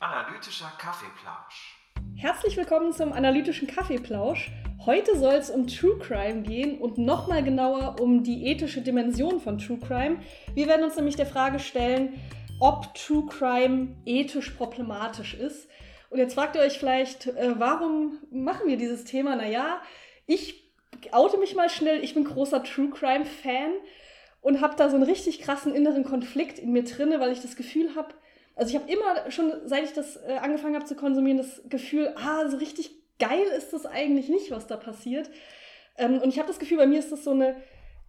Analytischer Kaffeeplausch. Herzlich willkommen zum analytischen Kaffeeplausch. Heute soll es um True Crime gehen und nochmal genauer um die ethische Dimension von True Crime. Wir werden uns nämlich der Frage stellen, ob True Crime ethisch problematisch ist. Und jetzt fragt ihr euch vielleicht, äh, warum machen wir dieses Thema? Naja, ich oute mich mal schnell, ich bin großer True Crime Fan und habe da so einen richtig krassen inneren Konflikt in mir drinne, weil ich das Gefühl habe, also ich habe immer schon, seit ich das äh, angefangen habe zu konsumieren, das Gefühl, ah, so richtig geil ist das eigentlich nicht, was da passiert. Ähm, und ich habe das Gefühl, bei mir ist das so eine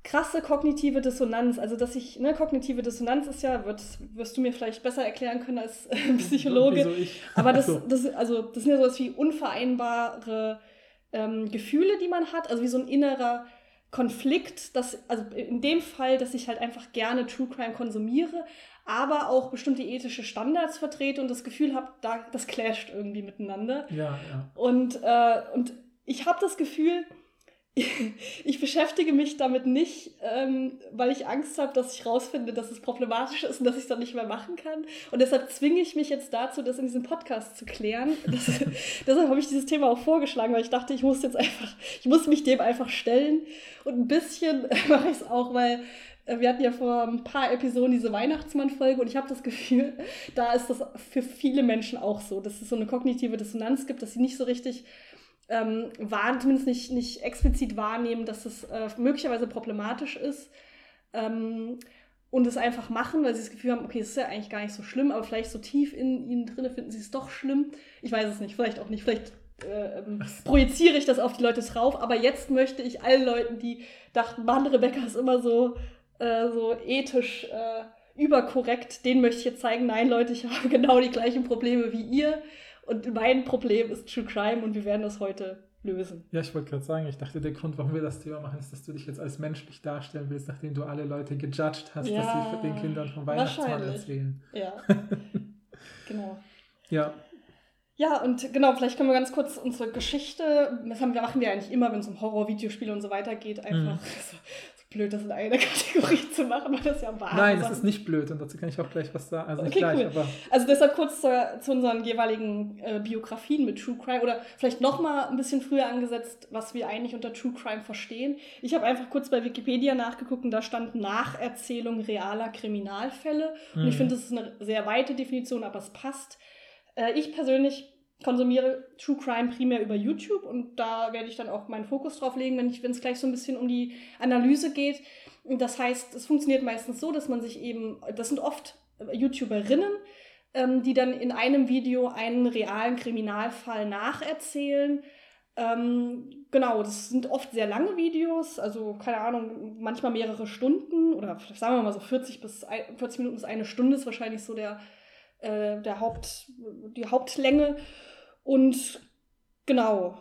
krasse kognitive Dissonanz. Also, dass ich, ne, kognitive Dissonanz ist ja, wird, wirst du mir vielleicht besser erklären können als äh, Psychologe. Wieso ich? Aber das, So. das, also, das sind ja sowas wie unvereinbare ähm, Gefühle, die man hat, also wie so ein innerer Konflikt, dass, also in dem Fall, dass ich halt einfach gerne True Crime konsumiere, aber auch bestimmte ethische Standards vertrete und das Gefühl habe, da, das clasht irgendwie miteinander. Ja, ja. Und, äh, und ich habe das Gefühl, ich beschäftige mich damit nicht, ähm, weil ich Angst habe, dass ich rausfinde, dass es problematisch ist und dass ich es dann nicht mehr machen kann. Und deshalb zwinge ich mich jetzt dazu, das in diesem Podcast zu klären. Das, deshalb habe ich dieses Thema auch vorgeschlagen, weil ich dachte, ich muss jetzt einfach, ich muss mich dem einfach stellen. Und ein bisschen mache ich es auch, weil äh, wir hatten ja vor ein paar Episoden diese Weihnachtsmann-Folge und ich habe das Gefühl, da ist das für viele Menschen auch so, dass es so eine kognitive Dissonanz gibt, dass sie nicht so richtig ähm, wahren, zumindest nicht, nicht explizit wahrnehmen, dass es äh, möglicherweise problematisch ist. Ähm, und es einfach machen, weil sie das Gefühl haben, okay, es ist ja eigentlich gar nicht so schlimm, aber vielleicht so tief in ihnen drin finden sie es doch schlimm. Ich weiß es nicht, vielleicht auch nicht, vielleicht äh, ähm, projiziere ich das auf die Leute drauf, aber jetzt möchte ich allen Leuten, die dachten, Mann, Rebecca ist immer so, äh, so ethisch äh, überkorrekt, denen möchte ich jetzt zeigen, nein, Leute, ich habe genau die gleichen Probleme wie ihr und mein Problem ist True Crime und wir werden das heute lösen. Ja, ich wollte gerade sagen, ich dachte, der Grund, warum wir das Thema machen, ist, dass du dich jetzt als menschlich darstellen willst, nachdem du alle Leute gejudged hast, Ja, dass sie den Kindern vom Weihnachtsmann erzählen. Ja, genau. Ja, Ja, und genau, vielleicht können wir ganz kurz unsere Geschichte, das haben wir, machen wir eigentlich immer, wenn es um Horror, Videospiele und so weiter geht, einfach so, so blöd, das in eine Kategorie zu machen, weil das ja wahr nein, das ist nicht blöd und dazu kann ich auch gleich was sagen. Also nicht Okay, gleich, cool. aber Also deshalb kurz zu, zu unseren jeweiligen äh, Biografien mit True Crime oder vielleicht noch mal ein bisschen früher angesetzt, was wir eigentlich unter True Crime verstehen. Ich habe einfach kurz bei Wikipedia nachgeguckt und da stand Nacherzählung realer Kriminalfälle. Und ich Mhm. finde, das ist eine sehr weite Definition, aber es passt. Äh, ich persönlich konsumiere True Crime primär über YouTube und da werde ich dann auch meinen Fokus drauf legen, wenn es gleich so ein bisschen um die Analyse geht. Das heißt, es funktioniert meistens so, dass man sich eben, das sind oft YouTuberinnen, ähm, die dann in einem Video einen realen Kriminalfall nacherzählen. Ähm, genau, das sind oft sehr lange Videos, also keine Ahnung, manchmal mehrere Stunden oder sagen wir mal so 40 bis ein- 40 Minuten bis eine Stunde ist wahrscheinlich so der, äh, der Haupt, die Hauptlänge. Und genau,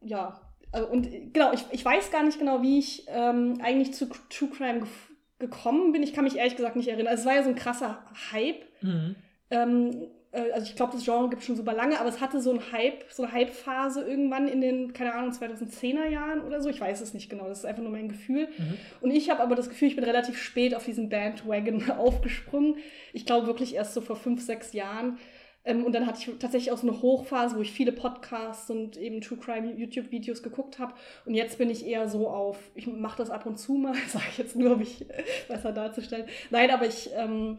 ja, also, und äh, genau, ich, ich weiß gar nicht genau, wie ich ähm, eigentlich zu True Crime gef- gekommen bin. Ich kann mich ehrlich gesagt nicht erinnern. Also, es war ja so ein krasser Hype. mhm. Ähm, äh, also ich glaube, das Genre gibt es schon super lange, aber es hatte so einen Hype, so eine Hype-Phase irgendwann in den, keine Ahnung, 2010er Jahren oder so. Ich weiß es nicht genau, das ist einfach nur mein Gefühl. Mhm. Und ich habe aber das Gefühl, ich bin relativ spät auf diesen Bandwagon aufgesprungen. Ich glaube wirklich erst so vor fünf, sechs Jahren. Ähm, und dann hatte ich tatsächlich auch so eine Hochphase, wo ich viele Podcasts und eben True Crime YouTube-Videos geguckt habe. Und jetzt bin ich eher so auf, ich mache das ab und zu mal, sage ich jetzt nur, um mich besser darzustellen. Nein, aber ich, ähm,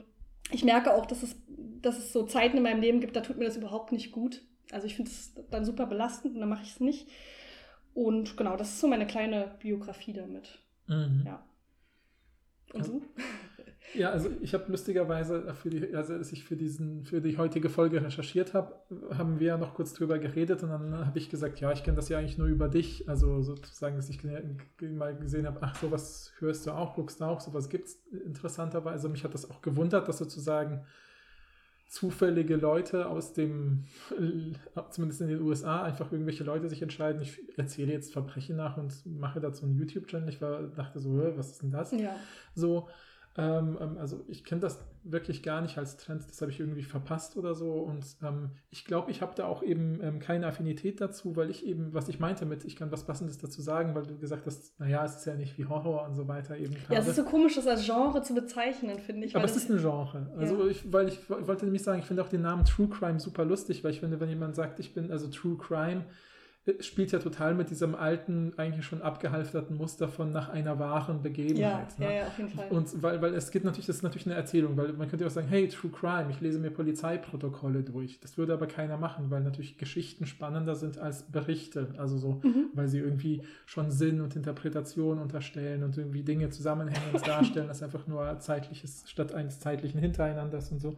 ich merke auch, dass es, dass es so Zeiten in meinem Leben gibt, da tut mir das überhaupt nicht gut. Also ich finde es dann super belastend und dann mache ich es nicht. Und genau, das ist so meine kleine Biografie damit. Mhm. Ja. Und du? Ja, also ich habe lustigerweise für die, also als ich für diesen, für die heutige Folge recherchiert habe, haben wir ja noch kurz drüber geredet und dann habe ich gesagt, ja, ich kenne das ja eigentlich nur über dich. Also sozusagen, dass ich mal gesehen habe, ach, sowas hörst du auch, guckst du auch, sowas gibt es interessanterweise. Mich hat das auch gewundert, dass sozusagen zufällige Leute aus dem, äh, zumindest in den USA, einfach irgendwelche Leute sich entscheiden, ich erzähle jetzt Verbrechen nach und mache dazu einen YouTube-Channel. Ich war, dachte so, was ist denn das? Ja. So, Ähm, ähm, also ich kenne das wirklich gar nicht als Trend, das habe ich irgendwie verpasst oder so. Und ähm, ich glaube, ich habe da auch eben ähm, keine Affinität dazu, weil ich eben, was ich meinte mit, ich kann was Passendes dazu sagen, weil du gesagt hast, naja, es ist ja nicht wie Horror und so weiter eben. Gerade. Ja, es ist so komisch, das als Genre zu bezeichnen, finde ich. Aber es ist ein Genre. Also ja. ich, weil ich, ich wollte nämlich sagen, ich finde auch den Namen True Crime super lustig, weil ich finde, wenn jemand sagt, ich bin also True Crime, spielt ja total mit diesem alten, eigentlich schon abgehalfterten Muster von nach einer wahren Begebenheit. Ja, ne? ja, ja, auf jeden Fall. Und weil, weil es geht natürlich, das ist natürlich eine Erzählung, weil man könnte auch sagen, hey, True Crime, ich lese mir Polizeiprotokolle durch. Das würde aber keiner machen, weil natürlich Geschichten spannender sind als Berichte. Also so, mhm. weil sie irgendwie schon Sinn und Interpretation unterstellen und irgendwie Dinge zusammenhängend darstellen, das einfach nur zeitliches statt eines zeitlichen Hintereinanders und so.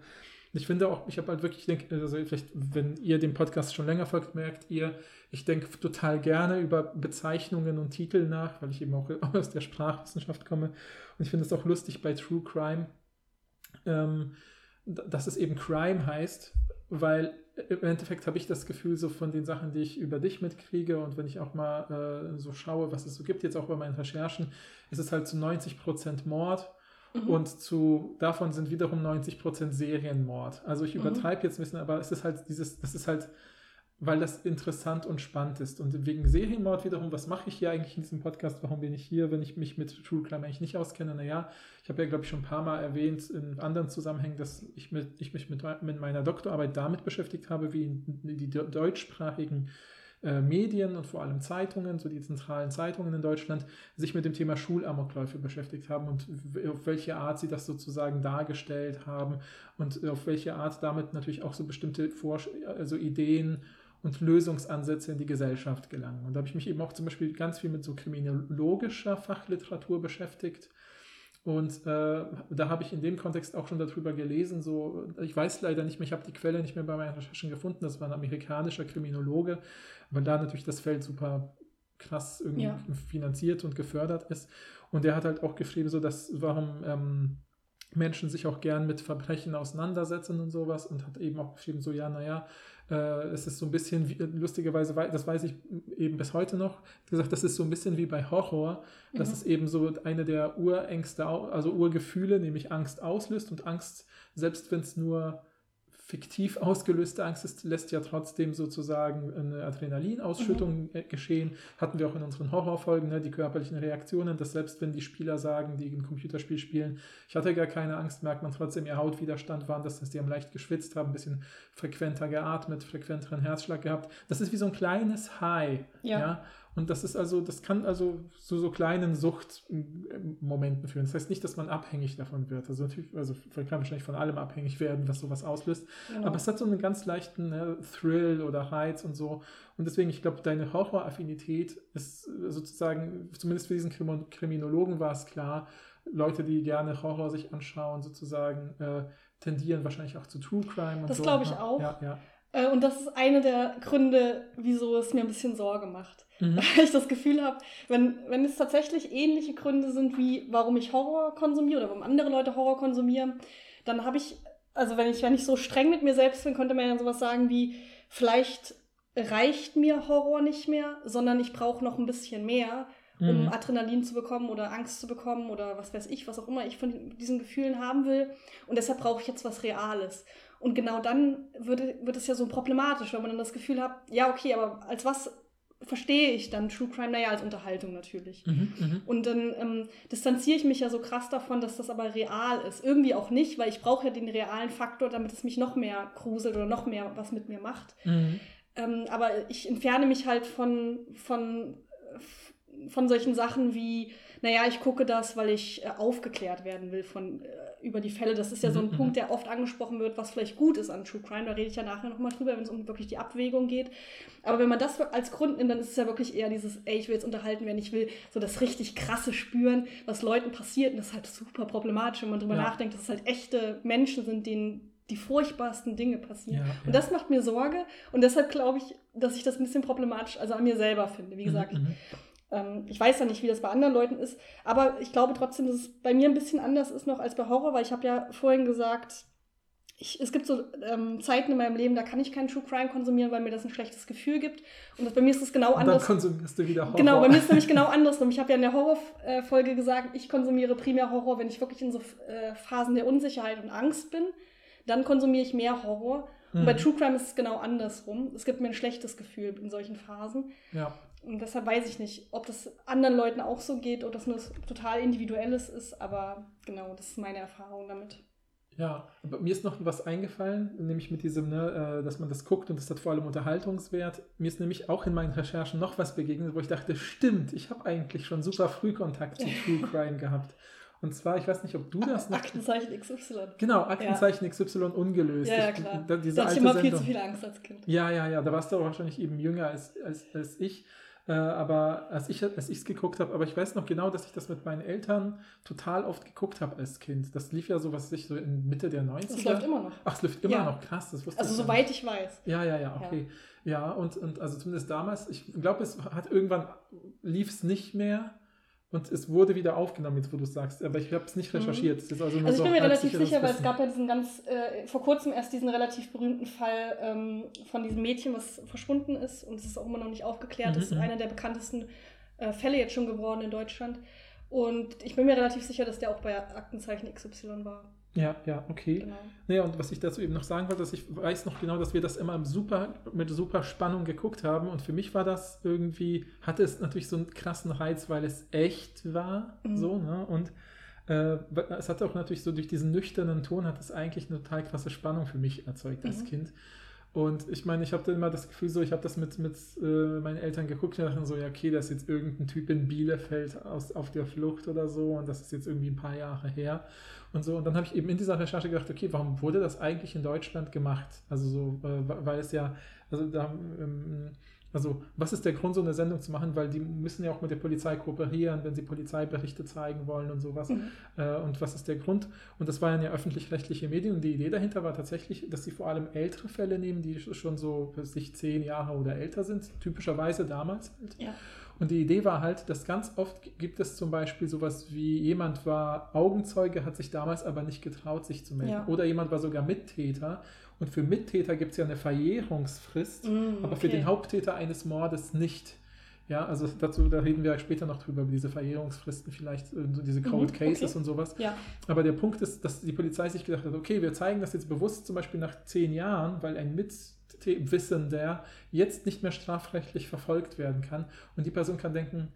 Ich finde auch, ich habe halt wirklich, ich denke, also vielleicht, wenn ihr den Podcast schon länger folgt, merkt ihr, ich denke total gerne über Bezeichnungen und Titel nach, weil ich eben auch aus der Sprachwissenschaft komme. Und ich finde es auch lustig bei True Crime, ähm, dass es eben Crime heißt, weil im Endeffekt habe ich das Gefühl, so von den Sachen, die ich über dich mitkriege und wenn ich auch mal äh, so schaue, was es so gibt, jetzt auch bei meinen Recherchen, ist es halt zu 90 Prozent Mord Mhm. Und zu, davon sind wiederum 90% Serienmord. Also ich mhm. übertreibe jetzt ein bisschen, aber es ist halt dieses, das ist halt, weil das interessant und spannend ist. Und wegen Serienmord wiederum, was mache ich hier eigentlich in diesem Podcast? Warum bin ich hier, wenn ich mich mit True Crime eigentlich nicht auskenne? Naja, ich habe ja, glaube ich, schon ein paar Mal erwähnt in anderen Zusammenhängen, dass ich, mit, ich mich mit, mit meiner Doktorarbeit damit beschäftigt habe, wie die deutschsprachigen äh, Medien und vor allem Zeitungen, so die zentralen Zeitungen in Deutschland, sich mit dem Thema Schulamokläufe beschäftigt haben und auf welche Art sie das sozusagen dargestellt haben und auf welche Art damit natürlich auch so bestimmte Vorsch also Ideen und Lösungsansätze in die Gesellschaft gelangen. Und da habe ich mich eben auch zum Beispiel ganz viel mit so kriminologischer Fachliteratur beschäftigt und äh, da habe ich in dem Kontext auch schon darüber gelesen. So, ich weiß leider nicht mehr, ich habe die Quelle nicht mehr bei meinen Recherchen gefunden. Das war ein amerikanischer Kriminologe, weil da natürlich das Feld super krass irgendwie ja. finanziert und gefördert ist. Und der hat halt auch geschrieben, so dass warum ähm, Menschen sich auch gern mit Verbrechen auseinandersetzen und sowas und hat eben auch geschrieben, so ja, naja, äh, es ist so ein bisschen, wie, lustigerweise, das weiß ich eben bis heute noch, gesagt, das ist so ein bisschen wie bei Horror, dass mhm. es eben so eine der Urängste, also Urgefühle, nämlich Angst auslöst und Angst, selbst wenn es nur fiktiv ausgelöste Angst ist, lässt ja trotzdem sozusagen eine Adrenalinausschüttung mhm. geschehen. Hatten wir auch in unseren Horrorfolgen, ne, die körperlichen Reaktionen, dass selbst wenn die Spieler sagen, die ein Computerspiel spielen, ich hatte gar keine Angst, merkt man trotzdem, ihr Hautwiderstand war, dass die haben leicht geschwitzt, haben ein bisschen frequenter geatmet, frequenteren Herzschlag gehabt. Das ist wie so ein kleines High. ja? ja? Und das ist also, das kann also zu so kleinen Suchtmomenten führen. Das heißt nicht, dass man abhängig davon wird. Also natürlich, also man kann wahrscheinlich von allem abhängig werden, was sowas auslöst. Genau. Aber es hat so einen ganz leichten ne, Thrill oder Reiz und so. Und deswegen, ich glaube, deine Horroraffinität ist sozusagen, zumindest für diesen Kriminologen war es klar, Leute, die gerne Horror sich anschauen, sozusagen, äh, tendieren wahrscheinlich auch zu True Crime und das so. Das glaube ich auch. Ja, ja. Äh, und das ist einer der Gründe, wieso es mir ein bisschen Sorge macht. Mhm. Weil ich das Gefühl habe, wenn, wenn es tatsächlich ähnliche Gründe sind, wie warum ich Horror konsumiere oder warum andere Leute Horror konsumieren, dann habe ich, also wenn ich, wenn ich so streng mit mir selbst bin, könnte man ja sowas sagen wie, vielleicht reicht mir Horror nicht mehr, sondern ich brauche noch ein bisschen mehr, um mhm. Adrenalin zu bekommen oder Angst zu bekommen oder was weiß ich, was auch immer ich von diesen Gefühlen haben will. Und deshalb brauche ich jetzt was Reales. Und genau dann wird, wird es ja so problematisch, wenn man dann das Gefühl hat, ja, okay, aber als was verstehe ich dann True Crime? Naja, als Unterhaltung natürlich. Mhm, mhm, und dann ähm, distanziere ich mich ja so krass davon, dass das aber real ist. Irgendwie auch nicht, weil ich brauche ja den realen Faktor, damit es mich noch mehr gruselt oder noch mehr was mit mir macht. Mhm. Ähm, aber ich entferne mich halt von, von, von solchen Sachen wie, naja, ich gucke das, weil ich äh, aufgeklärt werden will von, äh, über die Fälle. Das ist ja so ein mhm. Punkt, der oft angesprochen wird, was vielleicht gut ist an True Crime. Da rede ich ja nachher nochmal drüber, wenn es um wirklich die Abwägung geht. Aber wenn man das als Grund nimmt, dann ist es ja wirklich eher dieses, ey, ich will jetzt unterhalten werden, ich will so das richtig krasse spüren, was Leuten passiert. Und das ist halt super problematisch, wenn man drüber ja. nachdenkt, dass es halt echte Menschen sind, denen die furchtbarsten Dinge passieren. Ja, und das macht mir Sorge. Und deshalb glaube ich, dass ich das ein bisschen problematisch, also an mir selber finde. Wie gesagt, mhm. Ähm, ich weiß ja nicht, wie das bei anderen Leuten ist, aber ich glaube trotzdem, dass es bei mir ein bisschen anders ist noch als bei Horror, weil ich habe ja vorhin gesagt, ich, es gibt so ähm, Zeiten in meinem Leben, da kann ich keinen True Crime konsumieren, weil mir das ein schlechtes Gefühl gibt. Und das, bei mir ist es genau Und anders. dann konsumierst du wieder Horror. Genau, bei mir ist es nämlich genau andersrum. Ich habe ja in der Horrorfolge gesagt, ich konsumiere primär Horror, wenn ich wirklich in so äh, Phasen der Unsicherheit und Angst bin. Dann konsumiere ich mehr Horror. Und bei Mhm. True Crime ist es genau andersrum. Es gibt mir ein schlechtes Gefühl in solchen Phasen. Ja. Und deshalb weiß ich nicht, ob das anderen Leuten auch so geht oder das nur total Individuelles ist. Aber genau, das ist meine Erfahrung damit. Ja, aber mir ist noch was eingefallen, nämlich mit diesem, ne, äh, dass man das guckt und das hat vor allem Unterhaltungswert. Mir ist nämlich auch in meinen Recherchen noch was begegnet, wo ich dachte, stimmt, ich habe eigentlich schon super früh Kontakt zu True Crime gehabt. Und zwar, ich weiß nicht, ob du das noch. Aktenzeichen XY. Genau, Aktenzeichen XY ungelöst. Ja, ja, Ich- klar. da- diese Da hatte ich immer viel zu viel Angst als Kind. Ja, ja, ja, da warst du wahrscheinlich eben jünger als, als, als ich. Äh, aber als ich es als geguckt habe, aber ich weiß noch genau, dass ich das mit meinen Eltern total oft geguckt habe als Kind. Das lief ja so, was weiß ich, so in Mitte der 90er. Das läuft immer noch. Ach, es läuft immer Ja. noch, krass, das wusste Also ich gar soweit ich weiß. ja, ja, ja, okay. Ja, und, und also zumindest damals, ich glaube, es hat irgendwann lief es nicht mehr und es wurde wieder aufgenommen, jetzt wo du es sagst, aber ich habe es nicht Mhm. recherchiert. Ist also Also ich so bin mir relativ sicher, weil es gab ja diesen ganz, äh, vor kurzem erst diesen relativ berühmten Fall ähm, von diesem Mädchen, was verschwunden ist und es ist auch immer noch nicht aufgeklärt. Das ist Mhm, mhm. einer der bekanntesten äh, Fälle jetzt schon geworden in Deutschland. Und ich bin mir relativ sicher, dass der auch bei Aktenzeichen XY war. Ja, ja, okay. Genau. Naja, und was ich dazu eben noch sagen wollte, dass ich weiß noch genau, dass wir das immer im super, mit super Spannung geguckt haben. Und für mich war das irgendwie, hatte es natürlich so einen krassen Reiz, weil es echt war. Mhm. So, ne? Und äh, es hat auch natürlich so durch diesen nüchternen Ton hat es eigentlich eine total krasse Spannung für mich erzeugt als Mhm. Kind. Und ich meine, ich habe dann immer das Gefühl, so, ich habe das mit, mit äh, meinen Eltern geguckt und dachte so, ja, okay, das ist jetzt irgendein Typ in Bielefeld aus, auf der Flucht oder so und das ist jetzt irgendwie ein paar Jahre her und so. Und dann habe ich eben in dieser Recherche gedacht, okay, warum wurde das eigentlich in Deutschland gemacht? Also so, äh, weil es ja, also da, ähm, also was ist der Grund, so eine Sendung zu machen? Weil die müssen ja auch mit der Polizei kooperieren, wenn sie Polizeiberichte zeigen wollen und sowas. Mhm. Äh, und was ist der Grund? Und das waren ja öffentlich-rechtliche Medien und die Idee dahinter war tatsächlich, dass sie vor allem ältere Fälle nehmen, die schon so für sich zehn Jahre oder älter sind, typischerweise damals halt. Ja. Und die Idee war halt, dass ganz oft gibt es zum Beispiel sowas wie jemand war Augenzeuge, hat sich damals aber nicht getraut, sich zu melden. Ja. Oder jemand war sogar Mittäter. Und für Mittäter gibt es ja eine Verjährungsfrist, Mm, aber für den Haupttäter eines Mordes nicht. Ja, also dazu, da reden wir später noch drüber, über diese Verjährungsfristen, vielleicht äh, so diese Cold Mhm, Cases okay. und sowas. Ja. Aber der Punkt ist, dass die Polizei sich gedacht hat, okay, wir zeigen das jetzt bewusst zum Beispiel nach zehn Jahren, weil ein Mitwissender jetzt nicht mehr strafrechtlich verfolgt werden kann. Und die Person kann denken,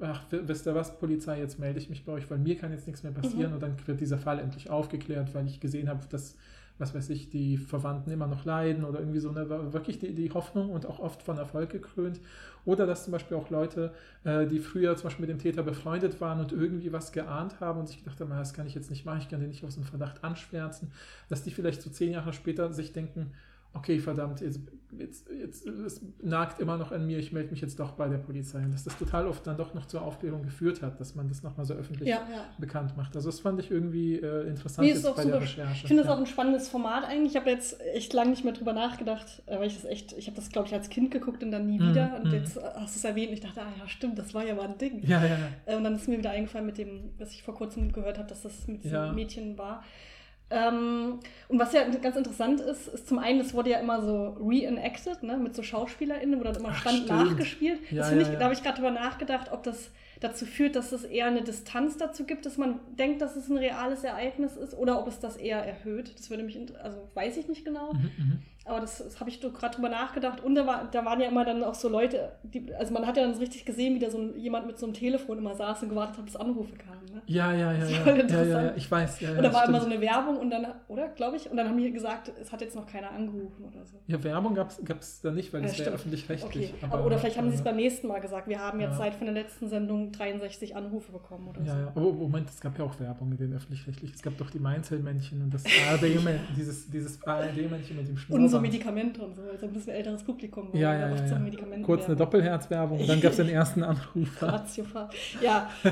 ach, wisst ihr was, Polizei, jetzt melde ich mich bei euch, weil mir kann jetzt nichts mehr passieren. Mhm. Und dann wird dieser Fall endlich aufgeklärt, weil ich gesehen habe, dass, was weiß ich, die Verwandten immer noch leiden oder irgendwie so eine, wirklich die, die Hoffnung und auch oft von Erfolg gekrönt. Oder dass zum Beispiel auch Leute, äh, die früher zum Beispiel mit dem Täter befreundet waren und irgendwie was geahnt haben und sich gedacht haben, "Ah, das kann ich jetzt nicht machen, ich kann den nicht aus dem Verdacht anschwärzen, dass die vielleicht so zehn Jahre später sich denken, okay, verdammt, jetzt, jetzt, jetzt es nagt immer noch an mir, ich melde mich jetzt doch bei der Polizei. Und dass das total oft dann doch noch zur Aufklärung geführt hat, dass man das nochmal so öffentlich Ja, ja. bekannt macht. Also das fand ich irgendwie äh, interessant Nee, ist auch bei super. der Recherche. Ich finde das Ja. auch ein spannendes Format eigentlich. Ich habe jetzt echt lange nicht mehr drüber nachgedacht, äh, weil ich das echt, ich habe das, glaube ich, als Kind geguckt und dann nie Mhm, wieder. Und mhm. jetzt hast du es erwähnt und ich dachte, ah ja, stimmt, das war ja mal ein Ding. Äh, Und dann ist mir wieder eingefallen mit dem, was ich vor kurzem gehört habe, dass das mit diesem. Mädchen war. Ähm, und was ja ganz interessant ist, ist zum einen, das wurde ja immer so reenacted, ne, mit so SchauspielerInnen, wo dann immer Ach, stand stimmt. nachgespielt. Ja, das finde ja, ich, da habe ich gerade drüber nachgedacht, ob das dazu führt, dass es eher eine Distanz dazu gibt, dass man denkt, dass es ein reales Ereignis ist, oder ob es das eher erhöht. Das würde mich, also weiß ich nicht genau. Mhm, mhm. Aber das, das habe ich doch gerade drüber nachgedacht. Und da, war, da waren ja immer dann auch so Leute, die, also man hat ja dann so richtig gesehen, wie da so ein, jemand mit so einem Telefon immer saß und gewartet hat, bis Anrufe kamen. Ne? Ja, ja, ja, ja. ja, ja, ja. Ich weiß. Ja, Und da war stimmt. immer so eine Werbung und dann, oder, glaube ich, und dann haben die gesagt, es hat jetzt noch keiner angerufen oder so. Ja, Werbung gab es da nicht, weil das wäre öffentlich-rechtlich. Okay, aber, oder vielleicht haben sie es beim nächsten Mal gesagt, wir haben jetzt seit von der letzten Sendung 63 Anrufe bekommen oder Ja, so. ja. Aber Moment, es gab ja auch Werbung in den öffentlich-rechtlichen. Es gab doch die Mainzelmännchen und das ARD-Männchen, dieses, dieses ARD-Männchen mit dem Schnurrband. So Medikamente und so, also ein bisschen älteres Publikum. Ja, ja, ja. ja. Kurz eine Doppelherzwerbung und dann gab es den ersten. Ratiofahr. Ja.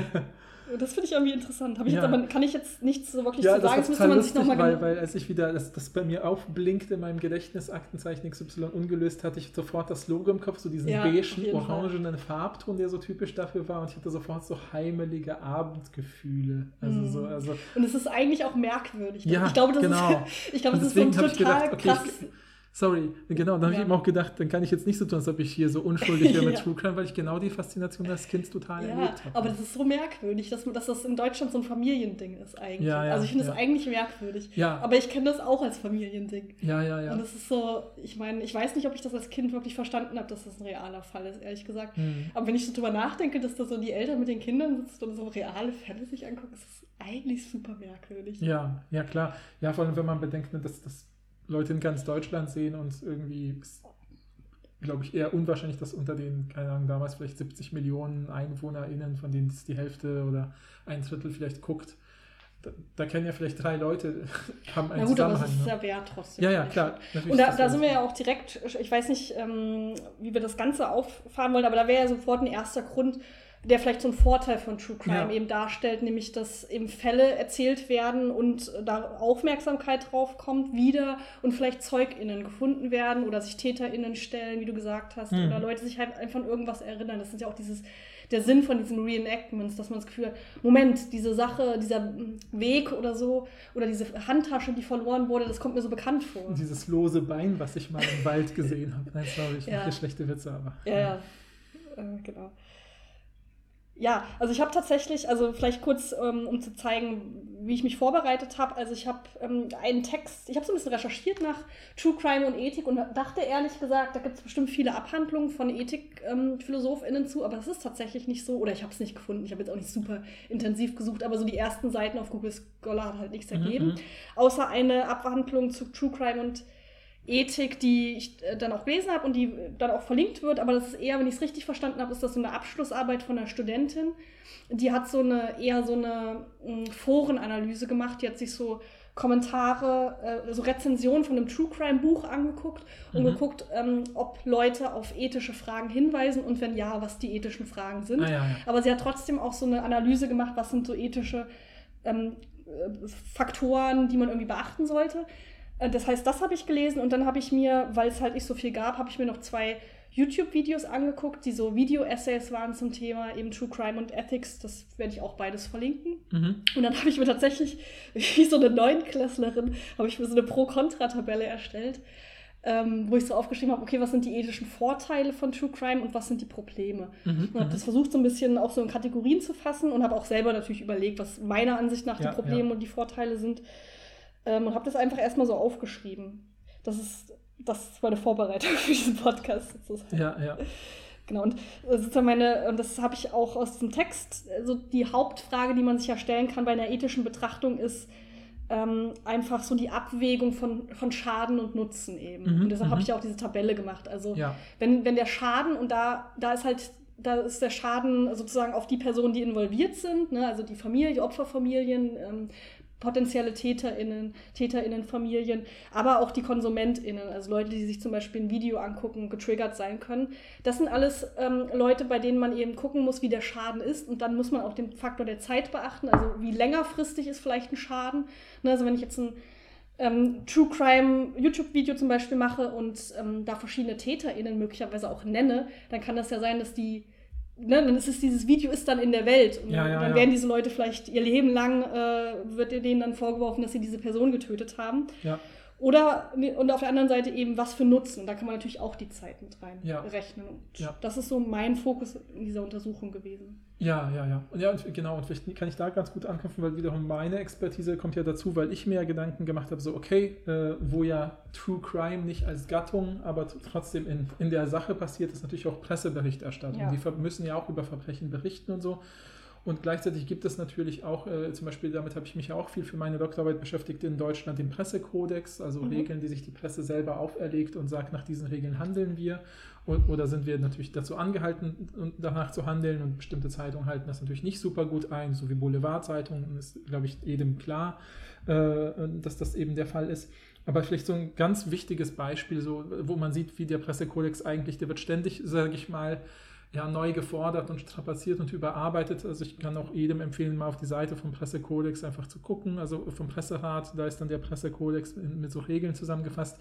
Das finde ich irgendwie interessant. Ich Ja. jetzt aber, kann ich jetzt nichts so wirklich Ja, zu sagen. Das müsste man sich lustig, nochmal weil, genau. weil als ich wieder das, das bei mir aufblinkt in meinem Gedächtnis, Aktenzeichen XY ungelöst, hatte ich sofort das Logo im Kopf, so diesen Ja, beigen, Fall. orangenen Farbton, der so typisch dafür war und ich hatte sofort so heimelige Abendgefühle. Also Mhm. so, also Und es ist eigentlich auch merkwürdig. Ja, ich glaube, das genau. ist, ich glaube, das ist so ein total gedacht, okay, krass. ich, sorry, genau, dann habe Ja. ich eben auch gedacht, dann kann ich jetzt nicht so tun, als ob ich hier so unschuldig wäre mit. True Crime, weil ich genau die Faszination als Kind total Ja, erlebt habe. aber das ist so merkwürdig, dass, dass das in Deutschland so ein Familiending ist eigentlich. Ja, also ich finde ja. es eigentlich merkwürdig. Ja. Aber ich kenne das auch als Familiending. ja, ja, ja. Und das ist so, ich meine, ich weiß nicht, ob ich das als Kind wirklich verstanden habe, dass das ein realer Fall ist, ehrlich gesagt. Hm. Aber wenn ich so drüber nachdenke, dass da so die Eltern mit den Kindern sitzen und so reale Fälle sich angucken, ist das eigentlich super merkwürdig. Ja, ja klar. Ja, vor allem, wenn man bedenkt, ne, dass das Leute in ganz Deutschland sehen und irgendwie ist, glaube ich, eher unwahrscheinlich, dass unter den, keine Ahnung, damals vielleicht 70 Millionen EinwohnerInnen, von denen es die Hälfte oder ein Drittel vielleicht guckt, da, da kennen ja vielleicht drei Leute, haben einen Na gut, aber es ist ne? ja wert trotzdem. Ja, ja, klar. Und da, da sind wir ja auch direkt, ich weiß nicht, ähm, wie wir das Ganze auffahren wollen, aber da wäre ja sofort ein erster Grund, der vielleicht so einen Vorteil von True Crime Ja. eben darstellt, nämlich dass eben Fälle erzählt werden und da Aufmerksamkeit drauf kommt wieder und vielleicht ZeugInnen gefunden werden oder sich TäterInnen stellen, wie du gesagt hast, Mhm. oder Leute sich halt einfach an irgendwas erinnern. Das ist ja auch dieses der Sinn von diesen Reenactments, dass man das Gefühl hat, Moment, diese Sache, dieser Weg oder so, oder diese Handtasche, die verloren wurde, das kommt mir so bekannt vor. Dieses lose Bein, was ich mal im Wald gesehen habe. Nein, sorry, ich Ja. mache schlechte Witze, aber. Ja, ja. Äh, genau. Ja, also ich habe tatsächlich, also vielleicht kurz, ähm, um zu zeigen, wie ich mich vorbereitet habe. Also ich habe ähm, einen Text, ich habe so ein bisschen recherchiert nach True Crime und Ethik und dachte ehrlich gesagt, da gibt es bestimmt viele Abhandlungen von Ethik-PhilosophInnen zu, aber das ist tatsächlich nicht so. Oder ich habe es nicht gefunden. Ich habe jetzt auch nicht super intensiv gesucht, aber so die ersten Seiten auf Google Scholar hat halt nichts Mhm, ergeben. mhm. Außer eine Abhandlung zu True Crime und Ethik, die ich äh, dann auch gelesen habe und die äh, dann auch verlinkt wird, aber das ist eher, wenn ich es richtig verstanden habe, ist das so eine Abschlussarbeit von einer Studentin. Die hat so eine eher so eine mh, Forenanalyse gemacht, die hat sich so Kommentare, äh, so Rezensionen von einem True Crime Buch angeguckt und Mhm. geguckt, ähm, ob Leute auf ethische Fragen hinweisen und wenn ja, was die ethischen Fragen sind. Ah, ja, ja. Aber sie hat trotzdem auch so eine Analyse gemacht, was sind so ethische ähm, äh, Faktoren, die man irgendwie beachten sollte. Äh, Das heißt, das habe ich gelesen und dann habe ich mir, weil es halt nicht so viel gab, habe ich mir noch zwei YouTube-Videos angeguckt, die so Video-Essays waren zum Thema eben True Crime und Ethics. Das werde ich auch beides verlinken. Mhm. Und dann habe ich mir tatsächlich, wie so eine Neunklässlerin, habe ich mir so eine Pro-Kontra-Tabelle erstellt, ähm, wo ich so aufgeschrieben habe, okay, was sind die ethischen Vorteile von True Crime und was sind die Probleme. Mhm. Und habe das versucht, so ein bisschen auch so in Kategorien zu fassen und habe auch selber natürlich überlegt, was meiner Ansicht nach Ja, die Probleme ja. und die Vorteile sind. Ähm, und habe das einfach erstmal so aufgeschrieben. Das ist, das ist meine Vorbereitung für diesen Podcast sozusagen. Ja, ja. Genau, und sozusagen meine, und das habe ich auch aus dem Text, also die Hauptfrage, die man sich ja stellen kann bei einer ethischen Betrachtung, ist ähm, einfach so die Abwägung von, von Schaden und Nutzen eben. Mhm, und deshalb habe mhm. ich ja auch diese Tabelle gemacht. Also Ja. wenn, wenn der Schaden, und da, da ist halt, da ist der Schaden sozusagen auf die Personen, die involviert sind, ne? also die Familie, die Opferfamilien, ähm, potenzielle TäterInnen, TäterInnenfamilien, aber auch die KonsumentInnen, also Leute, die sich zum Beispiel ein Video angucken, getriggert sein können. Das sind alles ähm, Leute, bei denen man eben gucken muss, wie der Schaden ist und dann muss man auch den Faktor der Zeit beachten, also wie längerfristig ist vielleicht ein Schaden. Ne? Also wenn ich jetzt ein ähm, True Crime YouTube-Video zum Beispiel mache und ähm, da verschiedene TäterInnen möglicherweise auch nenne, dann kann das ja sein, dass die, ne, dann ist es dieses Video ist dann in der Welt und Ja, dann, ja, dann werden diese Leute vielleicht ihr Leben lang, äh, wird denen dann vorgeworfen, dass sie diese Person getötet haben. Ja. Oder ne, und auf der anderen Seite eben, was für Nutzen. Da kann man natürlich auch die Zeit mit Ja. reinrechnen. Und Ja. das ist so mein Fokus in dieser Untersuchung gewesen. Ja, ja, ja. Und ja, und genau, und vielleicht kann ich da ganz gut anknüpfen, weil wiederum meine Expertise kommt ja dazu, weil ich mir ja Gedanken gemacht habe, so okay, äh, wo ja True Crime nicht als Gattung, aber trotzdem in, in der Sache passiert, ist natürlich auch Presseberichterstattung. Ja. Die müssen ja auch über Verbrechen berichten und so. Und gleichzeitig gibt es natürlich auch, äh, zum Beispiel damit habe ich mich ja auch viel für meine Doktorarbeit beschäftigt, in Deutschland den Pressekodex, also Mhm. Regeln, die sich die Presse selber auferlegt und sagt, nach diesen Regeln handeln wir. Und, oder sind wir natürlich dazu angehalten, danach zu handeln und bestimmte Zeitungen halten das natürlich nicht super gut ein, so wie Boulevardzeitungen, ist, glaube ich, jedem klar, äh, dass das eben der Fall ist. Aber vielleicht so ein ganz wichtiges Beispiel, so, wo man sieht, wie der Pressekodex eigentlich, der wird ständig, sage ich mal, ja, neu gefordert und strapaziert und überarbeitet. Also ich kann auch jedem empfehlen, mal auf die Seite vom Pressekodex einfach zu gucken. Also vom Presserat, da ist dann der Pressekodex mit so Regeln zusammengefasst.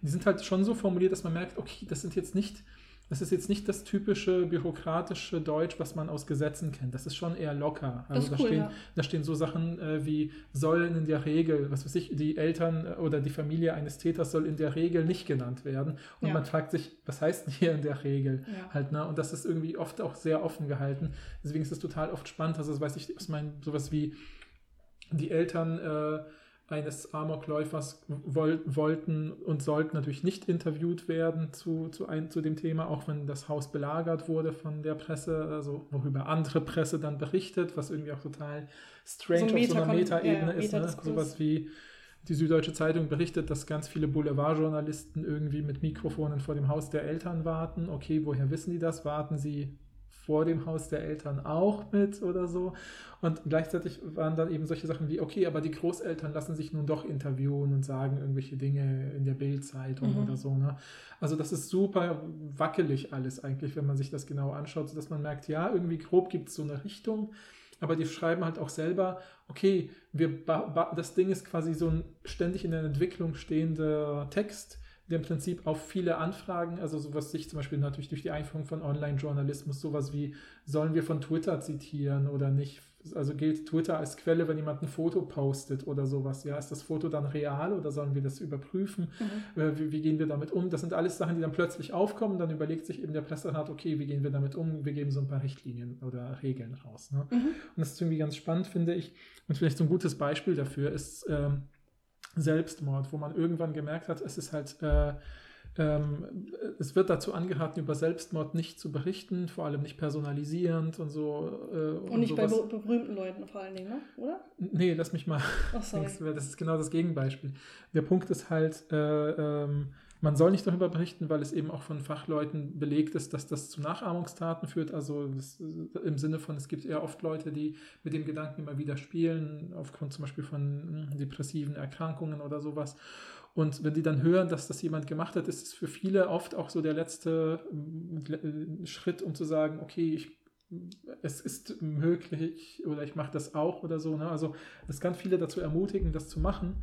Die sind halt schon so formuliert, dass man merkt, okay, das sind jetzt nicht das ist jetzt nicht das typische bürokratische Deutsch, was man aus Gesetzen kennt. Das ist schon eher locker. Also da, cool, stehen, ja. da stehen so Sachen äh, wie sollen in der Regel, was weiß ich, die Eltern äh, oder die Familie eines Täters soll in der Regel nicht genannt werden. Und ja. man fragt sich, was heißt denn hier in der Regel? Ja. Halt, ne? Und das ist irgendwie oft auch sehr offen gehalten. Deswegen ist es total oft spannend. Also das weiß ich, was mein, sowas wie die Eltern äh, eines Amokläufers woll wollten und sollten natürlich nicht interviewt werden zu, zu, ein, zu dem Thema, auch wenn das Haus belagert wurde von der Presse, also worüber andere Presse dann berichtet, was irgendwie auch total strange so auf so einer Metaebene ja, ist. Ne? Sowas wie die Süddeutsche Zeitung berichtet, dass ganz viele Boulevardjournalisten irgendwie mit Mikrofonen vor dem Haus der Eltern warten. Okay, woher wissen die das? Warten sie vor dem Haus der Eltern auch mit oder so. Und gleichzeitig waren dann eben solche Sachen wie, okay, aber die Großeltern lassen sich nun doch interviewen und sagen irgendwelche Dinge in der Bildzeitung mhm. oder so. Ne? Also das ist super wackelig alles eigentlich, wenn man sich das genau anschaut, sodass man merkt, ja, irgendwie grob gibt es so eine Richtung, aber die schreiben halt auch selber, okay, wir das Ding ist quasi so ein ständig in der Entwicklung stehender Text, der im Prinzip auf viele Anfragen, also sowas sich zum Beispiel natürlich durch die Einführung von Online-Journalismus, sowas wie, sollen wir von Twitter zitieren oder nicht? Also gilt Twitter als Quelle, wenn jemand ein Foto postet oder sowas. Ja, ist das Foto dann real oder sollen wir das überprüfen? Mhm. Äh, wie, wie, gehen wir damit um? Das sind alles Sachen, die dann plötzlich aufkommen. Dann überlegt sich eben der Presserat, okay, wie gehen wir damit um? Wir geben so ein paar Richtlinien oder Regeln raus. Ne? Mhm. Und das ist irgendwie ganz spannend, finde ich. Und vielleicht so ein gutes Beispiel dafür ist, ähm, Selbstmord, wo man irgendwann gemerkt hat, es ist halt, äh, ähm, es wird dazu angeraten, über Selbstmord nicht zu berichten, vor allem nicht personalisierend und so. Äh, und, und, nicht sowas. bei berühmten Leuten vor allen Dingen, ne? oder? Nee, lass mich mal. Oh, sorry. Das ist genau das Gegenbeispiel. Der Punkt ist halt, äh, ähm, man soll nicht darüber berichten, weil es eben auch von Fachleuten belegt ist, dass das zu Nachahmungstaten führt. Also das, im Sinne von, es gibt eher oft Leute, die mit dem Gedanken immer wieder spielen, aufgrund zum Beispiel von hm, depressiven Erkrankungen oder sowas. Und wenn die dann hören, dass das jemand gemacht hat, ist es für viele oft auch so der letzte hm, Schritt, um zu sagen, okay, ich es ist möglich oder ich mache das auch oder so. Ne? Also es kann viele dazu ermutigen, das zu machen.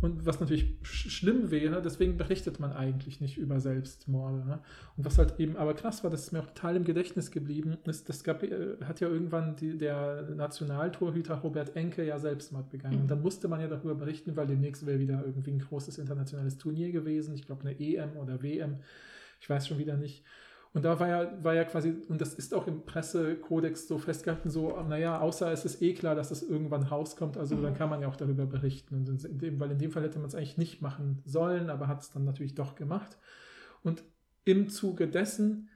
Und was natürlich sch schlimm wäre, deswegen berichtet man eigentlich nicht über Selbstmorde. Ne? Und was halt eben aber krass war, das ist mir auch total im Gedächtnis geblieben, ist, das gab, äh, hat ja irgendwann die, der Nationaltorhüter Robert Enke ja Selbstmord begangen. Mhm. Und dann musste man ja darüber berichten, weil demnächst wäre wieder irgendwie ein großes internationales Turnier gewesen. Ich glaube eine EM oder WM. Ich weiß schon wieder nicht. Und da war ja, war ja quasi, und das ist auch im Pressekodex so festgehalten, so, naja, außer es ist eh klar, dass es irgendwann rauskommt, also mhm. dann kann man ja auch darüber berichten. Und in dem, weil in dem Fall hätte man es eigentlich nicht machen sollen, aber hat es dann natürlich doch gemacht. Und im Zuge dessen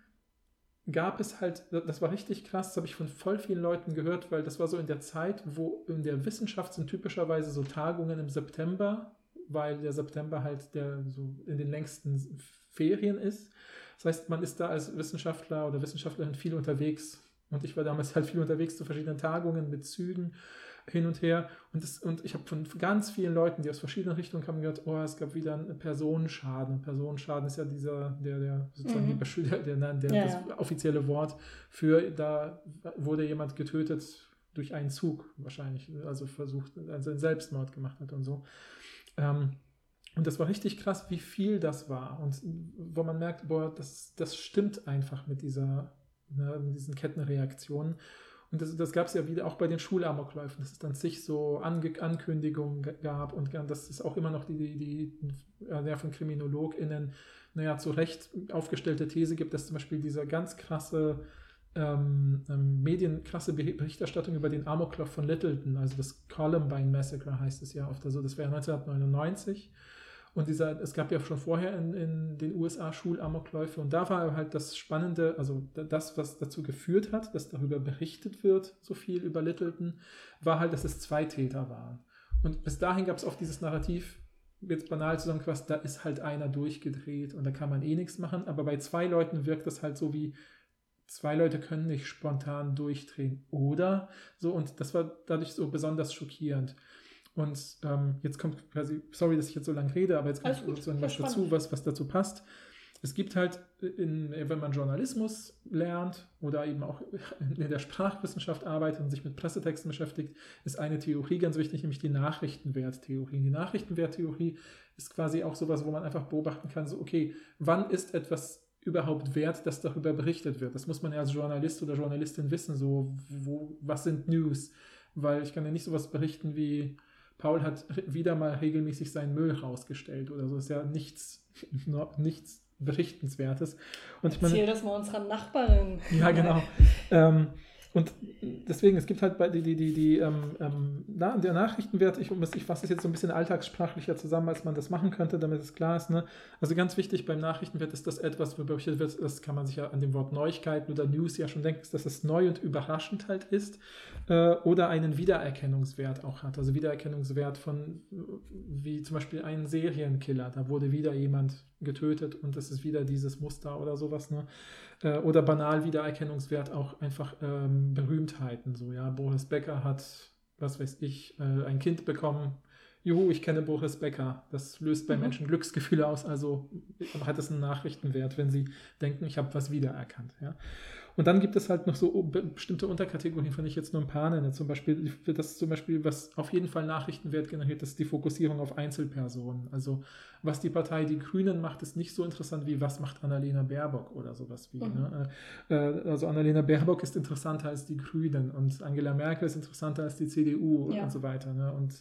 gab es halt, das war richtig krass, das habe ich von voll vielen Leuten gehört, weil das war so in der Zeit, wo in der Wissenschaft sind typischerweise so Tagungen im September, weil der September halt der so in den längsten Ferien ist. Das heißt, man ist da als Wissenschaftler oder Wissenschaftlerin viel unterwegs. Und ich war damals halt viel unterwegs zu verschiedenen Tagungen mit Zügen hin und her. Und, das, und ich habe von ganz vielen Leuten, die aus verschiedenen Richtungen kamen, gehört, oh, es gab wieder einen Personenschaden. Personenschaden ist ja dieser, der, der sozusagen mhm. die, der, der, der ja, das offizielle Wort für, da wurde jemand getötet durch einen Zug wahrscheinlich, also versucht, also einen Selbstmord gemacht hat und so. Ähm, und das war richtig krass, wie viel das war. Und wo man merkt, boah, das, das stimmt einfach mit dieser, ne, mit diesen Kettenreaktionen. Und das, das gab es ja wieder auch bei den Schulamokläufen, dass es dann sich so Ange Ankündigungen gab und dass es auch immer noch die, die, die ja, von KriminologInnen, naja, zu Recht aufgestellte These gibt, dass zum Beispiel dieser ganz krasse ähm, ähm, medienkrasse Berichterstattung über den Amoklauf von Littleton, also das Columbine Massacre heißt es ja oft, also das wäre 1999 und dieser, es gab ja schon vorher in, in den USA Schulamokläufe und da war halt das Spannende, also das, was dazu geführt hat, dass darüber berichtet wird, so viel über Littleton, war halt, dass es zwei Täter waren. Und bis dahin gab es oft dieses Narrativ, jetzt banal zusammengefasst, da ist halt einer durchgedreht und da kann man eh nichts machen, aber bei zwei Leuten wirkt das halt so wie, zwei Leute können nicht spontan durchdrehen, oder? So, und das war dadurch so besonders schockierend. Und ähm, jetzt kommt quasi, sorry, dass ich jetzt so lange rede, aber jetzt kommt sozusagen was dazu, was, was dazu passt. es gibt halt, in, wenn man Journalismus lernt oder eben auch in der Sprachwissenschaft arbeitet und sich mit Pressetexten beschäftigt, ist eine Theorie ganz wichtig, nämlich die Nachrichtenwerttheorie. Die Nachrichtenwerttheorie ist quasi auch sowas, wo man einfach beobachten kann, so, okay, wann ist etwas überhaupt wert, dass darüber berichtet wird? Das muss man ja als Journalist oder Journalistin wissen, so, wo, was sind News? Weil ich kann ja nicht sowas berichten wie, Paul hat wieder mal regelmäßig seinen Müll rausgestellt oder so. Ist ja nichts, nichts Berichtenswertes. Und ich meine, Erzähl das mal unserer Nachbarin. Ja, genau. ähm, und deswegen, es gibt halt bei die, die, die, die ähm, ähm, der Nachrichtenwert, ich, ich fasse es jetzt so ein bisschen alltagssprachlicher zusammen, als man das machen könnte, damit es klar ist. Ne? Also ganz wichtig beim Nachrichtenwert ist das etwas, berichtet wird, das kann man sich ja an dem Wort Neuigkeiten oder News ja schon denken, dass es neu und überraschend halt ist äh, oder einen Wiedererkennungswert auch hat. Also Wiedererkennungswert von, wie zum Beispiel einen Serienkiller, da wurde wieder jemand getötet und es ist wieder dieses Muster oder sowas. Ne? Äh, oder banal Wiedererkennungswert auch einfach ähm, Berühmtheiten. So, ja, Boris Becker hat, was weiß ich, äh, ein Kind bekommen. Juhu, ich kenne Boris Becker. Das löst bei mhm. Menschen Glücksgefühle aus, also hat es einen Nachrichtenwert, wenn sie denken, ich habe was wiedererkannt. Ja? Und dann gibt es halt noch so bestimmte Unterkategorien, von ich jetzt nur ein paar nenne. Zum Beispiel, das zum Beispiel, was auf jeden Fall Nachrichtenwert generiert, das ist die Fokussierung auf Einzelpersonen. Also was die Partei Die Grünen macht, ist nicht so interessant wie was macht Annalena Baerbock oder sowas wie. Mhm. Ne? Äh, also Annalena Baerbock ist interessanter als die Grünen und Angela Merkel ist interessanter als die CDU ja. und so weiter. Ne? Und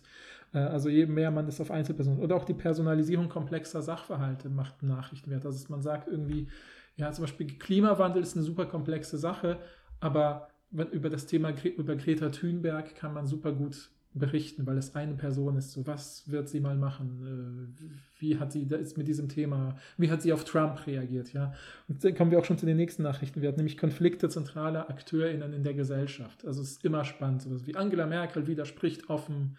äh, also je mehr man das auf Einzelpersonen oder auch die Personalisierung komplexer Sachverhalte macht Nachrichtenwert. Also man sagt irgendwie, ja, zum Beispiel Klimawandel ist eine super komplexe Sache, aber über das Thema über Greta Thunberg kann man super gut berichten, weil es eine Person ist. So, was wird sie mal machen? Äh, wie hat sie ist mit diesem Thema, wie hat sie auf Trump reagiert? Ja, und dann kommen wir auch schon zu den nächsten Nachrichten. Wir hatten nämlich Konflikte zentraler AkteurInnen in der Gesellschaft. Also es ist immer spannend, sowas wie Angela Merkel widerspricht offen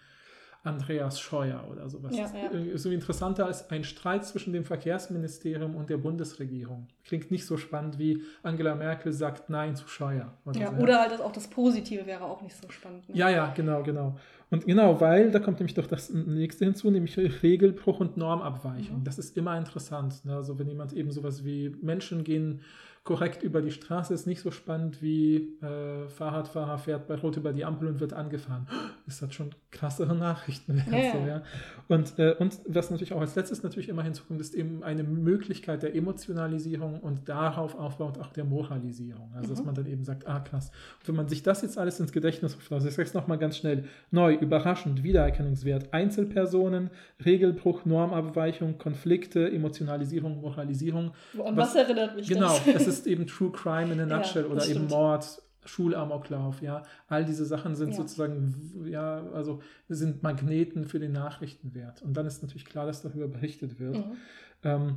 Andreas Scheuer oder sowas. Ja, ja. So interessanter als ein Streit zwischen dem Verkehrsministerium und der Bundesregierung. Klingt nicht so spannend wie Angela Merkel sagt Nein zu Scheuer. Oder, ja, so. oder halt auch das Positive wäre auch nicht so spannend. Ne? Ja, ja, genau, genau. Und genau, weil da kommt nämlich doch das nächste hinzu, nämlich Regelbruch und Normabweichung. Mhm. Das ist immer interessant. Ne? Also wenn jemand eben sowas wie Menschen gehen korrekt über die Straße ist nicht so spannend wie äh, Fahrradfahrer fährt bei Rot über die Ampel und wird angefahren. Ist das schon krassere Nachrichten. Ja. So, ja. Und, äh, und was natürlich auch als letztes natürlich immer hinzukommt, ist eben eine Möglichkeit der Emotionalisierung und darauf aufbaut auch der Moralisierung. Also mhm. dass man dann eben sagt, ah krass. Und wenn man sich das jetzt alles ins Gedächtnis ruft, also ich sage es nochmal ganz schnell, neu, überraschend, Wiedererkennungswert, Einzelpersonen, Regelbruch, Normabweichung, Konflikte, Emotionalisierung, Moralisierung. Und was, was erinnert mich genau, das? Genau, es ist eben True Crime in a Nutshell ja, oder stimmt. eben Mord, Schulamoklauf, ja. All diese Sachen sind ja. sozusagen, ja, also sind Magneten für den Nachrichtenwert. Und dann ist natürlich klar, dass darüber berichtet wird. Mhm. Ähm,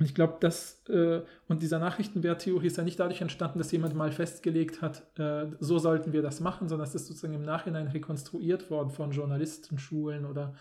ich glaube, dass, äh, und dieser Nachrichtenwerttheorie ist ja nicht dadurch entstanden, dass jemand mal festgelegt hat, äh, so sollten wir das machen, sondern es ist sozusagen im Nachhinein rekonstruiert worden von Journalistenschulen oder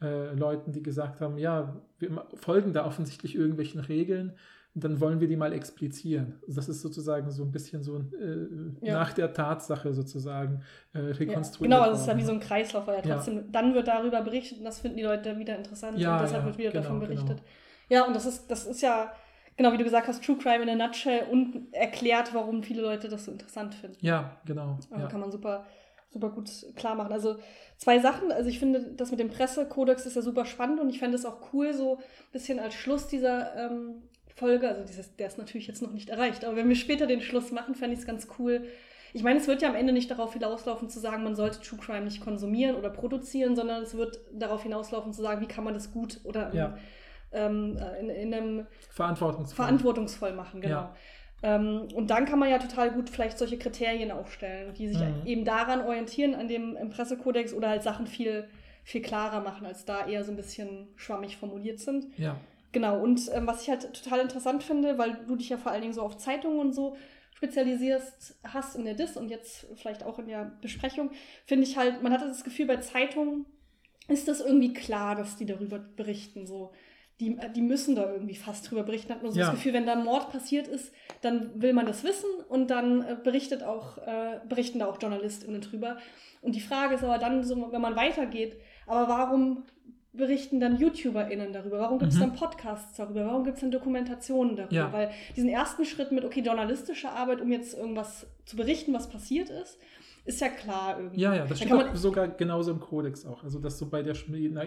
äh, Leuten, die gesagt haben, ja, wir folgen da offensichtlich irgendwelchen Regeln dann wollen wir die mal explizieren. Das ist sozusagen so ein bisschen so äh, ja. nach der Tatsache sozusagen äh, rekonstruiert. Ja, genau, das ist ja wie so ein Kreislauf, weil ja trotzdem, ja. dann wird darüber berichtet und das finden die Leute wieder interessant ja, und deshalb wird wieder genau, davon berichtet. Genau. Ja, und das ist, das ist ja, genau wie du gesagt hast, True Crime in a Nutshell und erklärt, warum viele Leute das so interessant finden. Ja, genau. Also kann man super, super gut klar machen. Also zwei Sachen. Also ich finde, das mit dem Pressekodex ist ja super spannend und ich fände es auch cool, so ein bisschen als Schluss dieser ähm, Folge, also dieses, der ist natürlich jetzt noch nicht erreicht, aber wenn wir später den Schluss machen, fände ich es ganz cool. Ich meine, es wird ja am Ende nicht darauf hinauslaufen zu sagen, man sollte True Crime nicht konsumieren oder produzieren, sondern es wird darauf hinauslaufen zu sagen, wie kann man das gut oder ja. ähm, in, in, einem verantwortungsvoll, verantwortungsvoll machen, genau. Ja. Ähm, und dann kann man ja total gut vielleicht solche Kriterien aufstellen, die sich mhm. eben daran orientieren, an dem Pressekodex oder halt Sachen viel, viel klarer machen, als da eher so ein bisschen schwammig formuliert sind. Ja. Genau, und ähm, was ich halt total interessant finde, weil du dich ja vor allen Dingen so auf Zeitungen und so spezialisierst hast in der DIS und jetzt vielleicht auch in der Besprechung, finde ich halt, man hat das Gefühl, bei Zeitungen ist das irgendwie klar, dass die darüber berichten. So. Die, die müssen da irgendwie fast drüber berichten. Hat man so ja. das Gefühl, wenn da ein Mord passiert ist, dann will man das wissen und dann äh, berichtet auch, äh, berichten da auch JournalistInnen drüber. Und die Frage ist aber dann so, wenn man weitergeht, aber warum berichten dann YouTuberInnen darüber? Warum gibt es Mhm. dann Podcasts darüber? Warum gibt es dann Dokumentationen darüber? Ja. Weil diesen ersten Schritt mit, okay, journalistische Arbeit, um jetzt irgendwas zu berichten, was passiert ist, ist ja klar irgendwie. Ja, ja, das steht auch man sogar genauso im Kodex auch. Also, dass so bei der,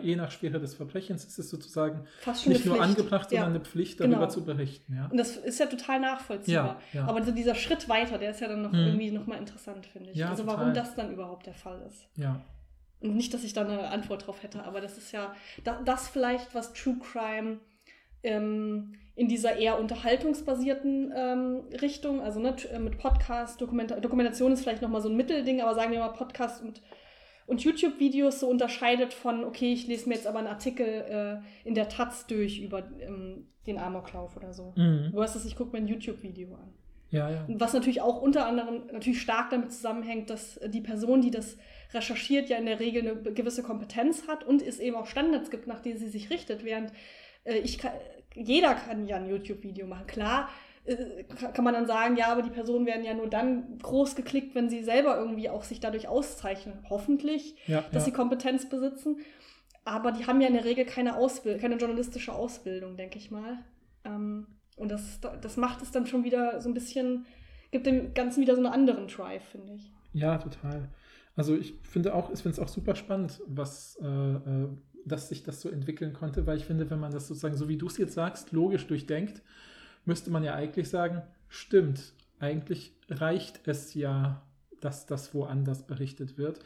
je nach Schwere des Verbrechens ist es sozusagen nicht nur angebracht, ja. sondern eine Pflicht, darüber Genau. zu berichten. Ja, Und das ist ja total nachvollziehbar. Ja, ja. Aber so dieser Schritt weiter, der ist ja dann noch Mhm. irgendwie nochmal interessant, finde ich. Ja, also total. warum das dann überhaupt der Fall ist. ja. Und nicht, dass ich da eine Antwort drauf hätte, aber das ist ja da, das vielleicht, was True Crime ähm, in dieser eher unterhaltungsbasierten ähm, Richtung, also ne, äh, mit Podcast, Dokumenta Dokumentation ist vielleicht nochmal so ein Mittelding, aber sagen wir mal Podcast und, und YouTube-Videos so unterscheidet von, okay, ich lese mir jetzt aber einen Artikel äh, in der Taz durch über ähm, den Amoklauf oder so. Mhm. Du hast es, ich gucke mir ein YouTube-Video an. Ja, ja. Was natürlich auch unter anderem natürlich stark damit zusammenhängt, dass die Person, die das recherchiert, ja in der Regel eine gewisse Kompetenz hat und es eben auch Standards gibt, nach denen sie sich richtet. Während äh, ich kann, jeder kann ja ein YouTube-Video machen. Klar äh, kann man dann sagen, ja, aber die Personen werden ja nur dann groß geklickt, wenn sie selber irgendwie auch sich dadurch auszeichnen. Hoffentlich, ja, dass sie ja. Kompetenz besitzen. Aber die haben ja in der Regel keine Ausbildung, keine journalistische Ausbildung, denke ich mal. Ähm, und das, das macht es dann schon wieder so ein bisschen, gibt dem Ganzen wieder so einen anderen Drive, finde ich. ja, total. Also ich finde auch, ich finde es auch super spannend, was, äh, äh, dass sich das so entwickeln konnte, weil ich finde, wenn man das sozusagen, so wie du es jetzt sagst, logisch durchdenkt, müsste man ja eigentlich sagen, stimmt, eigentlich reicht es ja, dass das woanders berichtet wird.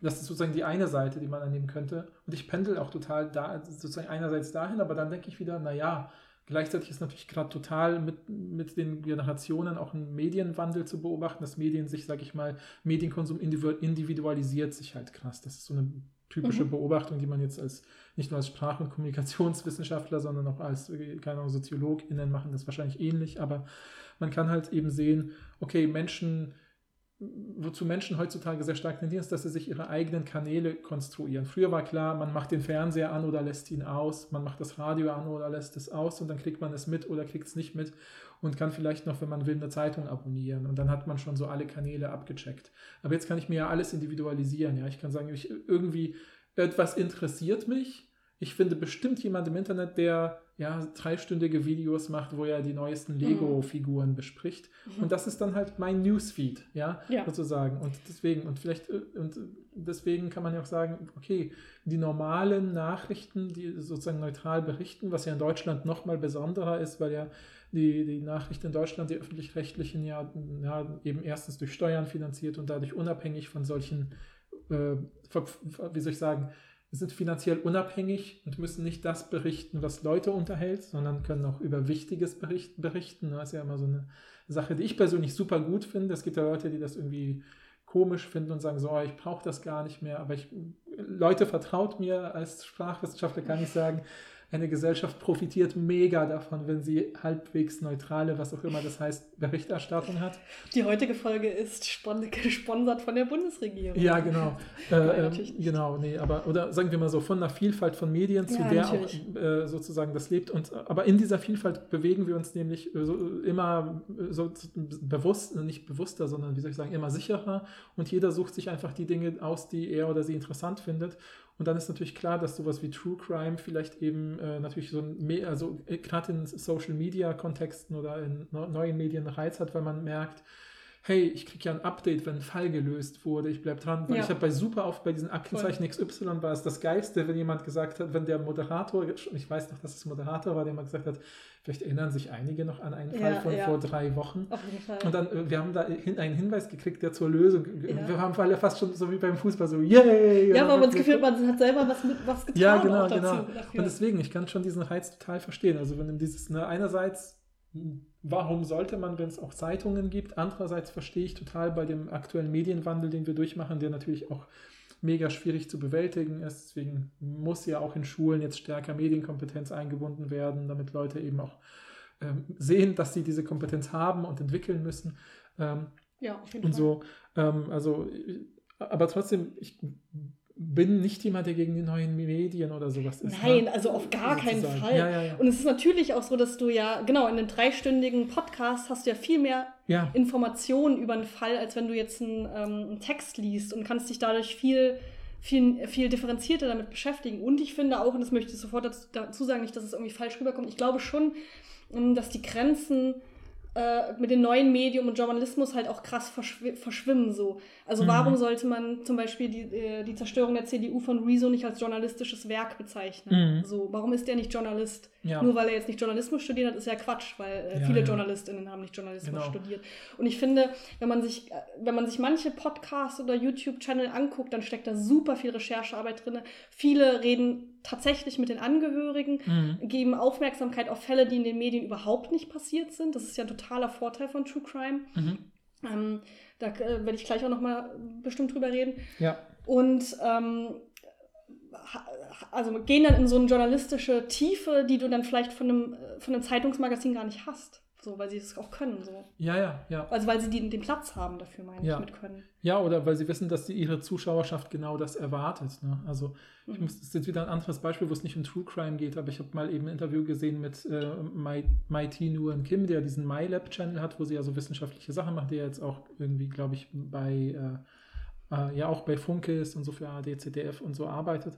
Das ist sozusagen die eine Seite, die man annehmen könnte. Und ich pendel auch total da, sozusagen einerseits dahin, aber dann denke ich wieder, naja, gleichzeitig ist natürlich gerade total mit, mit den Generationen auch ein Medienwandel zu beobachten, dass Medien sich, sage ich mal, Medienkonsum individu- individualisiert sich halt krass. Das ist so eine typische Mhm. Beobachtung, die man jetzt als nicht nur als Sprach- und Kommunikationswissenschaftler, sondern auch als äh, keine Ahnung, SoziologInnen machen das wahrscheinlich ähnlich, aber man kann halt eben sehen, okay, Menschen wozu Menschen heutzutage sehr stark tendieren, ist, dass sie sich ihre eigenen Kanäle konstruieren. Früher war klar, man macht den Fernseher an oder lässt ihn aus, man macht das Radio an oder lässt es aus und dann kriegt man es mit oder kriegt es nicht mit und kann vielleicht noch, wenn man will, eine Zeitung abonnieren und dann hat man schon so alle Kanäle abgecheckt. Aber jetzt kann ich mir ja alles individualisieren. Ja, ich kann sagen, ich, irgendwie etwas interessiert mich. Ich finde bestimmt jemand im Internet, der ja dreistündige Videos macht, wo er die neuesten Lego-Figuren bespricht. Und das ist dann halt mein Newsfeed, ja, Ja. sozusagen. Und deswegen, und vielleicht, äh, und deswegen kann man ja auch sagen, okay, die normalen Nachrichten, die sozusagen neutral berichten, was ja in Deutschland nochmal besonderer ist, weil ja die, die Nachrichten in Deutschland, die öffentlich-rechtlichen, ja, ja eben erstens durch Steuern finanziert und dadurch unabhängig von solchen, äh, wie soll ich sagen, sind finanziell unabhängig und müssen nicht das berichten, was Leute unterhält, sondern können auch über Wichtiges berichten. berichten. Das ist ja immer so eine Sache, die ich persönlich super gut finde. Es gibt ja Leute, die das irgendwie komisch finden und sagen so, oh, ich brauche das gar nicht mehr. Aber ich, Leute vertraut mir als Sprachwissenschaftler, kann ich sagen, eine Gesellschaft profitiert mega davon, wenn sie halbwegs neutrale, was auch immer das heißt, Berichterstattung hat. Die heutige Folge ist spon gesponsert von der Bundesregierung. Ja, genau. Äh, ähm, genau, nee, aber oder sagen wir mal so von einer Vielfalt von Medien, zu Ja, der natürlich. auch äh, sozusagen das lebt. Und aber in dieser Vielfalt bewegen wir uns nämlich äh, so, immer äh, so bewusst, nicht bewusster, sondern wie soll ich sagen, immer sicherer. Und jeder sucht sich einfach die Dinge aus, die er oder sie interessant findet. Und dann ist natürlich klar, dass sowas wie True Crime vielleicht eben äh, natürlich so ein, also äh, gerade in Social Media Kontexten oder in neu- neuen Medien Reiz hat, weil man merkt, hey, ich kriege ja ein Update, wenn ein Fall gelöst wurde, ich bleibe dran. Weil Ja. ich habe bei super oft bei diesen Aktenzeichen XY war es das Geilste, wenn jemand gesagt hat, wenn der Moderator, ich weiß noch, dass es Moderator war, der mal gesagt hat, vielleicht erinnern sich einige noch an einen Fall Ja, von ja. vor drei Wochen. Auf jeden Fall. Und dann, äh, wir haben da hin, einen Hinweis gekriegt, der zur Lösung, Ja. wir haben alle fast schon so wie beim Fußball so, yay! ja, weil man das Gefühl hat, man hat selber was, mit, was getan ja, genau, genau. dafür. Und deswegen, ich kann schon diesen Reiz total verstehen. Also wenn dieses, ne, einerseits, hm, warum sollte man, wenn es auch Zeitungen gibt, andererseits verstehe ich total bei dem aktuellen Medienwandel, den wir durchmachen, der natürlich auch mega schwierig zu bewältigen ist. Deswegen muss ja auch in Schulen jetzt stärker Medienkompetenz eingebunden werden, damit Leute eben auch ähm, sehen, dass sie diese Kompetenz haben und entwickeln müssen. Ähm, ja, auf jeden und Fall. so. Ähm, also, äh, aber trotzdem, ich bin nicht jemand, der gegen die neuen Medien oder sowas ist. Nein, ne? also auf gar keinen Sozusagen. Fall. Ja, ja, ja. Und es ist natürlich auch so, dass du ja, genau, in einem dreistündigen Podcast hast du ja viel mehr Informationen über einen Fall, als wenn du jetzt einen, ähm, einen Text liest und kannst dich dadurch viel viel, viel differenzierter damit beschäftigen. Und ich finde auch, und das möchte ich sofort dazu sagen, nicht, dass es irgendwie falsch rüberkommt, ich glaube schon, ähm, dass die Grenzen äh, mit dem neuen Medium und Journalismus halt auch krass verschw verschwimmen so. Also mhm. warum sollte man zum Beispiel die, äh, die Zerstörung der CDU von Rezo nicht als journalistisches Werk bezeichnen? Mhm. So, warum ist der nicht Journalist? Ja. Nur weil er jetzt nicht Journalismus studiert hat, ist ja Quatsch, weil äh, ja, viele ja. JournalistInnen haben nicht Journalismus genau. studiert. Und ich finde, wenn man sich, äh, wenn man sich manche Podcasts oder YouTube-Channel anguckt, dann steckt da super viel Recherchearbeit drin. Viele reden tatsächlich mit den Angehörigen, mhm. geben Aufmerksamkeit auf Fälle, die in den Medien überhaupt nicht passiert sind. Das ist ja ein totaler Vorteil von True Crime. Mhm. Ähm, da äh, werde ich gleich auch noch mal bestimmt drüber reden. Ja. Und ähm, also gehen dann in so eine journalistische Tiefe, die du dann vielleicht von einem, äh, von einem Zeitungsmagazin gar nicht hast. So, weil sie es auch können. So. Ja, ja, ja. Also weil sie die, den Platz haben dafür, meine ja. ich, mit können. Ja, oder weil sie wissen, dass die, ihre Zuschauerschaft genau das erwartet. Ne? Also mhm. ich muss, das ist jetzt wieder ein anderes Beispiel, wo es nicht um True Crime geht, aber ich habe mal eben ein Interview gesehen mit äh, Mai, Mai Nguyen Kim, der diesen MyLab-Channel hat, wo sie ja so wissenschaftliche Sachen macht, der jetzt auch irgendwie, glaube ich, bei äh, äh, ja auch bei Funke ist und so für ARD, ZDF und so arbeitet,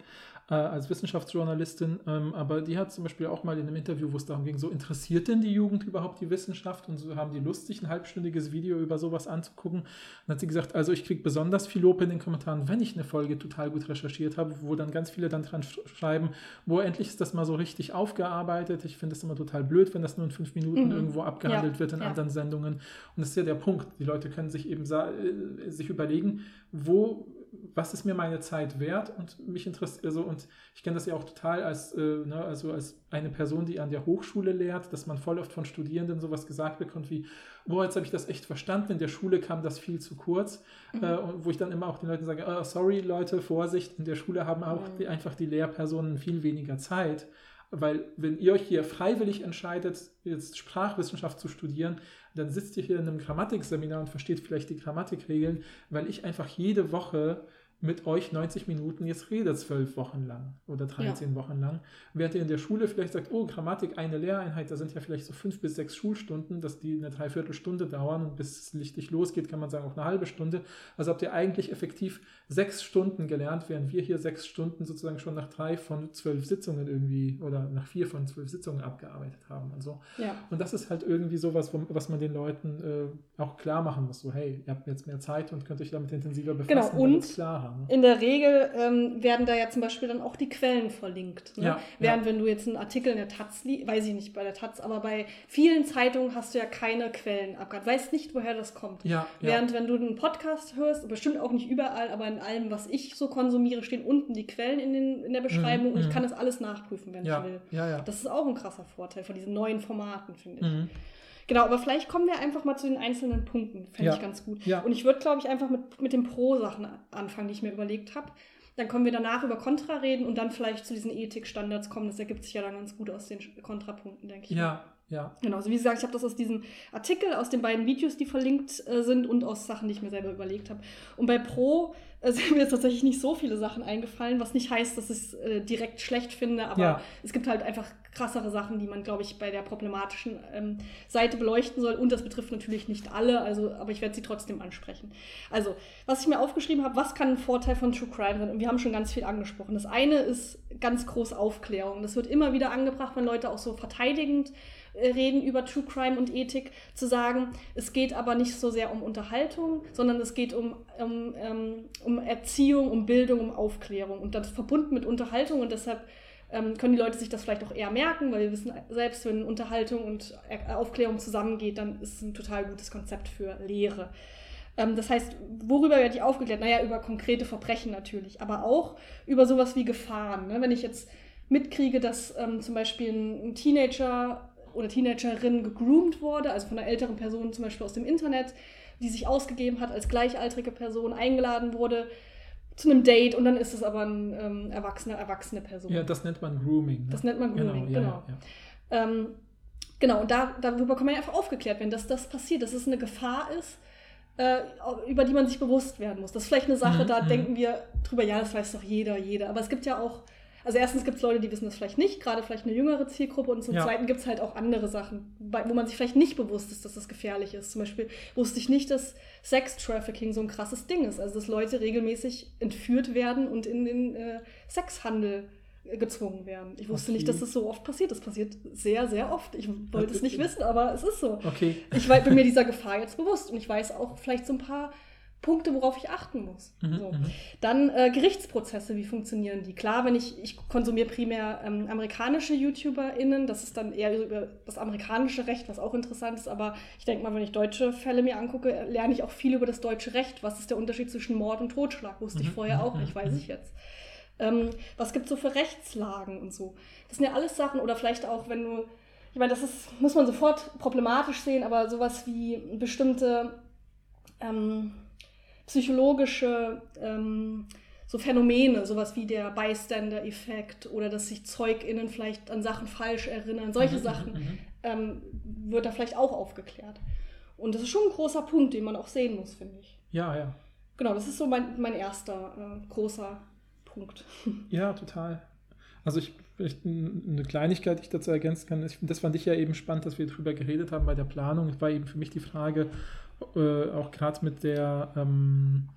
äh, als Wissenschaftsjournalistin. Ähm, aber die hat zum Beispiel auch mal in einem Interview, wo es darum ging, so interessiert denn die Jugend überhaupt die Wissenschaft und so haben die Lust, sich ein halbstündiges Video über sowas anzugucken. Dann hat sie gesagt, also ich kriege besonders viel Lob in den Kommentaren, wenn ich eine Folge total gut recherchiert habe, wo dann ganz viele dann dran schreiben, wo endlich ist das mal so richtig aufgearbeitet. Ich finde es immer total blöd, wenn das nur in fünf Minuten mhm. irgendwo abgehandelt ja, wird in ja. anderen Sendungen. Und das ist ja der Punkt. Die Leute können sich eben äh, sich überlegen, wo, was ist mir meine Zeit wert und mich interessiert, also und ich kenne das ja auch total als, äh, ne, also als eine Person, die an der Hochschule lehrt, dass man voll oft von Studierenden sowas gesagt bekommt wie, boah, jetzt habe ich das echt verstanden, in der Schule kam das viel zu kurz, mhm. äh, und wo ich dann immer auch den Leuten sage, oh, sorry Leute, Vorsicht, in der Schule haben auch mhm. die, einfach die Lehrpersonen viel weniger Zeit. Weil wenn ihr euch hier freiwillig entscheidet, jetzt Sprachwissenschaft zu studieren, dann sitzt ihr hier in einem Grammatikseminar und versteht vielleicht die Grammatikregeln, weil ich einfach jede Woche mit euch 90 Minuten jetzt rede, zwölf Wochen lang oder 13 ja. Wochen lang. Während ihr in der Schule vielleicht sagt, oh, Grammatik, eine Lehreinheit, da sind ja vielleicht so fünf bis sechs Schulstunden, dass die eine Dreiviertelstunde dauern und bis es richtig losgeht, kann man sagen, auch eine halbe Stunde. Also habt ihr eigentlich effektiv sechs Stunden gelernt, während wir hier sechs Stunden sozusagen schon nach drei von zwölf Sitzungen irgendwie oder nach vier von zwölf Sitzungen abgearbeitet haben. Und, so. ja. und das ist halt irgendwie sowas, was man den Leuten äh, auch klar machen muss. So, hey, ihr habt jetzt mehr Zeit und könnt euch damit intensiver befassen. Genau, und klarer Ne? In der Regel ähm, werden da ja zum Beispiel dann auch die Quellen verlinkt. Ne? Ja, Während ja. wenn du jetzt einen Artikel in der Taz liest, weiß ich nicht bei der Taz, aber bei vielen Zeitungen hast du ja keine Quellen abgehakt. Weißt nicht, woher das kommt. Ja, Während wenn du einen Podcast hörst, bestimmt auch nicht überall, aber in allem, was ich so konsumiere, stehen unten die Quellen in, den, in der Beschreibung mhm, und ich mhm. kann das alles nachprüfen, wenn ich will. Das ist auch ein krasser Vorteil von diesen neuen Formaten, finde ich. Mhm. Genau, aber vielleicht kommen wir einfach mal zu den einzelnen Punkten. Fände ja. ich ganz gut. Ja. Und ich würde, glaube ich, einfach mit, mit den Pro-Sachen anfangen, die ich mir überlegt habe. Dann können wir danach über Kontra reden und dann vielleicht zu diesen Ethikstandards kommen. Das ergibt sich ja dann ganz gut aus den Kontrapunkten, denke ich. Ja, ja. Genau, also wie gesagt, ich habe das aus diesem Artikel, aus den beiden Videos, die verlinkt äh, sind und aus Sachen, die ich mir selber überlegt habe. Und bei Pro äh, sind mir jetzt tatsächlich nicht so viele Sachen eingefallen, was nicht heißt, dass ich es äh, direkt schlecht finde, aber ja. es gibt halt einfach krassere Sachen, die man, glaube ich, bei der problematischen ähm, Seite beleuchten soll. Und das betrifft natürlich nicht alle, also, aber ich werde sie trotzdem ansprechen. Also, was ich mir aufgeschrieben habe, was kann ein Vorteil von True Crime sein? Und wir haben schon ganz viel angesprochen. Das eine ist ganz groß Aufklärung. Das wird immer wieder angebracht, wenn Leute auch so verteidigend äh, reden über True Crime und Ethik, zu sagen, es geht aber nicht so sehr um Unterhaltung, sondern es geht um, um, ähm, um Erziehung, um Bildung, um Aufklärung und das verbunden mit Unterhaltung und deshalb können die Leute sich das vielleicht auch eher merken, weil wir wissen selbst, wenn Unterhaltung und Aufklärung zusammengeht, dann ist es ein total gutes Konzept für Lehre. Ähm, das heißt, worüber werde ich aufgeklärt? Naja, über konkrete Verbrechen natürlich, aber auch über sowas wie Gefahren. Ne? Wenn ich jetzt mitkriege, dass ähm, zum Beispiel ein Teenager oder Teenagerin gegroomt wurde, also von einer älteren Person zum Beispiel aus dem Internet, die sich ausgegeben hat als gleichaltrige Person, eingeladen wurde zu einem Date und dann ist es aber eine ähm, erwachsene, erwachsene Person. Ja, das nennt man Grooming. Ne? Das nennt man Grooming, genau. genau. Ja, ja. Ähm, genau, und da, darüber kann man ja einfach aufgeklärt werden, dass das passiert, dass es eine Gefahr ist, äh, über die man sich bewusst werden muss. Das ist vielleicht eine Sache, mhm, da mhm. denken wir drüber, ja, das weiß doch jeder, jeder. Aber es gibt ja auch Also erstens gibt es Leute, die wissen das vielleicht nicht, gerade vielleicht eine jüngere Zielgruppe. Und zum Ja. Zweiten gibt es halt auch andere Sachen, wo man sich vielleicht nicht bewusst ist, dass das gefährlich ist. Zum Beispiel wusste ich nicht, dass Sex-Trafficking so ein krasses Ding ist. Also dass Leute regelmäßig entführt werden und in den äh, Sexhandel äh, gezwungen werden. Ich wusste Okay. nicht, dass das so oft passiert. Das passiert sehr, sehr oft. Ich wollte es nicht wissen, aber es ist so. Okay. Ich bin mir dieser Gefahr jetzt bewusst und ich weiß auch vielleicht so ein paar Punkte, worauf ich achten muss. Mhm, So. mhm. Dann äh, Gerichtsprozesse, wie funktionieren die? Klar, wenn ich, ich konsumiere primär ähm, amerikanische YouTuberInnen, das ist dann eher über das amerikanische Recht, was auch interessant ist, aber ich denke mal, wenn ich deutsche Fälle mir angucke, lerne ich auch viel über das deutsche Recht. Was ist der Unterschied zwischen Mord und Totschlag? Wusste ich Mhm, vorher mhm, auch nicht, mhm, weiß ich jetzt. Ähm, was gibt es so für Rechtslagen und so? Das sind ja alles Sachen, oder vielleicht auch, wenn du, ich meine, das ist, muss man sofort problematisch sehen, aber sowas wie bestimmte ähm, psychologische ähm, so Phänomene, sowas wie der Bystander-Effekt oder dass sich ZeugInnen vielleicht an Sachen falsch erinnern, solche Mhm, Sachen mhm, mhm. ähm, wird da vielleicht auch aufgeklärt. Und das ist schon ein großer Punkt, den man auch sehen muss, finde ich. Ja, ja. Genau, das ist so mein, mein erster äh, großer Punkt. Ja, total. Also ich vielleicht n- eine Kleinigkeit, die ich dazu ergänzen kann, ich, das fand ich ja eben spannend, dass wir darüber geredet haben bei der Planung. Es war eben für mich die Frage, äh, auch gerade mit der, ähm,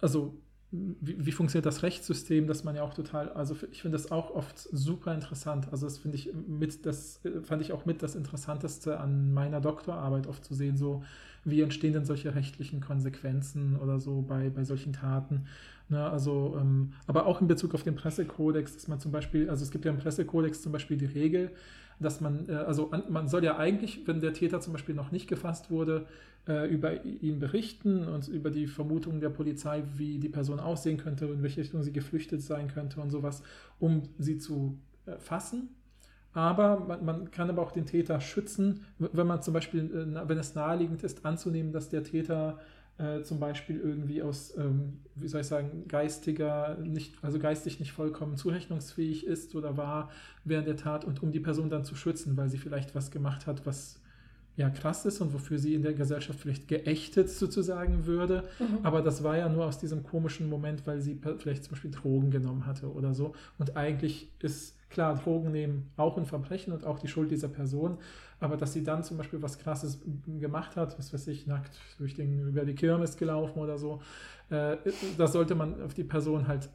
also wie, wie funktioniert das Rechtssystem, dass man ja auch total, also ich finde das auch oft super interessant. Also das finde ich mit, das äh, fand ich auch mit das Interessanteste an meiner Doktorarbeit oft zu sehen, so wie entstehen denn solche rechtlichen Konsequenzen oder so bei, bei solchen Taten. Ne, also, ähm, aber auch in Bezug auf den Pressekodex, dass man zum Beispiel, also es gibt ja im Pressekodex zum Beispiel die Regel, dass man, äh, also an, man soll ja eigentlich, wenn der Täter zum Beispiel noch nicht gefasst wurde, äh, über ihn berichten und über die Vermutungen der Polizei, wie die Person aussehen könnte, in welche Richtung sie geflüchtet sein könnte und sowas, um sie zu äh, fassen. Aber man, man kann aber auch den Täter schützen, wenn man zum Beispiel, äh, wenn es naheliegend ist, anzunehmen, dass der Täter äh, zum Beispiel irgendwie aus, ähm, wie soll ich sagen, geistiger, nicht, also geistig nicht vollkommen zurechnungsfähig ist oder war während der Tat und um die Person dann zu schützen, weil sie vielleicht was gemacht hat, was ja krass ist und wofür sie in der Gesellschaft vielleicht geächtet sozusagen würde. Aber das war ja nur aus diesem komischen Moment, weil sie vielleicht zum Beispiel Drogen genommen hatte oder so. Und eigentlich ist klar, Drogen nehmen auch ein Verbrechen und auch die Schuld dieser Person. Aber dass sie dann zum Beispiel was Krasses gemacht hat, was weiß ich, nackt durch den, über die Kirmes gelaufen oder so, äh, da sollte man auf die Person halt,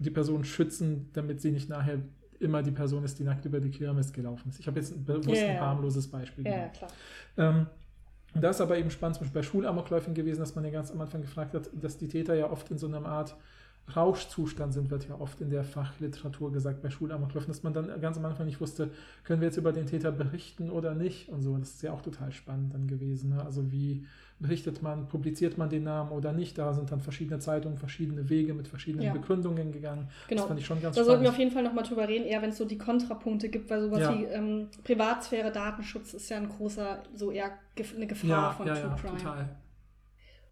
die Person schützen, damit sie nicht nachher immer die Person ist, die nackt über die Kirmes gelaufen ist. Ich habe jetzt ein bewusst Ja, ein ja. harmloses Beispiel Ja, ja, gemacht. klar. Ähm, da ist aber eben spannend, zum Beispiel bei Schulamokläufen gewesen, dass man ja ganz am Anfang gefragt hat, dass die Täter ja oft in so einer Art Rauschzustand sind, wird ja oft in der Fachliteratur gesagt bei Schulamokläufen, dass man dann ganz am Anfang nicht wusste, können wir jetzt über den Täter berichten oder nicht und so. Das ist ja auch total spannend dann gewesen. Ne? Also wie berichtet man, publiziert man den Namen oder nicht? Da sind dann verschiedene Zeitungen, verschiedene Wege mit verschiedenen Ja. Begründungen gegangen. Genau. Das fand ich schon ganz Da sollten wir spannend. auf jeden Fall nochmal drüber reden, eher wenn es so die Kontrapunkte gibt, weil sowas Ja. wie ähm, Privatsphäre, Datenschutz ist ja ein großer, so eher eine Gefahr ja, von ja, True ja, Crime. total.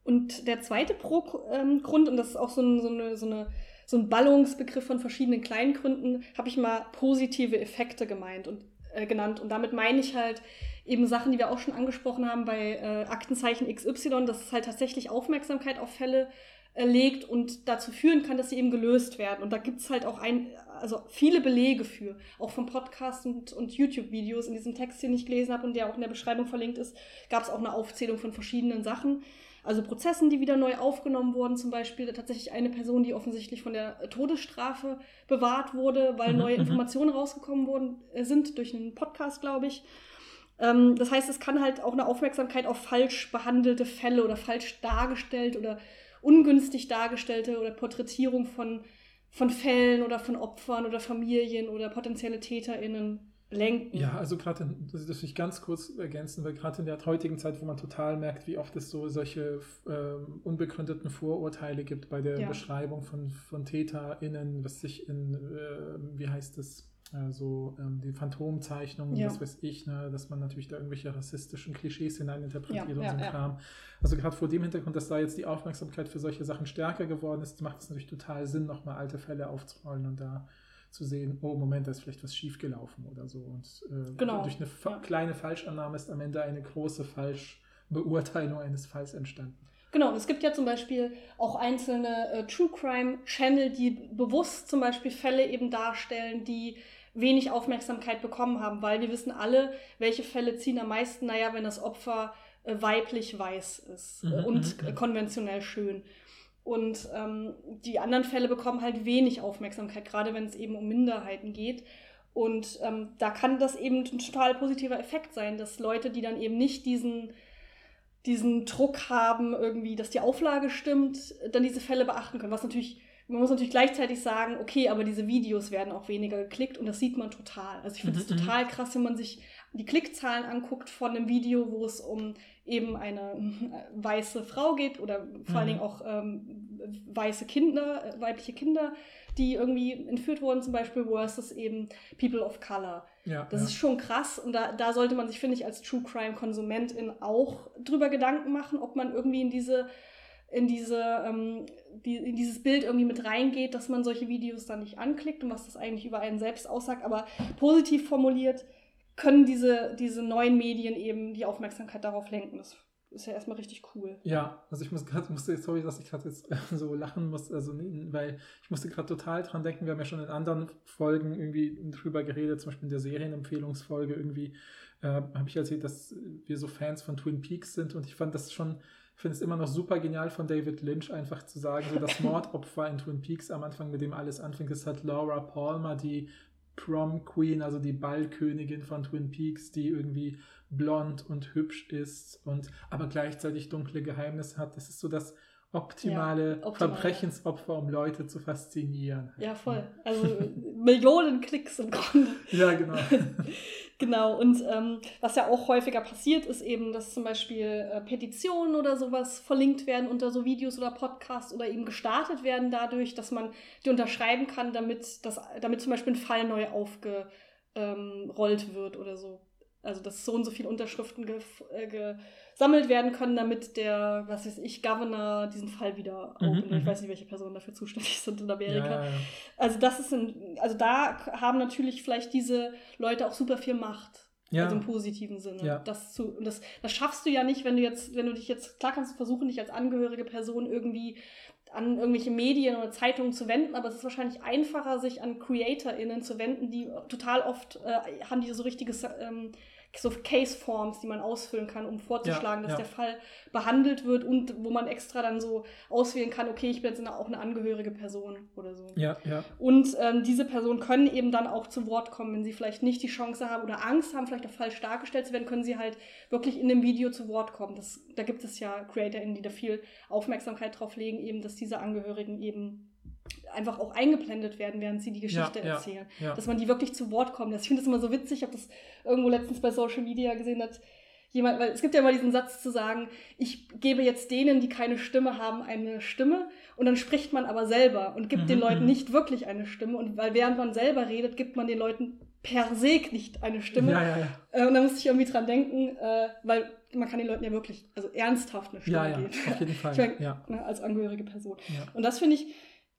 Und der zweite Pro ähm, Grund, und das ist auch so, ein, so, eine, so, eine, so ein Ballungsbegriff von verschiedenen kleinen Gründen, habe ich mal positive Effekte gemeint und äh, genannt. Und damit meine ich halt eben Sachen, die wir auch schon angesprochen haben bei äh, Aktenzeichen XY, dass es halt tatsächlich Aufmerksamkeit auf Fälle äh, legt und dazu führen kann, dass sie eben gelöst werden. Und da gibt es halt auch ein, also viele Belege für, auch vom Podcast und, und YouTube-Videos. In diesem Text, den ich gelesen habe und der auch in der Beschreibung verlinkt ist, gab es auch eine Aufzählung von verschiedenen Sachen. Also Prozessen, die wieder neu aufgenommen wurden, zum Beispiel tatsächlich eine Person, die offensichtlich von der Todesstrafe bewahrt wurde, weil Mhm, neue mhm. Informationen rausgekommen wurden, äh, sind durch einen Podcast, glaube ich. Ähm, das heißt, es kann halt auch eine Aufmerksamkeit auf falsch behandelte Fälle oder falsch dargestellt oder ungünstig dargestellte oder Porträtierung von, von Fällen oder von Opfern oder Familien oder potenzielle TäterInnen lenken. Ja, also gerade, das das will ich ganz kurz ergänzen, weil gerade in der heutigen Zeit, wo man total merkt, wie oft es so solche ähm, unbegründeten Vorurteile gibt bei der Ja. Beschreibung von, von TäterInnen, was sich in, äh, wie heißt es, also ähm, die Phantomzeichnungen, Ja. was weiß ich, ne, dass man natürlich da irgendwelche rassistischen Klischees hineininterpretiert Ja, und ja, so ja. Kram. Also gerade vor dem Hintergrund, dass da jetzt die Aufmerksamkeit für solche Sachen stärker geworden ist, macht es natürlich total Sinn, nochmal alte Fälle aufzurollen und da zu sehen, oh Moment, da ist vielleicht was schiefgelaufen oder so. Und äh, Genau, durch eine fa kleine Falschannahme ist am Ende eine große Falschbeurteilung eines Falls entstanden. Genau, und es gibt ja zum Beispiel auch einzelne äh, True Crime Channel, die bewusst zum Beispiel Fälle eben darstellen, die wenig Aufmerksamkeit bekommen haben, weil wir wissen alle, welche Fälle ziehen am meisten, naja, wenn das Opfer äh, weiblich weiß ist Mhm, und mhm, mhm. konventionell schön. Und ähm, die anderen Fälle bekommen halt wenig Aufmerksamkeit, gerade wenn es eben um Minderheiten geht. Und ähm, da kann das eben ein total positiver Effekt sein, dass Leute, die dann eben nicht diesen, diesen Druck haben, irgendwie, dass die Auflage stimmt, dann diese Fälle beachten können. Was natürlich, man muss natürlich gleichzeitig sagen, okay, aber diese Videos werden auch weniger geklickt und das sieht man total. Also ich finde es Mhm, mhm. total krass, wenn man sich die Klickzahlen anguckt von einem Video, wo es um eben eine äh, weiße Frau geht oder vor allen Mhm. Dingen auch ähm, weiße Kinder, äh, weibliche Kinder, die irgendwie entführt wurden zum Beispiel, versus eben People of Color. Ja, Das ja. ist schon krass und da, da sollte man sich, finde ich, als True Crime-Konsumentin auch drüber Gedanken machen, ob man irgendwie in diese in diese ähm, die, in dieses Bild irgendwie mit reingeht, dass man solche Videos dann nicht anklickt und was das eigentlich über einen selbst aussagt. Aber positiv formuliert können diese, diese neuen Medien eben die Aufmerksamkeit darauf lenken. Das ist ja erstmal richtig cool. Ja, also ich muss grad, musste, sorry, dass ich gerade jetzt so lachen muss, also weil ich musste gerade total dran denken, wir haben ja schon in anderen Folgen irgendwie drüber geredet, zum Beispiel in der Serienempfehlungsfolge irgendwie, äh, habe ich erzählt, dass wir so Fans von Twin Peaks sind und ich fand das schon, finde es immer noch super genial von David Lynch einfach zu sagen, so das Mordopfer in Twin Peaks am Anfang, mit dem alles anfängt, ist halt Laura Palmer, die Prom Queen, also die Ballkönigin von Twin Peaks, die irgendwie blond und hübsch ist und aber gleichzeitig dunkle Geheimnisse hat. Das ist so das optimale Ja, optimal. Verbrechensopfer, um Leute zu faszinieren. Ja, voll. Also Millionen Klicks im Grunde. Ja, genau. Genau, und ähm, was ja auch häufiger passiert, ist eben, dass zum Beispiel äh, Petitionen oder sowas verlinkt werden unter so Videos oder Podcasts oder eben gestartet werden dadurch, dass man die unterschreiben kann, damit, das, damit zum Beispiel ein Fall neu aufgerollt wird oder so. Also, dass so und so viele Unterschriften äh, gesammelt werden können, damit der, was weiß ich, Governor diesen Fall wieder Mhm, aufnimmt. Ich mhm. weiß nicht, welche Personen dafür zuständig sind in Amerika. ja, ja. Also das ist ein, also da haben natürlich vielleicht diese Leute auch super viel Macht. Ja. Also im positiven Sinne. Das, zu, und das, das schaffst du ja nicht, wenn du jetzt, wenn du dich jetzt, klar kannst du versuchen, dich als angehörige Person irgendwie an irgendwelche Medien oder Zeitungen zu wenden, aber es ist wahrscheinlich einfacher, sich an CreatorInnen zu wenden, die total oft äh, haben die so richtiges ähm, so Case-Forms, die man ausfüllen kann, um vorzuschlagen, Ja, dass ja. der Fall behandelt wird und wo man extra dann so auswählen kann, okay, ich bin jetzt eine, auch eine angehörige Person oder so. Ja, ja. Und ähm, diese Personen können eben dann auch zu Wort kommen, wenn sie vielleicht nicht die Chance haben oder Angst haben, vielleicht auch falsch dargestellt zu werden, können sie halt wirklich in dem Video zu Wort kommen. Das, da gibt es ja CreatorInnen, die da viel Aufmerksamkeit drauf legen, eben, dass diese Angehörigen eben einfach auch eingeblendet werden, während sie die Geschichte ja, erzählen. ja. Dass man die wirklich zu Wort kommen lässt. Ich finde das immer so witzig, ich habe das irgendwo letztens bei Social Media gesehen, dass jemand, weil es gibt ja immer diesen Satz zu sagen, ich gebe jetzt denen, die keine Stimme haben, eine Stimme und dann spricht man aber selber und gibt Mhm, den Leuten mhm. nicht wirklich eine Stimme und weil während man selber redet, gibt man den Leuten per se nicht eine Stimme. Äh, und da musste ich irgendwie dran denken, äh, weil man kann den Leuten ja wirklich, also ernsthaft eine Stimme Ja, ja, geben. auf jeden Fall. Ich mein, ja. ne, als angehörige Person. Ja. Und das finde ich,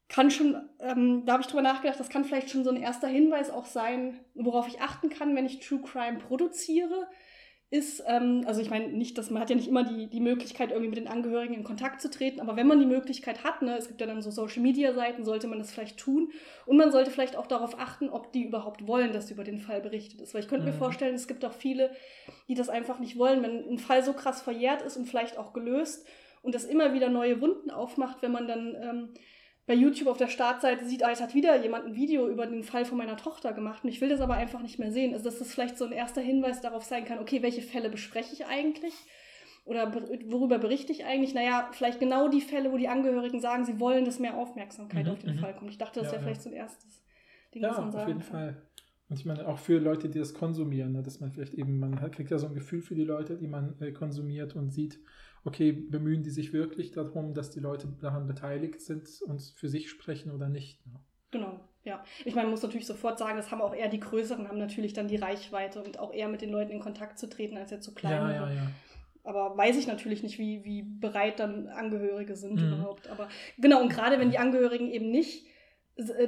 kann schon, ähm, da habe ich drüber nachgedacht, das kann vielleicht schon so ein erster Hinweis auch sein, worauf ich achten kann, wenn ich True Crime produziere, ist, ähm, also ich meine, nicht, dass man hat ja nicht immer die, die Möglichkeit, irgendwie mit den Angehörigen in Kontakt zu treten, aber wenn man die Möglichkeit hat, ne, es gibt ja dann so Social Media Seiten, sollte man das vielleicht tun. Und man sollte vielleicht auch darauf achten, ob die überhaupt wollen, dass über den Fall berichtet ist. Weil ich könnte mir Mhm. vorstellen, es gibt auch viele, die das einfach nicht wollen, wenn ein Fall so krass verjährt ist und vielleicht auch gelöst und das immer wieder neue Wunden aufmacht, wenn man dann ähm, bei YouTube auf der Startseite sieht, ah, jetzt hat wieder jemand ein Video über den Fall von meiner Tochter gemacht und ich will das aber einfach nicht mehr sehen. Also dass das vielleicht so ein erster Hinweis darauf sein kann, okay, welche Fälle bespreche ich eigentlich? Oder ber- worüber berichte ich eigentlich? Naja, vielleicht genau die Fälle, wo die Angehörigen sagen, sie wollen, dass mehr Aufmerksamkeit Mhm, auf den mhm. Fall kommt. Ich dachte, das Ja, wäre vielleicht so ein erstes Ding, Ja, was man auf sagen jeden kann. Fall. Und ich meine, auch für Leute, die das konsumieren, ne, dass man vielleicht eben, man kriegt ja so ein Gefühl für die Leute, die man äh, konsumiert und sieht, okay, bemühen die sich wirklich darum, dass die Leute daran beteiligt sind und für sich sprechen oder nicht. Ne? Genau, ja. Ich meine, man muss natürlich sofort sagen, das haben auch eher die Größeren, haben natürlich dann die Reichweite und auch eher mit den Leuten in Kontakt zu treten, als jetzt so kleine. Ja, ja, ja. Aber weiß ich natürlich nicht, wie, wie bereit dann Angehörige sind Mhm. überhaupt. Aber genau, und gerade wenn die Angehörigen eben nicht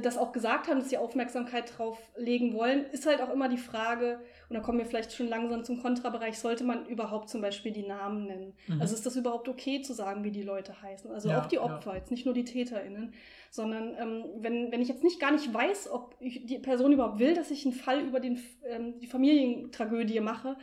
das auch gesagt haben, dass sie Aufmerksamkeit drauf legen wollen, ist halt auch immer die Frage, und da kommen wir vielleicht schon langsam zum Kontrabereich, sollte man überhaupt zum Beispiel die Namen nennen? Mhm. Also ist das überhaupt okay zu sagen, wie die Leute heißen? Also ja, auch die Opfer, ja. jetzt nicht nur die TäterInnen, sondern ähm, wenn, wenn ich jetzt nicht gar nicht weiß, ob die Person überhaupt will, dass ich einen Fall über den, ähm, die Familientragödie mache,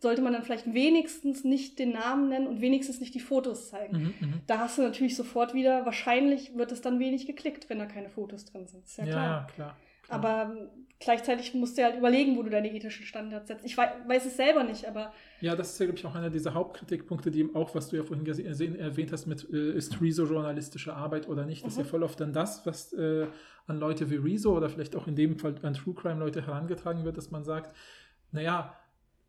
sollte man dann vielleicht wenigstens nicht den Namen nennen und wenigstens nicht die Fotos zeigen. Mhm, mhm. da hast du natürlich sofort wieder, wahrscheinlich wird es dann wenig geklickt, wenn da keine Fotos drin sind. Ist ja, ja klar. klar. Aber gleichzeit musst du halt überlegen, wo du deine ethischen Standards setzt. Ich weiß, weiß es selber nicht, aber. Ja, das ist ja, glaube ich, auch einer dieser Hauptkritikpunkte, die eben auch, was du ja vorhin gesehen, erwähnt hast, mit äh, ist Rezo journalistische Arbeit oder nicht. Das mhm. ist ja voll oft dann das, was äh, an Leute wie Rezo oder vielleicht auch in dem Fall an True Crime Leute herangetragen wird, dass man sagt, naja,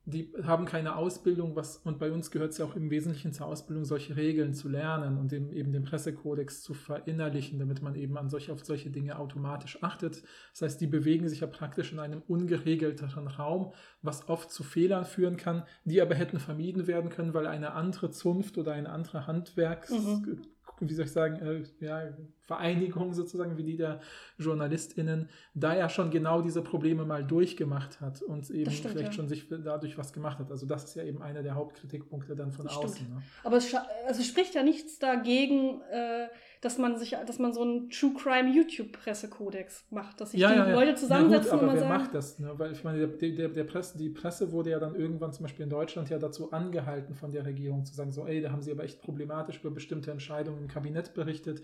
die haben keine Ausbildung, was, und bei uns gehört es ja auch im Wesentlichen zur Ausbildung, solche Regeln zu lernen und dem, eben den Pressekodex zu verinnerlichen, damit man eben an solche, auf solche Dinge automatisch achtet. Das heißt, die bewegen sich ja praktisch in einem ungeregelteren Raum, was oft zu Fehlern führen kann, die aber hätten vermieden werden können, weil eine andere Zunft oder eine andere Handwerks- mhm wie soll ich sagen, äh, ja, Vereinigung sozusagen, wie die der JournalistInnen, da ja schon genau diese Probleme mal durchgemacht hat und eben stimmt, vielleicht ja. schon sich dadurch was gemacht hat. Also das ist ja eben einer der Hauptkritikpunkte dann von das außen. Ne? Aber es also spricht ja nichts dagegen, äh, dass man sich, dass man so einen True Crime YouTube-Pressekodex macht, dass sich ja, die ja, Leute zusammensetzen gut, aber und wer sagen, macht das? Ne? Weil ich meine, der, der, der Presse, die Presse wurde ja dann irgendwann zum Beispiel in Deutschland ja dazu angehalten von der Regierung zu sagen, so, ey, da haben sie aber echt problematisch über bestimmte Entscheidungen im Kabinett berichtet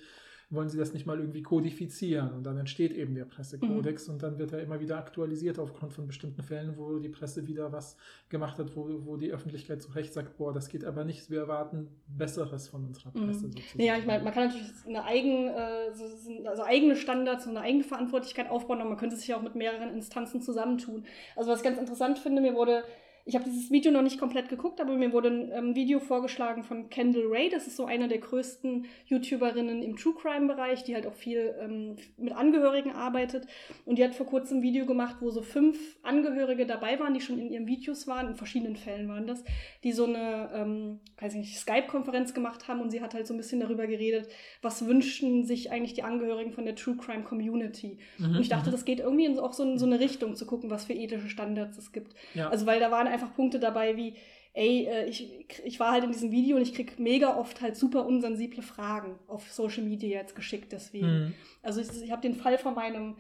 wollen sie das nicht mal irgendwie kodifizieren? Und dann entsteht eben der Pressekodex mhm. und dann wird er immer wieder aktualisiert aufgrund von bestimmten Fällen, wo die Presse wieder was gemacht hat, wo, wo die Öffentlichkeit zu Recht sagt, boah, das geht aber nicht, wir erwarten Besseres von unserer mhm. Presse mhm. sozusagen. Ja, ich meine, man kann natürlich eine eigen, äh, also eigene Standards und eine eigene Verantwortlichkeit aufbauen, aber man könnte sich auch mit mehreren Instanzen zusammentun. Also was ich ganz interessant finde, mir wurde ich habe dieses Video noch nicht komplett geguckt, aber mir wurde ein ähm, Video vorgeschlagen von Kendall Ray. Das ist so eine der größten YouTuberinnen im True Crime-Bereich, die halt auch viel ähm, mit Angehörigen arbeitet. Und die hat vor kurzem ein Video gemacht, wo so fünf Angehörige dabei waren, die schon in ihren Videos waren, in verschiedenen Fällen waren das, die so eine, ähm, weiß ich nicht, Skype-Konferenz gemacht haben und sie hat halt so ein bisschen darüber geredet, was wünschen sich eigentlich die Angehörigen von der True Crime Community. Mhm, und ich dachte, mhm. das geht irgendwie in auch so, in so eine Richtung, zu gucken, was für ethische Standards es gibt. Ja. Also weil da waren einfach Punkte dabei wie, ey, äh, ich, ich war halt in diesem Video und ich krieg mega oft halt super unsensible Fragen auf Social Media jetzt geschickt deswegen. Mhm. Also ich, ich habe den Fall von meinem,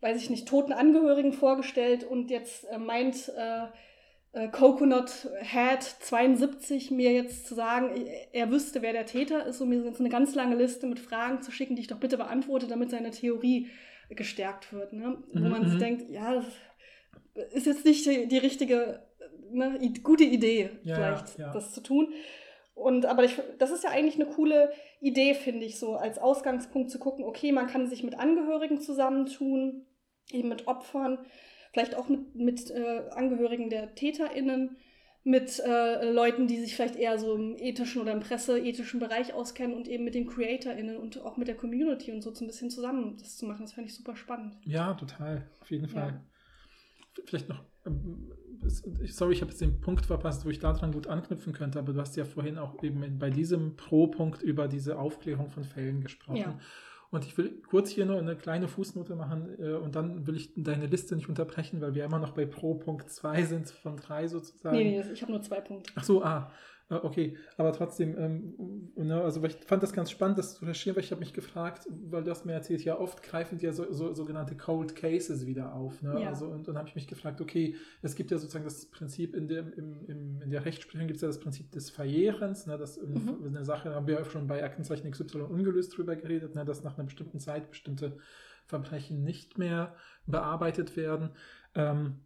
weiß ich nicht, toten Angehörigen vorgestellt und jetzt äh, meint äh, äh, Coconut Head 72 mir jetzt zu sagen, er wüsste, wer der Täter ist und mir jetzt eine ganz lange Liste mit Fragen zu schicken, die ich doch bitte beantworte, damit seine Theorie gestärkt wird. Ne? Mhm. Wo man sich mhm. denkt, ja, das ist jetzt nicht die, die richtige eine gute Idee, ja, vielleicht, ja. das zu tun. Und aber ich, das ist ja eigentlich eine coole Idee, finde ich, so als Ausgangspunkt zu gucken, okay, man kann sich mit Angehörigen zusammentun, eben mit Opfern, vielleicht auch mit, mit äh, Angehörigen der TäterInnen, mit äh, Leuten, die sich vielleicht eher so im ethischen oder im presseethischen Bereich auskennen und eben mit den CreatorInnen und auch mit der Community und so ein bisschen zusammen das zu machen. Das fände ich super spannend. Ja, total. Auf jeden Fall. Ja. Vielleicht noch sorry, ich habe jetzt den Punkt verpasst, wo ich daran gut anknüpfen könnte, aber du hast ja vorhin auch eben bei diesem Pro-Punkt über diese Aufklärung von Fällen gesprochen. Ja. Und ich will kurz hier nur eine kleine Fußnote machen äh, und dann will ich deine Liste nicht unterbrechen, weil wir immer noch bei Pro Punkt 2 sind von 3 sozusagen. Nee, nee, ich habe nur zwei Punkte. Ach so, ah. Ah, okay, aber trotzdem, ähm, ne, also ich fand das ganz spannend, das zu recherchieren, weil ich habe mich gefragt, weil du hast mir erzählt, ja oft greifen die ja so, so, sogenannte Cold Cases wieder auf. Ne? Ja. Also, und dann habe ich mich gefragt, okay, es gibt ja sozusagen das Prinzip, in der, im, im, in der Rechtsprechung gibt es ja das Prinzip des Verjährens, ne? das mhm. eine Sache, haben wir ja schon bei Aktenzeichen XY ungelöst drüber geredet, ne? dass nach einer bestimmten Zeit bestimmte Verbrechen nicht mehr bearbeitet werden. Ähm,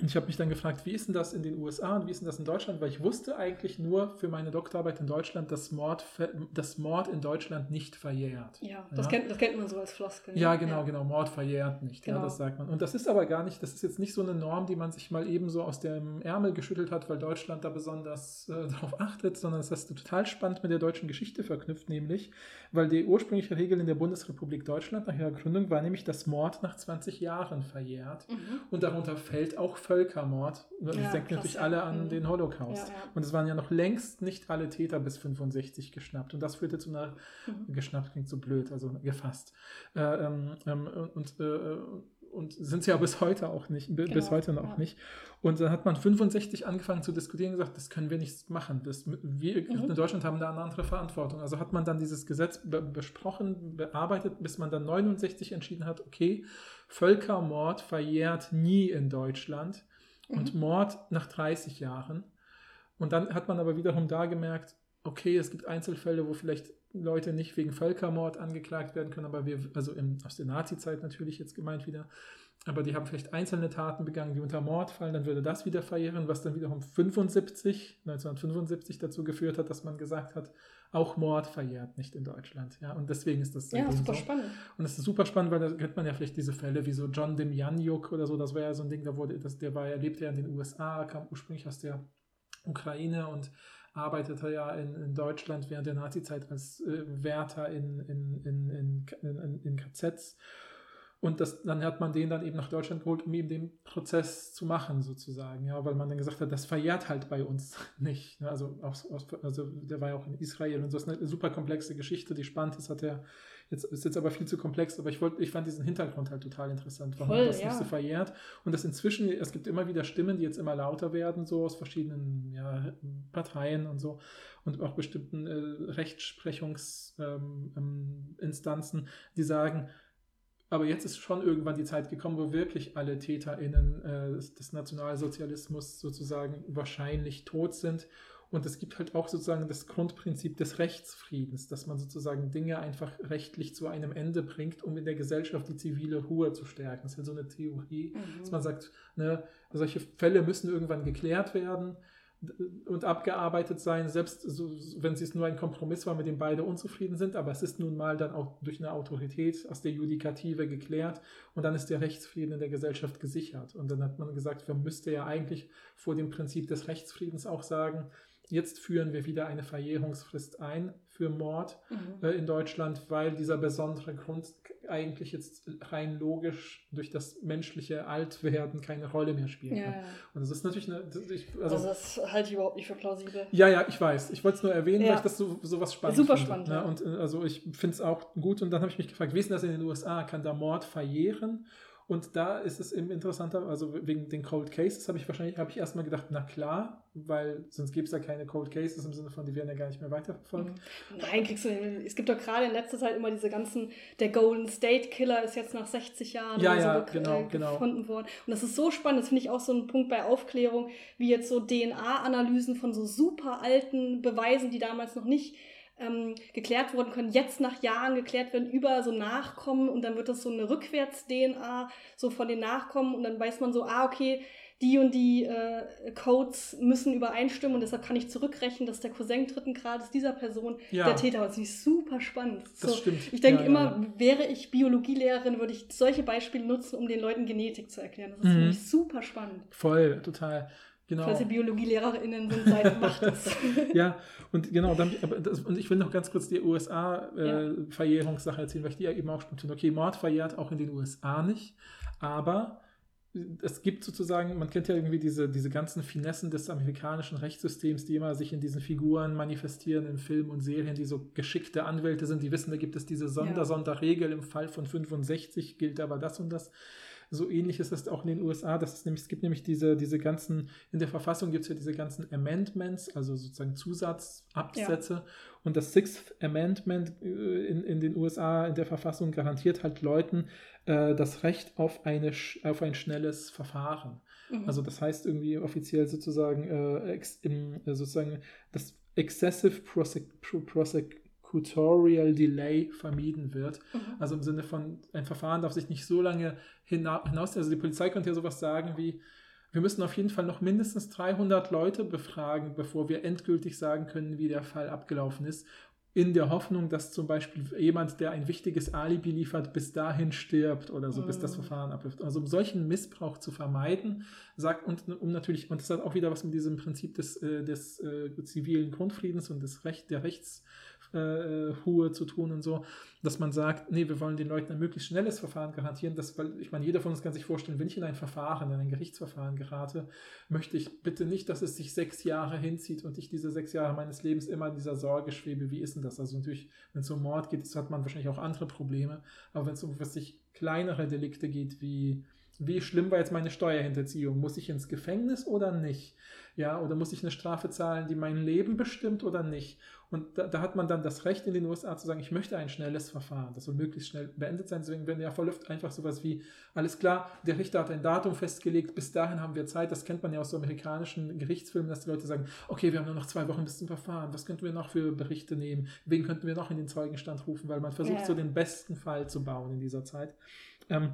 und ich habe mich dann gefragt, wie ist denn das in den USA und wie ist denn das in Deutschland? Weil ich wusste eigentlich nur für meine Doktorarbeit in Deutschland, dass Mord, dass Mord in Deutschland nicht verjährt. Ja, das, ja? Kennt, das kennt man so als Floskel. Ja, genau, ja. genau. Mord verjährt nicht. Genau. Ja, das sagt man. Und das ist aber gar nicht, das ist jetzt nicht so eine Norm, die man sich mal eben so aus dem Ärmel geschüttelt hat, weil Deutschland da besonders äh, darauf achtet, sondern das ist total spannend mit der deutschen Geschichte verknüpft, nämlich, weil die ursprüngliche Regel in der Bundesrepublik Deutschland nach ihrer Gründung war nämlich, dass Mord nach 20 Jahren verjährt. Mhm. Und darunter fällt auch Verjährung Völkermord. Das Ja, denken natürlich ja. alle an Mhm. den Holocaust. Ja, ja. Und es waren ja noch längst nicht alle Täter bis 65 geschnappt. Und das führte zu einer, Mhm. geschnappt klingt so blöd, also gefasst. Äh, ähm, ähm, und, äh, und sind sie ja bis heute auch nicht, bi- bis Genau, heute noch ja. nicht. Und dann hat man 65 angefangen zu diskutieren und gesagt, das können wir nicht machen. Das, wir Mhm. in Deutschland haben da eine andere Verantwortung. Also hat man dann dieses Gesetz be besprochen, bearbeitet, bis man dann 69 entschieden hat, okay, Völkermord verjährt nie in Deutschland und Mhm. Mord nach 30 Jahren. Und dann hat man aber wiederum da gemerkt, okay, es gibt Einzelfälle, wo vielleicht Leute nicht wegen Völkermord angeklagt werden können, aber wir, also im, aus der Nazi-Zeit natürlich jetzt gemeint wieder, aber die haben vielleicht einzelne Taten begangen, die unter Mord fallen, dann würde das wieder verjähren, was dann wiederum 75, 1975 dazu geführt hat, dass man gesagt hat, auch Mord verjährt nicht in Deutschland. Ja, und deswegen ist das Ja, super so. spannend. Und das ist super spannend, weil da kennt man ja vielleicht diese Fälle wie so John Demjanjuk oder so, das war ja so ein Ding, da wurde, das, der war ja, lebte ja in den USA, kam ursprünglich aus der Ukraine und arbeitete ja in, in Deutschland während der Nazizeit als äh, Wärter in, in, in, in, in, in KZs. Und das, dann hat man den dann eben nach Deutschland geholt, um ihm den Prozess zu machen, sozusagen, ja, weil man dann gesagt hat, das verjährt halt bei uns nicht. Ne? Also, aus, also der war ja auch in Israel und so ist eine super komplexe Geschichte, die spannend ist, hat er jetzt ist jetzt aber viel zu komplex, aber ich wollte, ich fand diesen Hintergrund halt total interessant, warum Voll, das ja. nicht so verjährt. Und das inzwischen, es gibt immer wieder Stimmen, die jetzt immer lauter werden, so aus verschiedenen ja, Parteien und so und auch bestimmten äh, Rechtsprechungsinstanzen, ähm, die sagen, aber jetzt ist schon irgendwann die Zeit gekommen, wo wirklich alle TäterInnen äh, des Nationalsozialismus sozusagen wahrscheinlich tot sind. Und es gibt halt auch sozusagen das Grundprinzip des Rechtsfriedens, dass man sozusagen Dinge einfach rechtlich zu einem Ende bringt, um in der Gesellschaft die zivile Ruhe zu stärken. Das ist halt so eine Theorie, dass Mhm. man sagt, ne, solche Fälle müssen irgendwann geklärt werden und abgearbeitet sein, selbst so, wenn es nur ein Kompromiss war, mit dem beide unzufrieden sind, aber es ist nun mal dann auch durch eine Autorität aus der Judikative geklärt und dann ist der Rechtsfrieden in der Gesellschaft gesichert. Und dann hat man gesagt, man müsste ja eigentlich vor dem Prinzip des Rechtsfriedens auch sagen, jetzt führen wir wieder eine Verjährungsfrist ein für Mord Mhm. äh, in Deutschland, weil dieser besondere Grund eigentlich jetzt rein logisch durch das menschliche Altwerden keine Rolle mehr spielen Ja, kann. ja. Und das ist natürlich eine. Ich, also, Also, das halte ich überhaupt nicht für plausibel. ja, ja, ich weiß. Ich wollte es nur erwähnen, Ja. weil ich das so, so was spannend Super finde. spannend, Ne? Und äh, also ich finde es auch gut. Und dann habe ich mich gefragt, wie ist denn das in den USA? Kann da Mord verjähren? Und da ist es eben interessanter, also wegen den Cold Cases habe ich wahrscheinlich, habe ich erstmal gedacht, na klar, weil sonst gäbe es ja keine Cold Cases im Sinne von, die werden ja gar nicht mehr weiterverfolgt. Mhm. Nein, kriegst du Es gibt doch gerade in letzter Zeit immer diese ganzen, der Golden State Killer ist jetzt nach 60 Jahren Ja, ja, so ge- genau, äh, genau. gefunden worden. Und das ist so spannend, das finde ich auch so ein Punkt bei Aufklärung, wie jetzt so DNA-Analysen von so super alten Beweisen, die damals noch nicht ähm, geklärt wurden können, jetzt nach Jahren geklärt werden über so Nachkommen und dann wird das so eine Rückwärts-DNA so von den Nachkommen und dann weiß man so, ah, okay, die und die äh, Codes müssen übereinstimmen und deshalb kann ich zurückrechnen, dass der Cousin dritten Grades dieser Person Ja. der Täter war. Das ist super spannend. Das so, stimmt. Ich denke Ja, immer, ja. wäre ich Biologielehrerin, würde ich solche Beispiele nutzen, um den Leuten Genetik zu erklären. Das ist Mhm. super spannend. Voll, total. Genau. Ihr BiologielehrerInnen sind, seid, macht das. Ja, und genau, dann, das, und ich will noch ganz kurz die USA-Verjährungssache erzählen, weil ich die ja eben auch schon tun. Okay, Mord verjährt auch in den USA nicht, aber es gibt sozusagen, man kennt ja irgendwie diese, diese ganzen Finessen des amerikanischen Rechtssystems, die immer sich in diesen Figuren manifestieren in Filmen und Serien, die so geschickte Anwälte sind, die wissen, da gibt es diese Sonder Ja. Sonderregel, im Fall von 65 gilt aber das und das. So ähnlich ist es auch in den USA. Das ist nämlich, es gibt nämlich diese, diese ganzen, in der Verfassung gibt es ja diese ganzen Amendments, also sozusagen Zusatzabsätze. Und das Sixth Amendment äh, in, in den USA in der Verfassung garantiert halt Leuten äh, das Recht auf, eine, auf ein schnelles Verfahren. Mhm. Also das heißt irgendwie offiziell sozusagen, äh, ex, im, äh, sozusagen das Excessive Prosec Pro- Prosecutorial Delay vermieden wird. Mhm. Also im Sinne von, ein Verfahren darf sich nicht so lange hina hinaus, also die Polizei könnte ja sowas sagen wie, wir müssen auf jeden Fall noch mindestens 300 Leute befragen, bevor wir endgültig sagen können, wie der Fall abgelaufen ist. In der Hoffnung, dass zum Beispiel jemand, der ein wichtiges Alibi liefert, bis dahin stirbt oder so, bis das Mhm. Verfahren abläuft. Also um solchen Missbrauch zu vermeiden, sagt, und um natürlich, und das hat auch wieder was mit diesem Prinzip des, äh, des äh, zivilen Grundfriedens und des Recht, der Rechts äh, Ruhe zu tun und so, dass man sagt, nee, wir wollen den Leuten ein möglichst schnelles Verfahren garantieren, dass, weil ich meine, jeder von uns kann sich vorstellen, wenn ich in ein Verfahren, in ein Gerichtsverfahren gerate, möchte ich bitte nicht, dass es sich sechs Jahre hinzieht und ich diese sechs Jahre meines Lebens immer in dieser Sorge schwebe, wie ist denn das? Also natürlich, wenn es um Mord geht, hat man wahrscheinlich auch andere Probleme, aber wenn es um was sich kleinere Delikte geht, wie wie schlimm war jetzt meine Steuerhinterziehung? Muss ich ins Gefängnis oder nicht? Ja, oder muss ich eine Strafe zahlen, die mein Leben bestimmt oder nicht? Und da, da, hat man dann das Recht in den USA zu sagen, ich möchte ein schnelles Verfahren. Das soll möglichst schnell beendet sein. Deswegen werden ja verläuft einfach sowas wie, alles klar, der Richter hat ein Datum festgelegt, bis dahin haben wir Zeit. Das kennt man ja aus so amerikanischen Gerichtsfilmen, dass die Leute sagen, okay, wir haben nur noch zwei Wochen bis zum Verfahren. Was könnten wir noch für Berichte nehmen? Wen könnten wir noch in den Zeugenstand rufen? Weil man versucht, ja. so den besten Fall zu bauen in dieser Zeit. Ähm,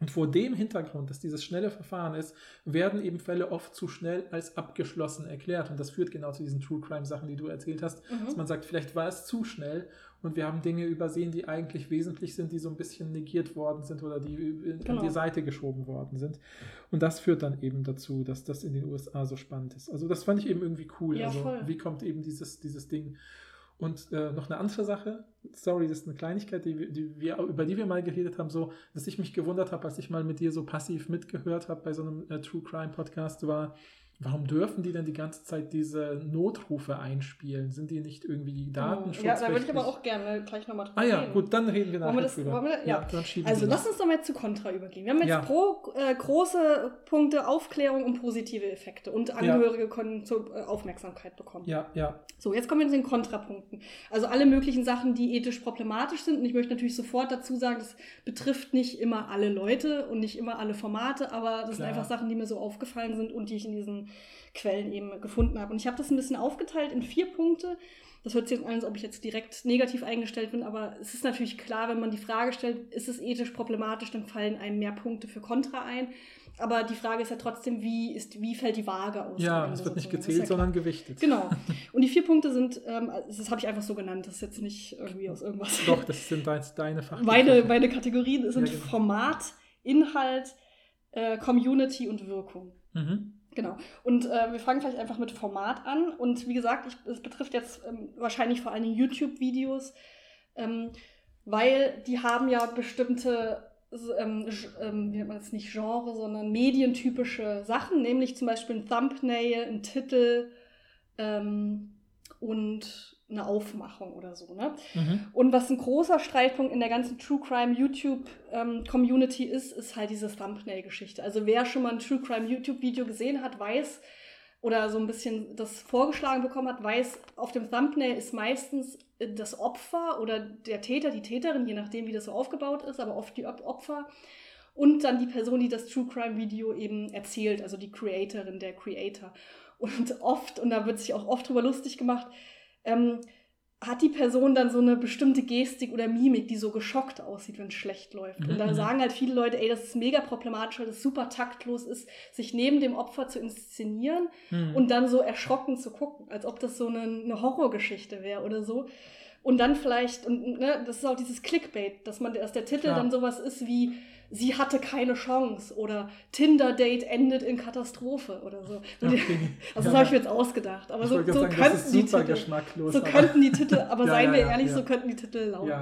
und vor dem Hintergrund, dass dieses schnelle Verfahren ist, werden eben Fälle oft zu schnell als abgeschlossen erklärt. Und das führt genau zu diesen True Crime Sachen, die du erzählt hast, mhm. dass man sagt, vielleicht war es zu schnell und wir haben Dinge übersehen, die eigentlich wesentlich sind, die so ein bisschen negiert worden sind oder die genau. an die Seite geschoben worden sind. Und das führt dann eben dazu, dass das in den USA so spannend ist. Also das fand ich eben irgendwie cool. Ja, also voll. wie kommt eben dieses, dieses Ding und äh, noch eine andere Sache, sorry, das ist eine Kleinigkeit, die, die wir, über die wir mal geredet haben, so, dass ich mich gewundert habe, als ich mal mit dir so passiv mitgehört habe bei so einem äh, True Crime Podcast, war, Warum dürfen die denn die ganze Zeit diese Notrufe einspielen? Sind die nicht irgendwie Datenschutz? Ja, da würde ich aber auch gerne gleich nochmal drüber reden. Ah ja, reden. gut, dann reden wir nachher das, drüber. Wir, ja. ja also lass uns doch mal zu Contra übergehen. Wir haben jetzt ja. pro äh, große Punkte Aufklärung und positive Effekte und Angehörige ja. können zur äh, Aufmerksamkeit bekommen. Ja, ja. So, jetzt kommen wir zu den Kontrapunkten. Also alle möglichen Sachen, die ethisch problematisch sind. Und ich möchte natürlich sofort dazu sagen, das betrifft nicht immer alle Leute und nicht immer alle Formate, aber das Klar. sind einfach Sachen, die mir so aufgefallen sind und die ich in diesen Quellen eben gefunden habe. Und ich habe das ein bisschen aufgeteilt in vier Punkte. Das hört sich jetzt an, als ob ich jetzt direkt negativ eingestellt bin, aber es ist natürlich klar, wenn man die Frage stellt, ist es ethisch problematisch, dann fallen einem mehr Punkte für Kontra ein. Aber die Frage ist ja trotzdem, wie, ist, wie fällt die Waage aus? Ja, es wird nicht gezählt, ja sondern gewichtet. Genau. Und die vier Punkte sind, ähm, das habe ich einfach so genannt, das ist jetzt nicht irgendwie aus irgendwas. Doch, das sind deine Fachbegriffe. Meine, meine Kategorien sind ja, genau. Format, Inhalt, äh, Community und Wirkung. Mhm. Genau. Und äh, wir fangen vielleicht einfach mit Format an. Und wie gesagt, es betrifft jetzt ähm, wahrscheinlich vor allem YouTube-Videos, ähm, weil die haben ja bestimmte, ähm, ähm, wie nennt man das nicht Genre, sondern medientypische Sachen, nämlich zum Beispiel ein Thumbnail, ein Titel ähm, und eine Aufmachung oder so. Ne? Mhm. Und was ein großer Streitpunkt in der ganzen True Crime YouTube ähm, Community ist, ist halt diese Thumbnail-Geschichte. Also wer schon mal ein True Crime YouTube-Video gesehen hat, weiß oder so ein bisschen das vorgeschlagen bekommen hat, weiß, auf dem Thumbnail ist meistens das Opfer oder der Täter, die Täterin, je nachdem, wie das so aufgebaut ist, aber oft die Opfer. Und dann die Person, die das True Crime Video eben erzählt, also die Creatorin, der Creator. Und oft, und da wird sich auch oft drüber lustig gemacht, ähm, hat die Person dann so eine bestimmte Gestik oder Mimik, die so geschockt aussieht, wenn es schlecht läuft. Mhm. Und da mhm. sagen halt viele Leute, ey, das ist mega problematisch, weil das super taktlos ist, sich neben dem Opfer zu inszenieren mhm. und dann so erschrocken zu gucken, als ob das so eine, eine Horrorgeschichte wäre oder so. Und dann vielleicht, und ne, das ist auch dieses Clickbait, dass man, dass der Titel ja. dann sowas ist wie sie hatte keine Chance oder Tinder-Date endet in Katastrophe oder so. Okay. Also das habe ich mir jetzt ausgedacht. Aber so, so sagen, könnten die Titel, so könnten die Titel, aber ja, seien ja, wir ja, ehrlich, so könnten die Titel laufen.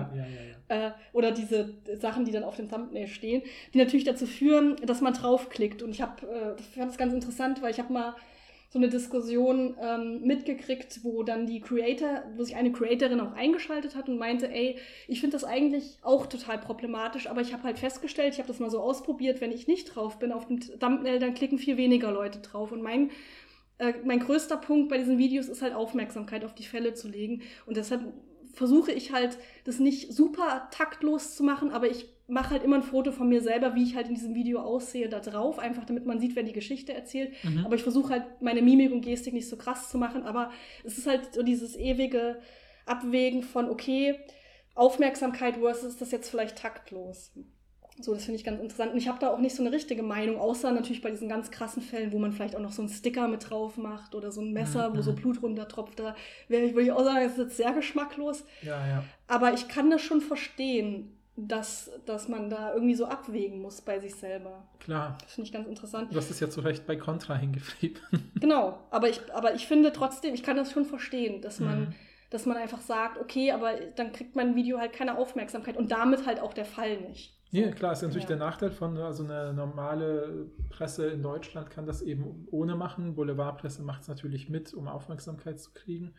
Äh, oder diese Sachen, die dann auf dem Thumbnail stehen, die natürlich dazu führen, dass man draufklickt. Und ich habe, äh, fand das ganz interessant, weil ich habe mal so eine Diskussion ähm, mitgekriegt, wo dann die Creator, wo sich eine Creatorin auch eingeschaltet hat und meinte, ey, ich finde das eigentlich auch total problematisch, aber ich habe halt festgestellt, ich habe das mal so ausprobiert, wenn ich nicht drauf bin auf dem Thumbnail, dann klicken viel weniger Leute drauf. Und mein äh, mein größter Punkt bei diesen Videos ist halt Aufmerksamkeit auf die Fälle zu legen. Und deshalb versuche ich halt, das nicht super taktlos zu machen, aber ich mache halt immer ein Foto von mir selber, wie ich halt in diesem Video aussehe, da drauf, einfach damit man sieht, wer die Geschichte erzählt. Mhm. Aber ich versuche halt meine Mimik und Gestik nicht so krass zu machen, aber es ist halt so dieses ewige Abwägen von, okay, Aufmerksamkeit versus das jetzt vielleicht taktlos. So, das finde ich ganz interessant. Und ich habe da auch nicht so eine richtige Meinung, außer natürlich bei diesen ganz krassen Fällen, wo man vielleicht auch noch so einen Sticker mit drauf macht oder so ein Messer, mhm. wo so. Blut runtertropft. Da würde ich auch sagen, das ist jetzt sehr geschmacklos. Ja, ja. Aber ich kann das schon verstehen, dass, dass man da irgendwie so abwägen muss bei sich selber. Klar. Das finde ich ganz interessant. Du hast es ja zu Recht bei Contra hingeschrieben. Genau, aber ich, aber ich finde trotzdem, ich kann das schon verstehen, dass man, Mhm. dass man einfach sagt, okay, aber dann kriegt mein Video halt keine Aufmerksamkeit und damit halt auch der Fall nicht. Ja, klar, ist natürlich Ja. der Nachteil von, also eine normale Presse in Deutschland kann das eben ohne machen. Boulevardpresse macht es natürlich mit, um Aufmerksamkeit zu kriegen.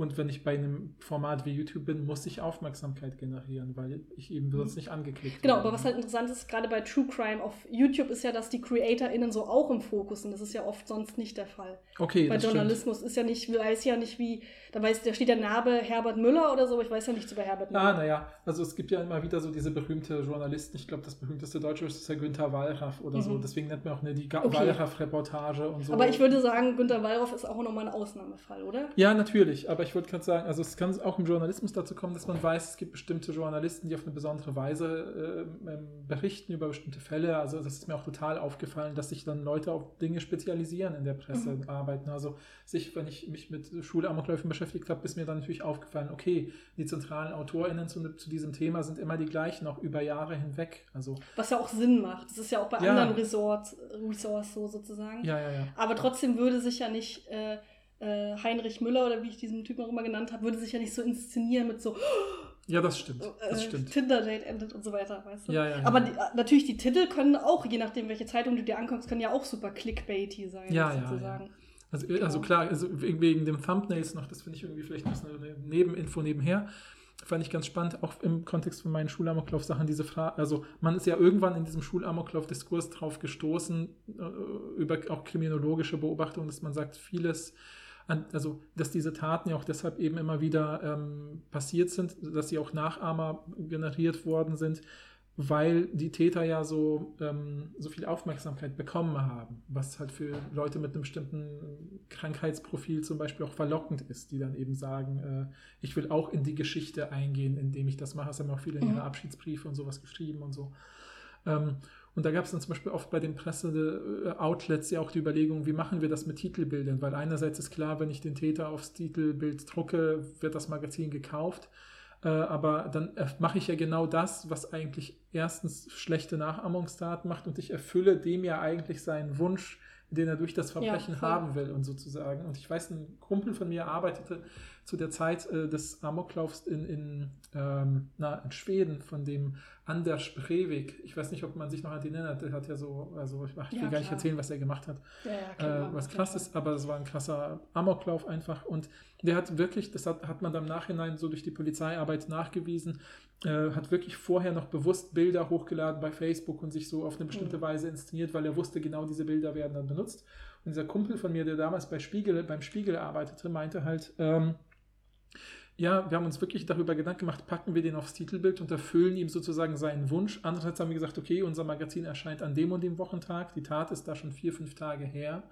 Und wenn ich bei einem Format wie YouTube bin, muss ich Aufmerksamkeit generieren, weil ich eben sonst nicht angeklickt Genau, werde. aber was halt interessant ist, gerade bei True Crime auf YouTube, ist ja, dass die CreatorInnen so auch im Fokus sind. Das ist ja oft sonst nicht der Fall. Okay, Bei das stimmt. Journalismus ist ja nicht, weiß ja nicht wie, da weiß, da steht der Name Herbert Müller oder so, aber ich weiß ja nichts über Herbert Ah, Müller. naja, also es gibt ja immer wieder so diese berühmte Journalisten, ich glaube, das berühmteste Deutsche ist ja Günther Wallraff oder so, Mhm. deswegen nennt man auch eine, die Okay. Wallraff-Reportage und so. Aber ich würde sagen, Günter Wallraff ist auch nochmal ein Ausnahmefall, oder? Ja, natürlich, aber ich wollte gerade sagen, also es kann auch im Journalismus dazu kommen, dass man weiß, es gibt bestimmte Journalisten, die auf eine besondere Weise ähm, ähm, berichten über bestimmte Fälle. Also das ist mir auch total aufgefallen, dass sich dann Leute auf Dinge spezialisieren in der Presse Mhm. arbeiten. Also sich, wenn ich mich mit Schulamokläufen beschäftigt habe, ist mir dann natürlich aufgefallen, okay, die zentralen AutorInnen zu, zu diesem Thema sind immer die gleichen, auch über Jahre hinweg. Also Was ja auch Sinn macht. Das ist ja auch bei Ja. anderen Resorts, Resorts so sozusagen. ja, ja, ja. Aber trotzdem würde sich ja nicht äh, äh, Heinrich Müller oder wie ich diesen Typen auch immer genannt habe, würde sich ja nicht so inszenieren mit so Ja, das stimmt. äh, Das stimmt. Tinder-Date endet und so weiter, weißt du? Ja, ja, ja. Aber die, natürlich, die Titel können auch, je nachdem, welche Zeitung du dir anguckst, können ja auch super clickbaity sein, Ja, ja, sozusagen. Also, also klar, also wegen, dem Thumbnails noch, das finde ich irgendwie vielleicht noch eine Nebeninfo nebenher. Fand ich ganz spannend, auch im Kontext von meinen Schulamoklauf-Sachen, diese Frage, also man ist ja irgendwann in diesem Schulamoklauf-Diskurs drauf gestoßen, äh, über auch kriminologische Beobachtungen, dass man sagt, vieles, also dass diese Taten ja auch deshalb eben immer wieder ähm, passiert sind, dass sie auch Nachahmer generiert worden sind, weil die Täter ja so, ähm, so viel Aufmerksamkeit bekommen haben, was halt für Leute mit einem bestimmten Krankheitsprofil zum Beispiel auch verlockend ist, die dann eben sagen, äh, ich will auch in die Geschichte eingehen, indem ich das mache. Das haben auch viele in Mhm. ihre Abschiedsbriefe und sowas geschrieben und so. Ähm, und da gab es dann zum Beispiel oft bei den Presse-Outlets ja auch die Überlegung, wie machen wir das mit Titelbildern? Weil einerseits ist klar, wenn ich den Täter aufs Titelbild drucke, wird das Magazin gekauft. Äh, aber dann mache ich ja genau das, was eigentlich erstens schlechte Nachahmungstaten macht und ich erfülle dem ja eigentlich seinen Wunsch, den er durch das Verbrechen voll. haben will und sozusagen. Und ich weiß, ein Kumpel von mir arbeitete zu der Zeit äh, des Amoklaufs in, in, ähm, na, in Schweden von dem Anders Breivik. Ich weiß nicht, ob man sich noch an den erinnert. Der hat ja so, also ich, ach, ich Ja, will gar nicht erzählen, was er gemacht hat Ja, ja, äh, was krass ist, aber es war ein krasser Amoklauf einfach und der hat wirklich, das hat, hat man dann im Nachhinein so durch die Polizeiarbeit nachgewiesen, äh, hat wirklich vorher noch bewusst Bilder hochgeladen bei Facebook und sich so auf eine bestimmte Mhm. Weise inszeniert, weil er wusste, genau diese Bilder werden dann benutzt. Und dieser Kumpel von mir, der damals bei Spiegel, beim Spiegel arbeitete, meinte halt, ähm, ja, wir haben uns wirklich darüber Gedanken gemacht, packen wir den aufs Titelbild und erfüllen ihm sozusagen seinen Wunsch. Andererseits haben wir gesagt, okay, unser Magazin erscheint an dem und dem Wochentag. Die Tat ist da schon vier, fünf Tage her.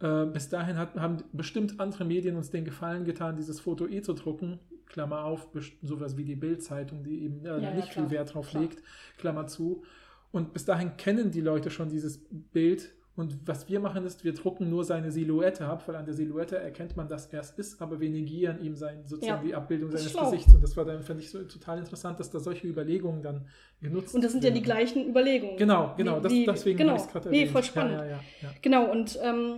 Äh, bis dahin hat, haben bestimmt andere Medien uns den Gefallen getan, dieses Foto eh zu drucken. Klammer auf, sowas wie die Bild-Zeitung, die eben äh, Ja, ja, nicht klar. viel Wert drauf Klar. legt. Klammer zu. Und bis dahin kennen die Leute schon dieses Bild. Und was wir machen ist, wir drucken nur seine Silhouette ab, weil an der Silhouette erkennt man, dass er es ist, aber wir negieren ihm sein, sozusagen Ja, die Abbildung seines schlau. Gesichts. Und das war dann, fand ich so total interessant, dass da solche Überlegungen dann genutzt Und das sind ja die werden. gleichen Überlegungen. Genau, genau, Wie- das, deswegen genau. habe ich es gerade Nee, erwähnt. voll spannend. Ja, ja, ja, ja. Genau, und ähm,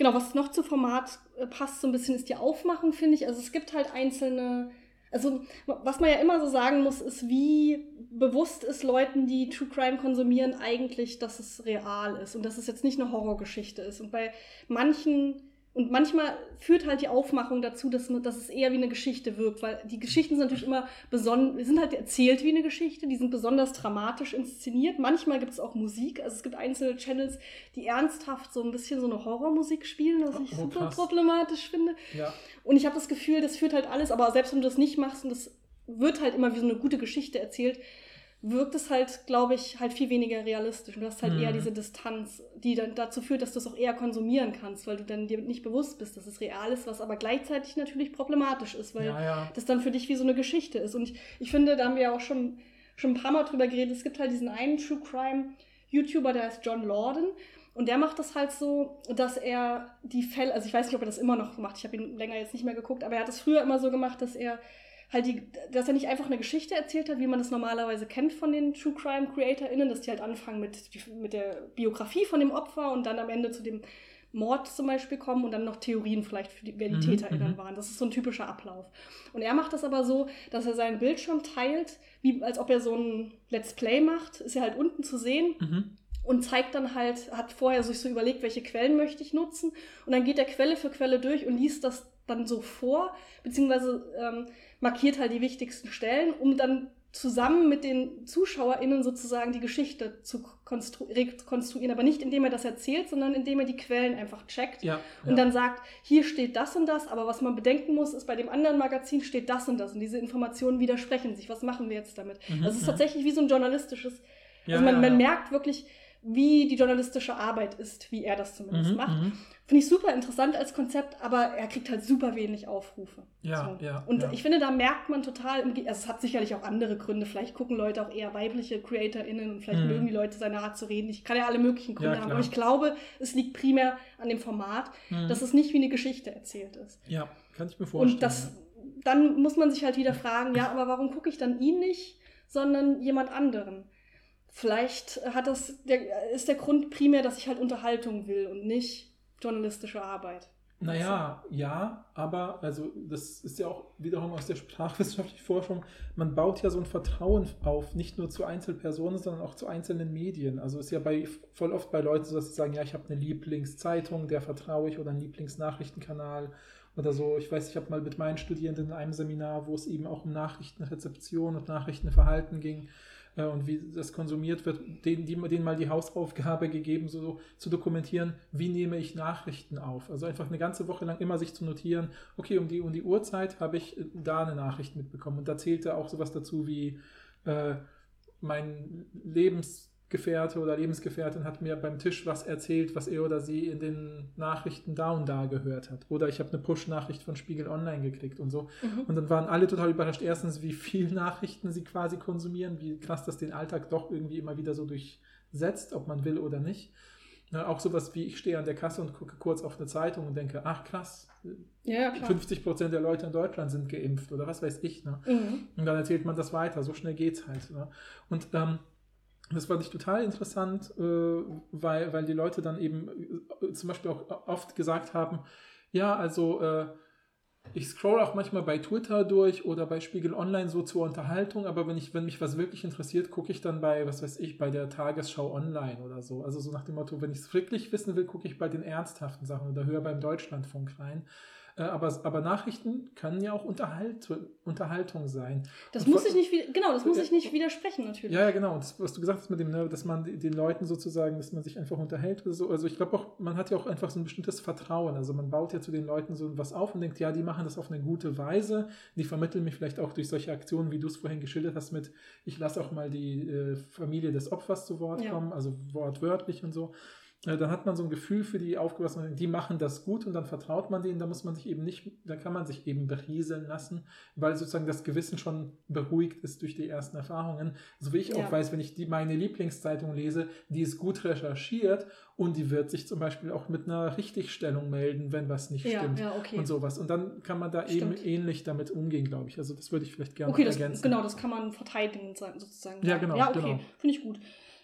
genau, was noch zu Format äh, passt so ein bisschen, ist die Aufmachung, finde ich. Also es gibt halt einzelne, also was man ja immer so sagen muss, ist, wie bewusst ist Leuten, die True Crime konsumieren, eigentlich, dass es real ist und dass es jetzt nicht eine Horrorgeschichte ist. Und bei manchen, und manchmal führt halt die Aufmachung dazu, dass, man- dass es eher wie eine Geschichte wirkt, weil die Geschichten sind natürlich immer besonders, sind halt erzählt wie eine Geschichte, die sind besonders dramatisch inszeniert. Manchmal gibt es auch Musik, also es gibt einzelne Channels, die ernsthaft so ein bisschen so eine Horrormusik spielen, was ich Oh, super krass. problematisch finde. ja. Und ich habe das Gefühl, das führt halt alles, aber selbst wenn du das nicht machst und das wird halt immer wie so eine gute Geschichte erzählt, wirkt es halt, glaube ich, halt viel weniger realistisch. Und du hast halt Mhm. eher diese Distanz, die dann dazu führt, dass du es auch eher konsumieren kannst, weil du dann dir nicht bewusst bist, dass es real ist, was aber gleichzeitig natürlich problematisch ist, weil ja, ja. das dann für dich wie so eine Geschichte ist. Und ich, ich finde, da haben wir ja auch schon, schon ein paar Mal drüber geredet, es gibt halt diesen einen True Crime YouTuber, der heißt John Lorden. Und der macht das halt so, dass er die Fälle, also ich weiß nicht, ob er das immer noch macht, ich habe ihn länger jetzt nicht mehr geguckt, aber er hat es früher immer so gemacht, dass er halt die, dass er nicht einfach eine Geschichte erzählt hat, wie man das normalerweise kennt von den True Crime CreatorInnen, dass die halt anfangen mit, mit der Biografie von dem Opfer und dann am Ende zu dem Mord zum Beispiel kommen und dann noch Theorien vielleicht, für die, wer die Mhm, TäterInnen mhm. waren. Das ist so ein typischer Ablauf. Und er macht das aber so, dass er seinen Bildschirm teilt, wie als ob er so ein Let's Play macht. Ist ja halt unten zu sehen Mhm. und zeigt dann halt, hat vorher sich so überlegt, welche Quellen möchte ich nutzen. Und dann geht er Quelle für Quelle durch und liest das dann so vor, beziehungsweise ähm, markiert halt die wichtigsten Stellen, um dann zusammen mit den ZuschauerInnen sozusagen die Geschichte zu konstru rekonstruieren. Aber nicht indem er das erzählt, sondern indem er die Quellen einfach checkt Ja. und ja. dann sagt, hier steht das und das, aber was man bedenken muss, ist, bei dem anderen Magazin steht das und das und diese Informationen widersprechen sich. Was machen wir jetzt damit? Mhm, Das ist mhm. tatsächlich wie so ein journalistisches ja, also man, ja, man ja. merkt wirklich, wie die journalistische Arbeit ist, wie er das zumindest Mhm, macht. mhm. Finde ich super interessant als Konzept, aber er kriegt halt super wenig Aufrufe. Ja, So. ja, Und ja. ich finde, da merkt man total, also es hat sicherlich auch andere Gründe. Vielleicht gucken Leute auch eher weibliche CreatorInnen und vielleicht Mhm. mögen die Leute seine Art zu reden. Ich kann ja alle möglichen Gründe Ja, haben, aber ich glaube, es liegt primär an dem Format, Mhm. dass es nicht wie eine Geschichte erzählt ist. ja, kann ich mir vorstellen. Und das, dann muss man sich halt wieder fragen, ja, aber warum gucke ich dann ihn nicht, sondern jemand anderen? Vielleicht hat das, der, ist der Grund primär, dass ich halt Unterhaltung will und nicht journalistische Arbeit. Naja, ja, aber also das ist ja auch wiederum aus der sprachwissenschaftlichen Forschung, man baut ja so ein Vertrauen auf, nicht nur zu Einzelpersonen, sondern auch zu einzelnen Medien. Also ist ja bei voll oft bei Leuten so, dass sie sagen, ja, ich habe eine Lieblingszeitung, der vertraue ich, oder einen Lieblingsnachrichtenkanal oder so. Ich weiß, ich habe mal mit meinen Studierenden in einem Seminar, wo es eben auch um Nachrichtenrezeption und Nachrichtenverhalten ging, äh, und wie das konsumiert wird, denen, die, denen mal die Hausaufgabe gegeben, so zu dokumentieren, wie nehme ich Nachrichten auf. Also einfach eine ganze Woche lang immer sich zu notieren, okay, um die, um die Uhrzeit habe ich äh, da eine Nachricht mitbekommen. Und da zählte auch sowas dazu wie äh, mein Lebensgefährte oder Lebensgefährtin hat mir beim Tisch was erzählt, was er oder sie in den Nachrichten da und da gehört hat. Oder ich habe eine Push-Nachricht von Spiegel Online gekriegt und so. Mhm. Und dann waren alle total überrascht. Erstens, wie viel Nachrichten sie quasi konsumieren, wie krass das den Alltag doch irgendwie immer wieder so durchsetzt, ob man will oder nicht. Ja, auch sowas wie, ich stehe an der Kasse und gucke kurz auf eine Zeitung und denke, ach krass, Ja, ja, klar. 50 Prozent der Leute in Deutschland sind geimpft oder was weiß ich. Ne? Mhm. Und dann erzählt man das weiter, so schnell geht's halt. Ne? Und ähm, das fand ich total interessant, äh, weil, weil die Leute dann eben äh, zum Beispiel auch oft gesagt haben, ja, also äh, ich scroll auch manchmal bei Twitter durch oder bei Spiegel Online so zur Unterhaltung, aber wenn ich, wenn mich was wirklich interessiert, gucke ich dann bei, was weiß ich, bei der Tagesschau online oder so. Also so nach dem Motto, wenn ich es wirklich wissen will, gucke ich bei den ernsthaften Sachen oder höre beim Deutschlandfunk rein. Äh, aber, aber Nachrichten können ja auch Unterhalt, Unterhaltung sein. Das Und muss ich nicht, genau, das muss ich nicht widersprechen natürlich. Ja, ja, genau. Und das, was du gesagt hast mit dem, ne, dass man den Leuten sozusagen, dass man sich einfach unterhält oder so. Also ich glaube auch, man hat ja auch einfach so ein bestimmtes Vertrauen. Also man baut ja zu den Leuten so was auf und denkt, ja, die machen das auf eine gute Weise. Die vermitteln mich vielleicht auch durch solche Aktionen, wie du es vorhin geschildert hast, mit ich lasse auch mal die äh, Familie des Opfers zu Wort Ja. kommen, also wortwörtlich und so. Äh, Dann hat man so ein Gefühl für die Aufgewachsenen, die machen das gut und dann vertraut man denen, da muss man sich eben nicht, da kann man sich eben berieseln lassen, weil sozusagen das Gewissen schon beruhigt ist durch die ersten Erfahrungen. So wie ich auch Ja. weiß, wenn ich die, meine Lieblingszeitung lese, die ist gut recherchiert und die wird sich zum Beispiel auch mit einer Richtigstellung melden, wenn was nicht ja, stimmt. ja, okay. Und sowas. Und dann kann man da eben Stimmt. ähnlich damit umgehen, glaube ich. Also das würde ich vielleicht gerne Okay, noch das, ergänzen. genau, das kann man verteidigen sagen, sozusagen. Ja, genau, Ja, okay, genau. finde ich gut.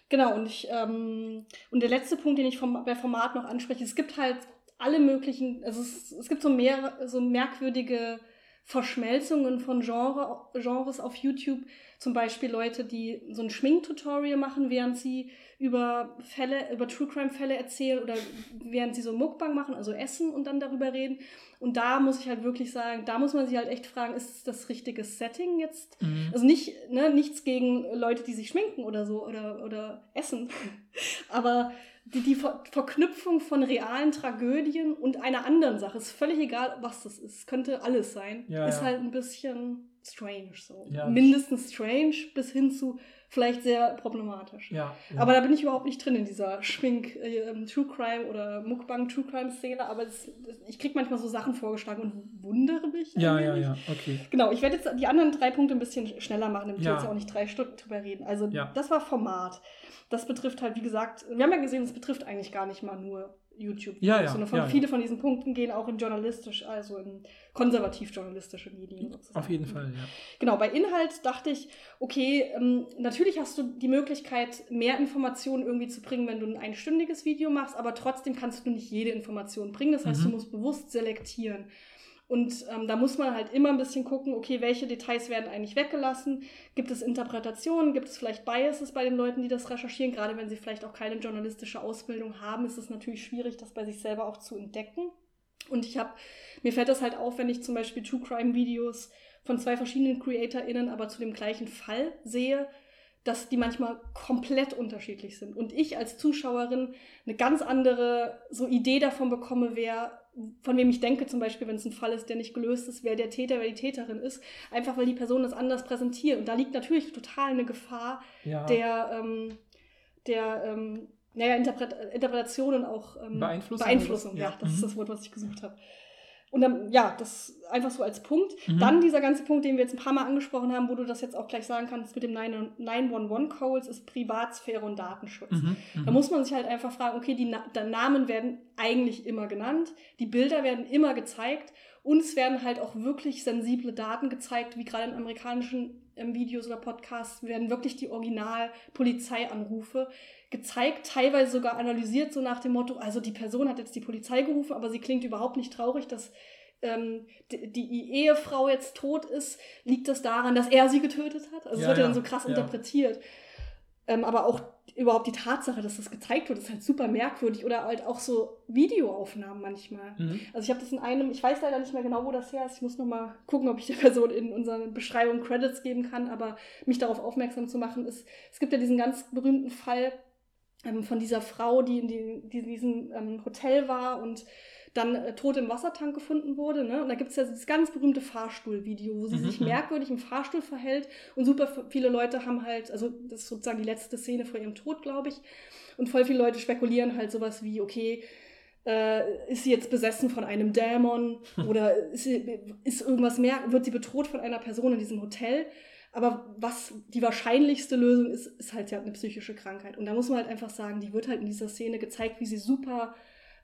Genau, und ich, ähm, und der letzte Punkt, den ich vom, bei Format noch anspreche, es gibt halt alle möglichen, also es, es gibt so mehrere, so merkwürdige Verschmelzungen von Genre, Genres auf YouTube. Zum Beispiel Leute, die so ein Schminktutorial machen, während sie über Fälle, über True Crime Fälle erzählen oder während sie so Mukbang machen, also essen und dann darüber reden. Und da muss ich halt wirklich sagen, da muss man sich halt echt fragen, ist es das richtige Setting jetzt? Mhm. Also nicht, ne, nichts gegen Leute, die sich schminken oder so oder, oder essen. Aber die, die Ver Verknüpfung von realen Tragödien und einer anderen Sache, ist völlig egal, was das ist, könnte alles sein, Ja, ist ja. halt ein bisschen strange so. Ja. Mindestens strange bis hin zu vielleicht sehr problematisch. Ja, ja. Aber da bin ich überhaupt nicht drin in dieser Schmink, äh, ähm, True Crime oder Mukbang True Crime Szene. Aber das, das, ich kriege manchmal so Sachen vorgeschlagen und wundere mich. ja, ja, ja, okay. Genau, ich werde jetzt die anderen drei Punkte ein bisschen schneller machen, damit Ja. wir jetzt auch nicht drei Stunden drüber reden. Also Ja. das war Format. Das betrifft halt, wie gesagt, wir haben ja gesehen, es betrifft eigentlich gar nicht mal nur YouTube. Ja, ja, sondern von, ja, ja. viele von diesen Punkten gehen auch in journalistisch, also in konservativ-journalistische Medien sozusagen. Auf jeden Fall, ja. Genau, bei Inhalt dachte ich, okay, ähm, natürlich hast du die Möglichkeit, mehr Informationen irgendwie zu bringen, wenn du ein einstündiges Video machst, aber trotzdem kannst du nicht jede Information bringen. Das heißt, Mhm. du musst bewusst selektieren. Und ähm, da muss man halt immer ein bisschen gucken, okay, welche Details werden eigentlich weggelassen? Gibt es Interpretationen? Gibt es vielleicht Biases bei den Leuten, die das recherchieren? Gerade wenn sie vielleicht auch keine journalistische Ausbildung haben, ist es natürlich schwierig, das bei sich selber auch zu entdecken. Und ich habe, mir fällt das halt auf, wenn ich zum Beispiel True Crime Videos von zwei verschiedenen CreatorInnen, aber zu dem gleichen Fall sehe, dass die manchmal komplett unterschiedlich sind. Und ich als Zuschauerin eine ganz andere so Idee davon bekomme, wer, von wem ich denke, zum Beispiel, wenn es ein Fall ist, der nicht gelöst ist, wer der Täter, wer die Täterin ist, einfach weil die Person das anders präsentiert. Und da liegt natürlich total eine Gefahr ja. der, ähm, der ähm, naja, Interpret Interpretation und auch ähm, Beeinflussung, Beeinflussung. Ja, was? das Ja. ist das Wort, was ich gesucht habe. Und dann, ja, das einfach so als Punkt. Mhm. Dann dieser ganze Punkt, den wir jetzt ein paar Mal angesprochen haben, wo du das jetzt auch gleich sagen kannst mit dem 911-Calls, ist Privatsphäre und Datenschutz. Mhm, Da mhm. muss man sich halt einfach fragen, okay, die, Na Namen werden eigentlich immer genannt, die Bilder werden immer gezeigt, uns werden halt auch wirklich sensible Daten gezeigt, wie gerade in amerikanischen ähm, Videos oder Podcasts werden wirklich die Original-Polizeianrufe gezeigt, teilweise sogar analysiert, so nach dem Motto, also die Person hat jetzt die Polizei gerufen, aber sie klingt überhaupt nicht traurig, dass ähm, die, die Ehefrau jetzt tot ist. Liegt das daran, dass er sie getötet hat? Also es Ja, wird ja dann so krass ja. interpretiert. Ähm, aber auch überhaupt die Tatsache, dass das gezeigt wird, ist halt super merkwürdig. Oder halt auch so Videoaufnahmen manchmal. Mhm. Also ich habe das in einem, ich weiß leider nicht mehr genau, wo das her ist. Ich muss noch mal gucken, ob ich der Person in unserer Beschreibung Credits geben kann. Aber mich darauf aufmerksam zu machen ist, es gibt ja diesen ganz berühmten Fall ähm, von dieser Frau, die in, die, die in diesem ähm, Hotel war und dann äh, tot im Wassertank gefunden wurde. Ne? Und da gibt es ja dieses ganz berühmte Fahrstuhlvideo, wo sie Mhm, sich mhm. merkwürdig im Fahrstuhl verhält und super viele Leute haben halt, also das ist sozusagen die letzte Szene vor ihrem Tod, glaube ich. Und voll viele Leute spekulieren halt sowas wie, okay, äh, ist sie jetzt besessen von einem Dämon oder ist, sie, ist irgendwas mehr, wird sie bedroht von einer Person in diesem Hotel? Aber was die wahrscheinlichste Lösung ist, ist halt, sie hat eine psychische Krankheit. Und da muss man halt einfach sagen, die wird halt in dieser Szene gezeigt, wie sie super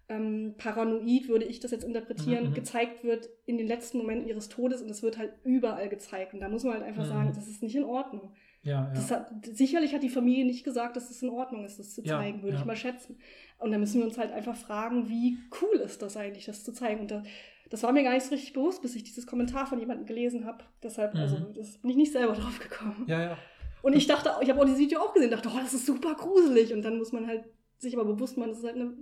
ähm, paranoid, würde ich das jetzt interpretieren, Mhm, mhm. gezeigt wird in den letzten Momenten ihres Todes und es wird halt überall gezeigt. Und da muss man halt einfach Mhm. sagen, das ist nicht in Ordnung. Ja, Das ja. hat, sicherlich hat die Familie nicht gesagt, dass es in Ordnung ist, das zu Ja, zeigen, würde ja. ich mal schätzen. Und da müssen wir uns halt einfach fragen, wie cool ist das eigentlich, das zu zeigen. Und da, das war mir gar nicht so richtig bewusst, bis ich dieses Kommentar von jemandem gelesen habe. Deshalb, Mhm. also, das bin ich nicht selber drauf gekommen. Ja, ja. Und ich dachte, ich habe auch dieses Video auch gesehen, dachte, oh, das ist super gruselig. Und dann muss man halt sich aber bewusst machen, das ist halt eine,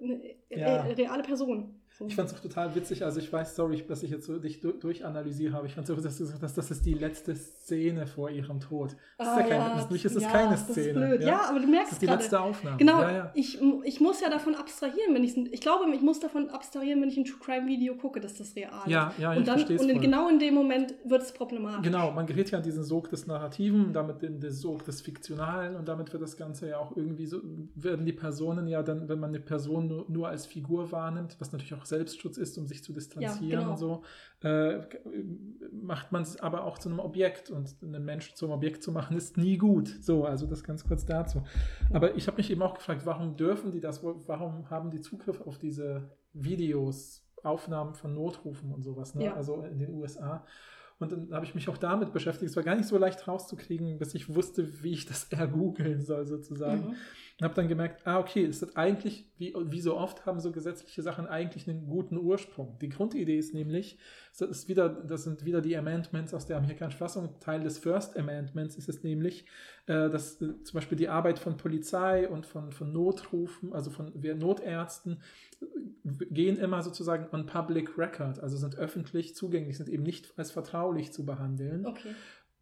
eine Ja. reale Person. Ich fand es auch total witzig. Also ich weiß, sorry, dass ich jetzt so dich du- durchanalysiere, aber ich fand es so, dass du gesagt hast, das ist die letzte Szene vor ihrem Tod. Das ist Ah, ja keine, ja, für mich ist es ja, keine das ist Szene. blöd. Ja, aber du merkst Das ist die letzte Aufnahme. Genau, Ja, ja. Ich, ich muss ja davon abstrahieren, wenn ich ich glaube, ich muss davon abstrahieren, wenn ich ein True Crime Video gucke, dass das real Ja, ist. ja, ich und dann versteh's und in, genau in dem Moment wird es problematisch. Genau, man gerät ja an diesen Sog des Narrativen, damit in den Sog des Fiktionalen und damit wird das Ganze ja auch irgendwie so, werden die Personen ja dann, wenn man eine Person nur, nur als Figur wahrnimmt, was natürlich auch Selbstschutz ist, um sich zu distanzieren genau. und so, äh, macht man es aber auch zu einem Objekt und einen Menschen zum Objekt zu machen, ist nie gut. So, also das ganz kurz dazu. Aber ich habe mich eben auch gefragt, warum dürfen die das, warum haben die Zugriff auf diese Videos, Aufnahmen von Notrufen und sowas, ne? Ja. also in den USA. Und dann habe ich mich auch damit beschäftigt. Es war gar nicht so leicht rauszukriegen, bis ich wusste, wie ich das ergoogeln soll, sozusagen. Mhm. Und habe dann gemerkt, ah, okay, es hat eigentlich, wie, wie so oft, haben so gesetzliche Sachen eigentlich einen guten Ursprung. Die Grundidee ist nämlich, das, ist wieder, das sind wieder die Amendments aus der amerikanischen Fassung. Teil des First Amendments ist es nämlich, äh, dass äh, zum Beispiel die Arbeit von Polizei und von, von Notrufen, also von Notärzten, äh, gehen immer sozusagen on public record, also sind öffentlich zugänglich, sind eben nicht als vertraulich zu behandeln Okay.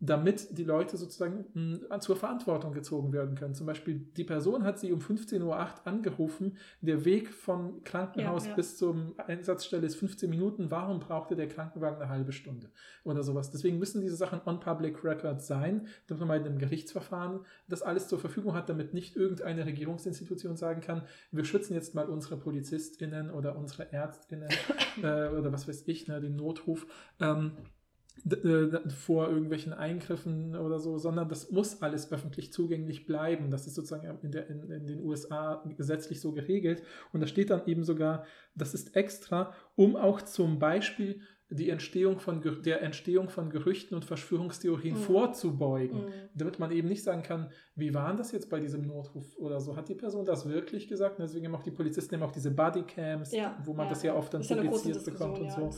Damit die Leute sozusagen mh, zur Verantwortung gezogen werden können. Zum Beispiel, die Person hat sie um 15.08 Uhr angerufen, der Weg vom Krankenhaus Ja, ja. bis zur Einsatzstelle ist 15 Minuten, warum brauchte der Krankenwagen eine halbe Stunde oder sowas. Deswegen müssen diese Sachen on public record sein, damit man in einem Gerichtsverfahren das alles zur Verfügung hat, damit nicht irgendeine Regierungsinstitution sagen kann, wir schützen jetzt mal unsere PolizistInnen oder unsere ÄrztInnen äh, oder was weiß ich, ne, den Notruf. Ähm, äh, vor irgendwelchen Eingriffen oder so, sondern das muss alles öffentlich zugänglich bleiben. Das ist sozusagen in, der, in, in, den USA gesetzlich so geregelt. Und da steht dann eben sogar, das ist extra, um auch zum Beispiel die Entstehung von, der Entstehung von Gerüchten und Verschwörungstheorien mhm. vorzubeugen. Mhm. Damit man eben nicht sagen kann, wie war das jetzt bei diesem Notruf oder so? Hat die Person das wirklich gesagt? Und deswegen haben auch die Polizisten immer auch diese Bodycams, ja, wo man ja. das ja oft dann publiziert bekommt und so.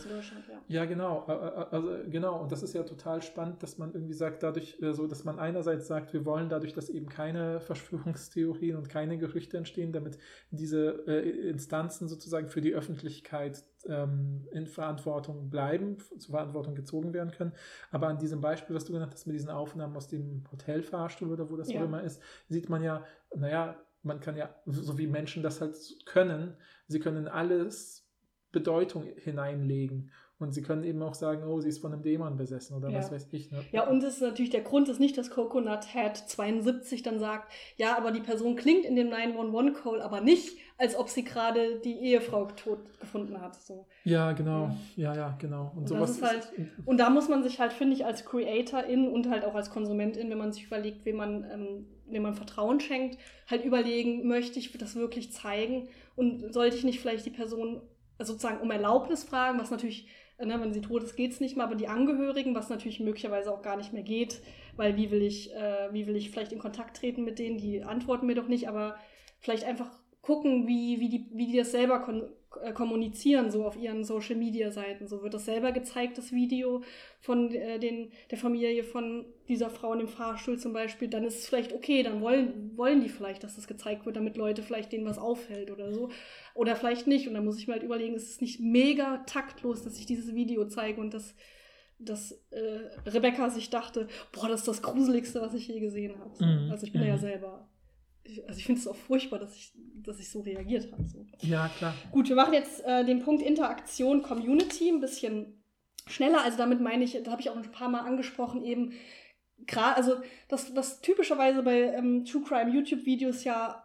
Ja. ja. genau. Also, genau. Und das ist ja total spannend, dass man irgendwie sagt, dadurch, so, also, dass man einerseits sagt, wir wollen dadurch, dass eben keine Verschwörungstheorien und keine Gerüchte entstehen, damit diese äh, Instanzen sozusagen für die Öffentlichkeit ähm, in Verantwortung bleiben, zur Verantwortung gezogen werden können. Aber an diesem Beispiel, was du genannt hast, mit diesen Aufnahmen aus dem Hotelfahrstuhl oder wo das ja. Auch immer ist, sieht man ja, naja, man kann ja, so wie Menschen das halt können, sie können alles Bedeutung hineinlegen. Und sie können eben auch sagen, oh, sie ist von einem Dämon besessen oder ja. was weiß ich. Ne? Ja, und es ist natürlich der Grund ist nicht, dass Coconut Head 72 dann sagt, ja, aber die Person klingt in dem 911-Call aber nicht, als ob sie gerade die Ehefrau tot gefunden hat. So. Ja, genau. Ja, ja, ja genau. Und, und sowas halt, und da muss man sich halt, finde ich, als Creatorin und halt auch als Konsumentin, wenn man sich überlegt, wem man, ähm, wem man Vertrauen schenkt, halt überlegen, möchte ich das wirklich zeigen und sollte ich nicht vielleicht die Person sozusagen um Erlaubnis fragen, was natürlich Ne, wenn sie tot ist, geht es nicht mehr, aber die Angehörigen, was natürlich möglicherweise auch gar nicht mehr geht, weil wie will ich, äh, wie will ich vielleicht in Kontakt treten mit denen, die antworten mir doch nicht, aber vielleicht einfach gucken, wie, wie, die, wie die das selber kon äh, kommunizieren, so auf ihren Social Media Seiten. So wird das selber gezeigt, das Video von äh, den, der Familie von dieser Frau in dem Fahrstuhl zum Beispiel. Dann ist es vielleicht okay, dann wollen, wollen die vielleicht, dass das gezeigt wird, damit Leute vielleicht denen was auffällt oder so. Oder vielleicht nicht. Und dann muss ich mir halt überlegen, ist es nicht mega taktlos, dass ich dieses Video zeige und dass dass äh, Rebecca sich dachte, boah, das ist das Gruseligste, was ich je gesehen habe. Mhm. Also ich bin mhm. ja selber also ich finde es auch furchtbar, dass ich, dass ich so reagiert habe. So. Ja, klar. Gut, wir machen jetzt äh, den Punkt Interaktion Community ein bisschen schneller. Also damit meine ich, da habe ich auch ein paar Mal angesprochen, eben gerade, also das, was typischerweise bei ähm, True Crime YouTube-Videos ja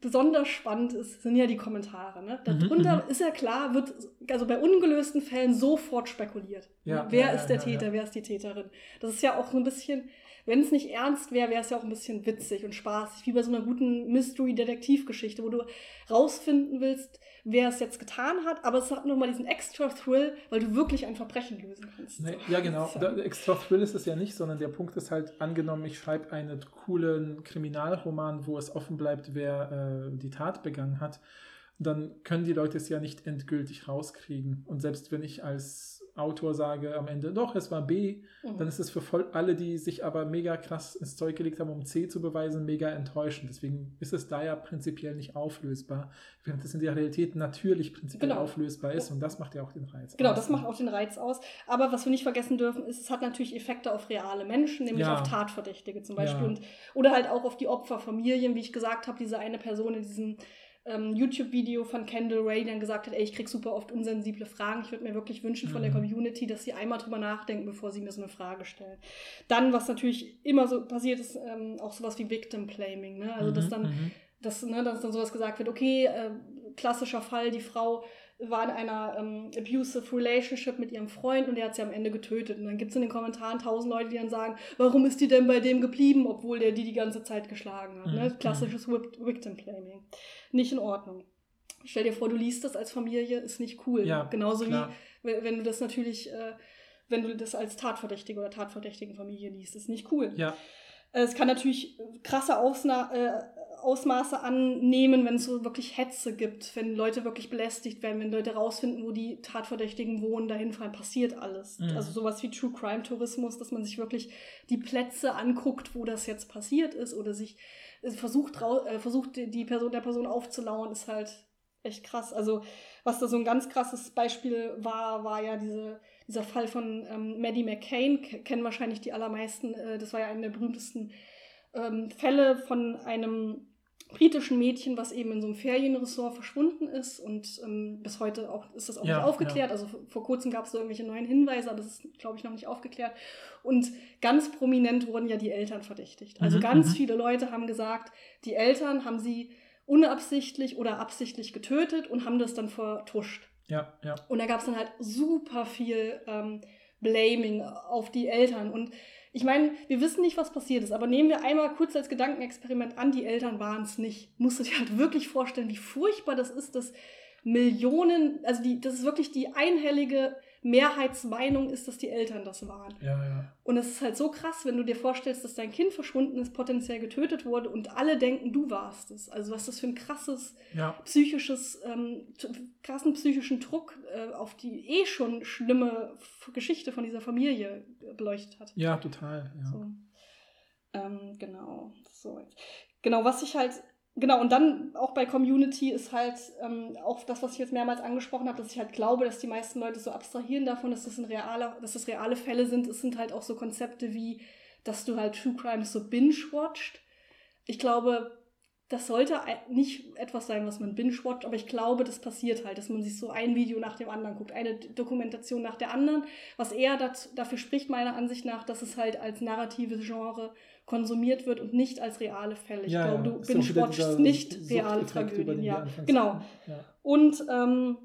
besonders spannend ist, sind ja die Kommentare. Ne? Darunter mhm, ist ja klar, wird also bei ungelösten Fällen sofort spekuliert. Ja, wer ja, ist der ja, Täter, wer ist die Täterin? Das ist ja auch so ein bisschen wenn es nicht ernst wäre, wäre es ja auch ein bisschen witzig und spaßig, wie bei so einer guten Mystery-Detektivgeschichte, wo du rausfinden willst, wer es jetzt getan hat, aber es hat nochmal diesen extra Thrill, weil du wirklich ein Verbrechen lösen kannst. Nee, ja, genau. Der extra Thrill ist es ja nicht, sondern der Punkt ist halt, angenommen, ich schreibe einen coolen Kriminalroman, wo es offen bleibt, wer äh, die Tat begangen hat, dann können die Leute es ja nicht endgültig rauskriegen. Und selbst wenn ich als Autor sage am Ende, doch, es war B, mhm. dann ist es für voll alle, die sich aber mega krass ins Zeug gelegt haben, um C zu beweisen, mega enttäuschend. Deswegen ist es da ja prinzipiell nicht auflösbar, während es in der Realität natürlich prinzipiell genau. auflösbar ist und das macht ja auch den Reiz genau, aus. Genau, das macht auch den Reiz aus. Aber was wir nicht vergessen dürfen, ist, es hat natürlich Effekte auf reale Menschen, nämlich ja. auf Tatverdächtige zum Beispiel. Ja. Und, oder halt auch auf die Opferfamilien, wie ich gesagt habe, diese eine Person in diesem ähm, YouTube-Video von Kendall Ray dann gesagt hat, ey, ich krieg super oft unsensible Fragen. Ich würde mir wirklich wünschen von der mhm. Community, dass sie einmal drüber nachdenken, bevor sie mir so eine Frage stellen. Dann, was natürlich immer so passiert ist, ähm, auch sowas wie Victim Blaming. Ne? Also, dass mhm, dann, mhm. dass, ne, dass dann sowas gesagt wird, okay, äh, klassischer Fall, die Frau war in einer ähm, abusive Relationship mit ihrem Freund und der hat sie am Ende getötet. Und dann gibt es in den Kommentaren tausend Leute, die dann sagen, warum ist die denn bei dem geblieben, obwohl der die die ganze Zeit geschlagen hat. Ne? Mhm. Ne? Klassisches Victim Blaming. Nicht in Ordnung. Stell dir vor, du liest das als Familie, ist nicht cool. Ja, Genauso klar. wie wenn du das natürlich, äh, wenn du das als Tatverdächtige oder Tatverdächtigen Familie liest, ist nicht cool. Ja. Es kann natürlich krasse Ausna äh, Ausmaße annehmen, wenn es so wirklich Hetze gibt, wenn Leute wirklich belästigt werden, wenn Leute rausfinden, wo die Tatverdächtigen wohnen, dahin fahren, passiert alles. Mhm. Also sowas wie True Crime Tourismus, dass man sich wirklich die Plätze anguckt, wo das jetzt passiert ist oder sich äh, versucht, äh, versucht die Person der Person aufzulauern, ist halt echt krass. Also was da so ein ganz krasses Beispiel war, war ja diese, dieser Fall von ähm, Maddie McCain, kennen wahrscheinlich die allermeisten. Äh, das war ja einer der berühmtesten ähm, Fälle von einem britischen Mädchen, was eben in so einem Ferienressort verschwunden ist und ähm, bis heute auch ist das auch ja, nicht aufgeklärt. Ja. Also vor kurzem gab es so irgendwelche neuen Hinweise, aber das ist, glaube ich, noch nicht aufgeklärt. Und ganz prominent wurden ja die Eltern verdächtigt. Also mhm, ganz mhm. viele Leute haben gesagt, die Eltern haben sie unabsichtlich oder absichtlich getötet und haben das dann vertuscht. Ja, ja. Und da gab es dann halt super viel ähm, Blaming auf die Eltern. Und ich meine, wir wissen nicht, was passiert ist, aber nehmen wir einmal kurz als Gedankenexperiment an, die Eltern waren es nicht. Musst du dir halt wirklich vorstellen, wie furchtbar das ist, dass Millionen, also die, das ist wirklich die einhellige Mehrheitsmeinung ist, dass die Eltern das waren. Ja, ja. Und es ist halt so krass, wenn du dir vorstellst, dass dein Kind verschwunden ist, potenziell getötet wurde und alle denken, du warst es. Also was das für ein krasses Ja, psychisches, ähm, krassen psychischen Druck äh, auf die eh schon schlimme Geschichte von dieser Familie beleuchtet hat. ja total. Ja. So. Ähm, genau. So. Genau, was ich halt, genau, und dann auch bei Community ist halt ähm, auch das, was ich jetzt mehrmals angesprochen habe, dass ich halt glaube, dass die meisten Leute so abstrahieren davon, dass das, ein realer, dass das reale Fälle sind. Es sind halt auch so Konzepte wie, dass du halt True Crimes so binge-watcht. Ich glaube, das sollte nicht etwas sein, was man binge-watcht, aber ich glaube, das passiert halt, dass man sich so ein Video nach dem anderen guckt, eine Dokumentation nach der anderen, was eher dazu, dafür spricht, meiner Ansicht nach, dass es halt als narratives Genre konsumiert wird und nicht als reale Fälle. Ich Ja, glaube, du wieder binge-watchst nicht reale Tragödien. Ja, genau. Ja. Und ähm,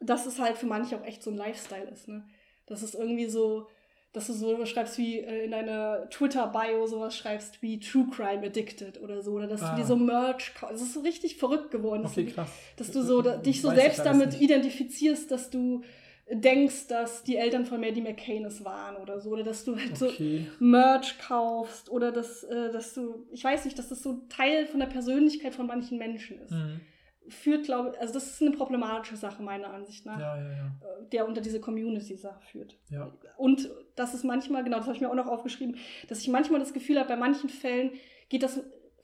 dass es halt für manche auch echt so ein Lifestyle ist, ne? Das ist irgendwie so, dass du so was schreibst wie äh, in deiner Twitter-Bio sowas schreibst wie True Crime Addicted oder so. Oder dass Ah. du dir so Merch kaufst. Das ist so richtig verrückt geworden. dass Okay, du, krass. dass du so da, dich so selbst damit nicht. identifizierst, dass du denkst, dass die Eltern von Maddie McCain es waren oder so. Oder dass du halt so Okay. Merch kaufst oder dass, äh, dass du, ich weiß nicht, dass das so Teil von der Persönlichkeit von manchen Menschen ist. Mhm. Führt, glaube ich, also das ist eine problematische Sache meiner Ansicht nach, Ja, ja, ja. äh, der unter diese Community-Sache führt. Und das ist manchmal, genau, das habe ich mir auch noch aufgeschrieben, dass ich manchmal das Gefühl habe, bei manchen Fällen geht das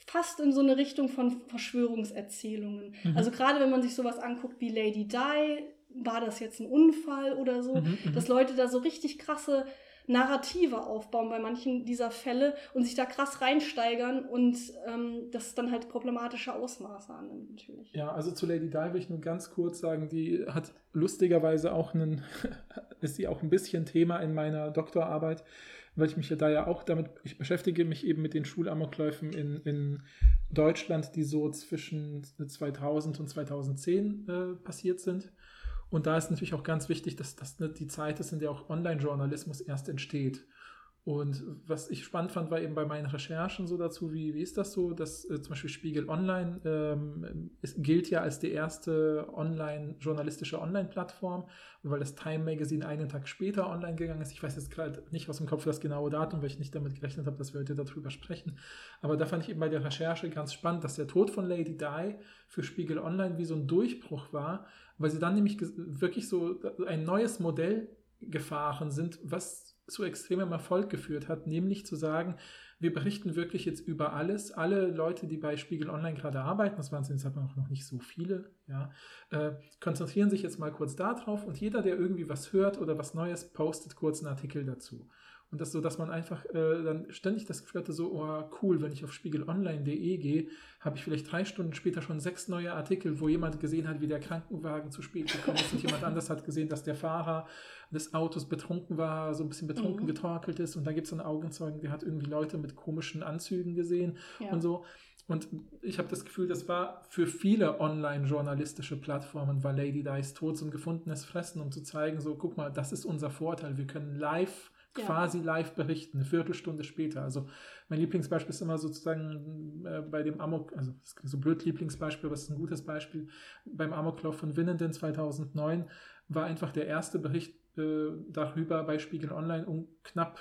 fast in so eine Richtung von Verschwörungserzählungen. Mhm. Also gerade wenn man sich sowas anguckt wie Lady Di, war das jetzt ein Unfall oder so, Mhm, mhm. dass Leute da so richtig krasse Narrative aufbauen bei manchen dieser Fälle und sich da krass reinsteigern und ähm, das dann halt problematische Ausmaße annimmt natürlich. Ja, also zu Lady Di will ich nur ganz kurz sagen, die hat lustigerweise auch einen, ist sie auch ein bisschen Thema in meiner Doktorarbeit, weil ich mich ja da ja auch damit, ich beschäftige mich eben mit den Schulamokläufen in, in Deutschland, die so zwischen 2000 und 2010 äh, passiert sind. Und da ist natürlich auch ganz wichtig, dass das nicht die Zeit ist, in der auch Online-Journalismus erst entsteht. Und was ich spannend fand, war eben bei meinen Recherchen so dazu, wie, wie ist das so, dass äh, zum Beispiel Spiegel Online ähm, ist, gilt ja als die erste online journalistische Online-Plattform, weil das Time Magazine einen Tag später online gegangen ist. Ich weiß jetzt gerade nicht aus dem Kopf das genaue Datum, weil ich nicht damit gerechnet habe, dass wir heute darüber sprechen. Aber da fand ich eben bei der Recherche ganz spannend, dass der Tod von Lady Di für Spiegel Online wie so ein Durchbruch war, weil sie dann nämlich wirklich so ein neues Modell gefahren sind, was zu extremem Erfolg geführt hat, nämlich zu sagen, wir berichten wirklich jetzt über alles. Alle Leute, die bei Spiegel Online gerade arbeiten, das waren jetzt auch noch nicht so viele, ja, äh, konzentrieren sich jetzt mal kurz darauf und jeder, der irgendwie was hört oder was Neues, postet kurz einen Artikel dazu. Und das so, dass man einfach äh, dann ständig das Gefühl hatte, so, oh cool, wenn ich auf spiegelonline.de gehe, habe ich vielleicht drei Stunden später schon sechs neue Artikel, wo jemand gesehen hat, wie der Krankenwagen zu spät gekommen ist und jemand anders hat gesehen, dass der Fahrer des Autos betrunken war, so ein bisschen betrunken Mhm. getorkelt ist und da gibt es einen Augenzeugen, der hat irgendwie Leute mit komischen Anzügen gesehen Ja. und so. Und ich habe das Gefühl, das war für viele online-journalistische Plattformen, war Lady Dice Tod so ein gefundenes Fressen, um zu zeigen, so, guck mal, das ist unser Vorteil. Wir können live, Ja. quasi live berichten, eine Viertelstunde später. Also mein Lieblingsbeispiel ist immer sozusagen äh, bei dem Amok, also das ist so blöd Lieblingsbeispiel, aber es ist ein gutes Beispiel. Beim Amoklauf von Winnenden 2009 war einfach der erste Bericht äh, darüber bei Spiegel Online um knapp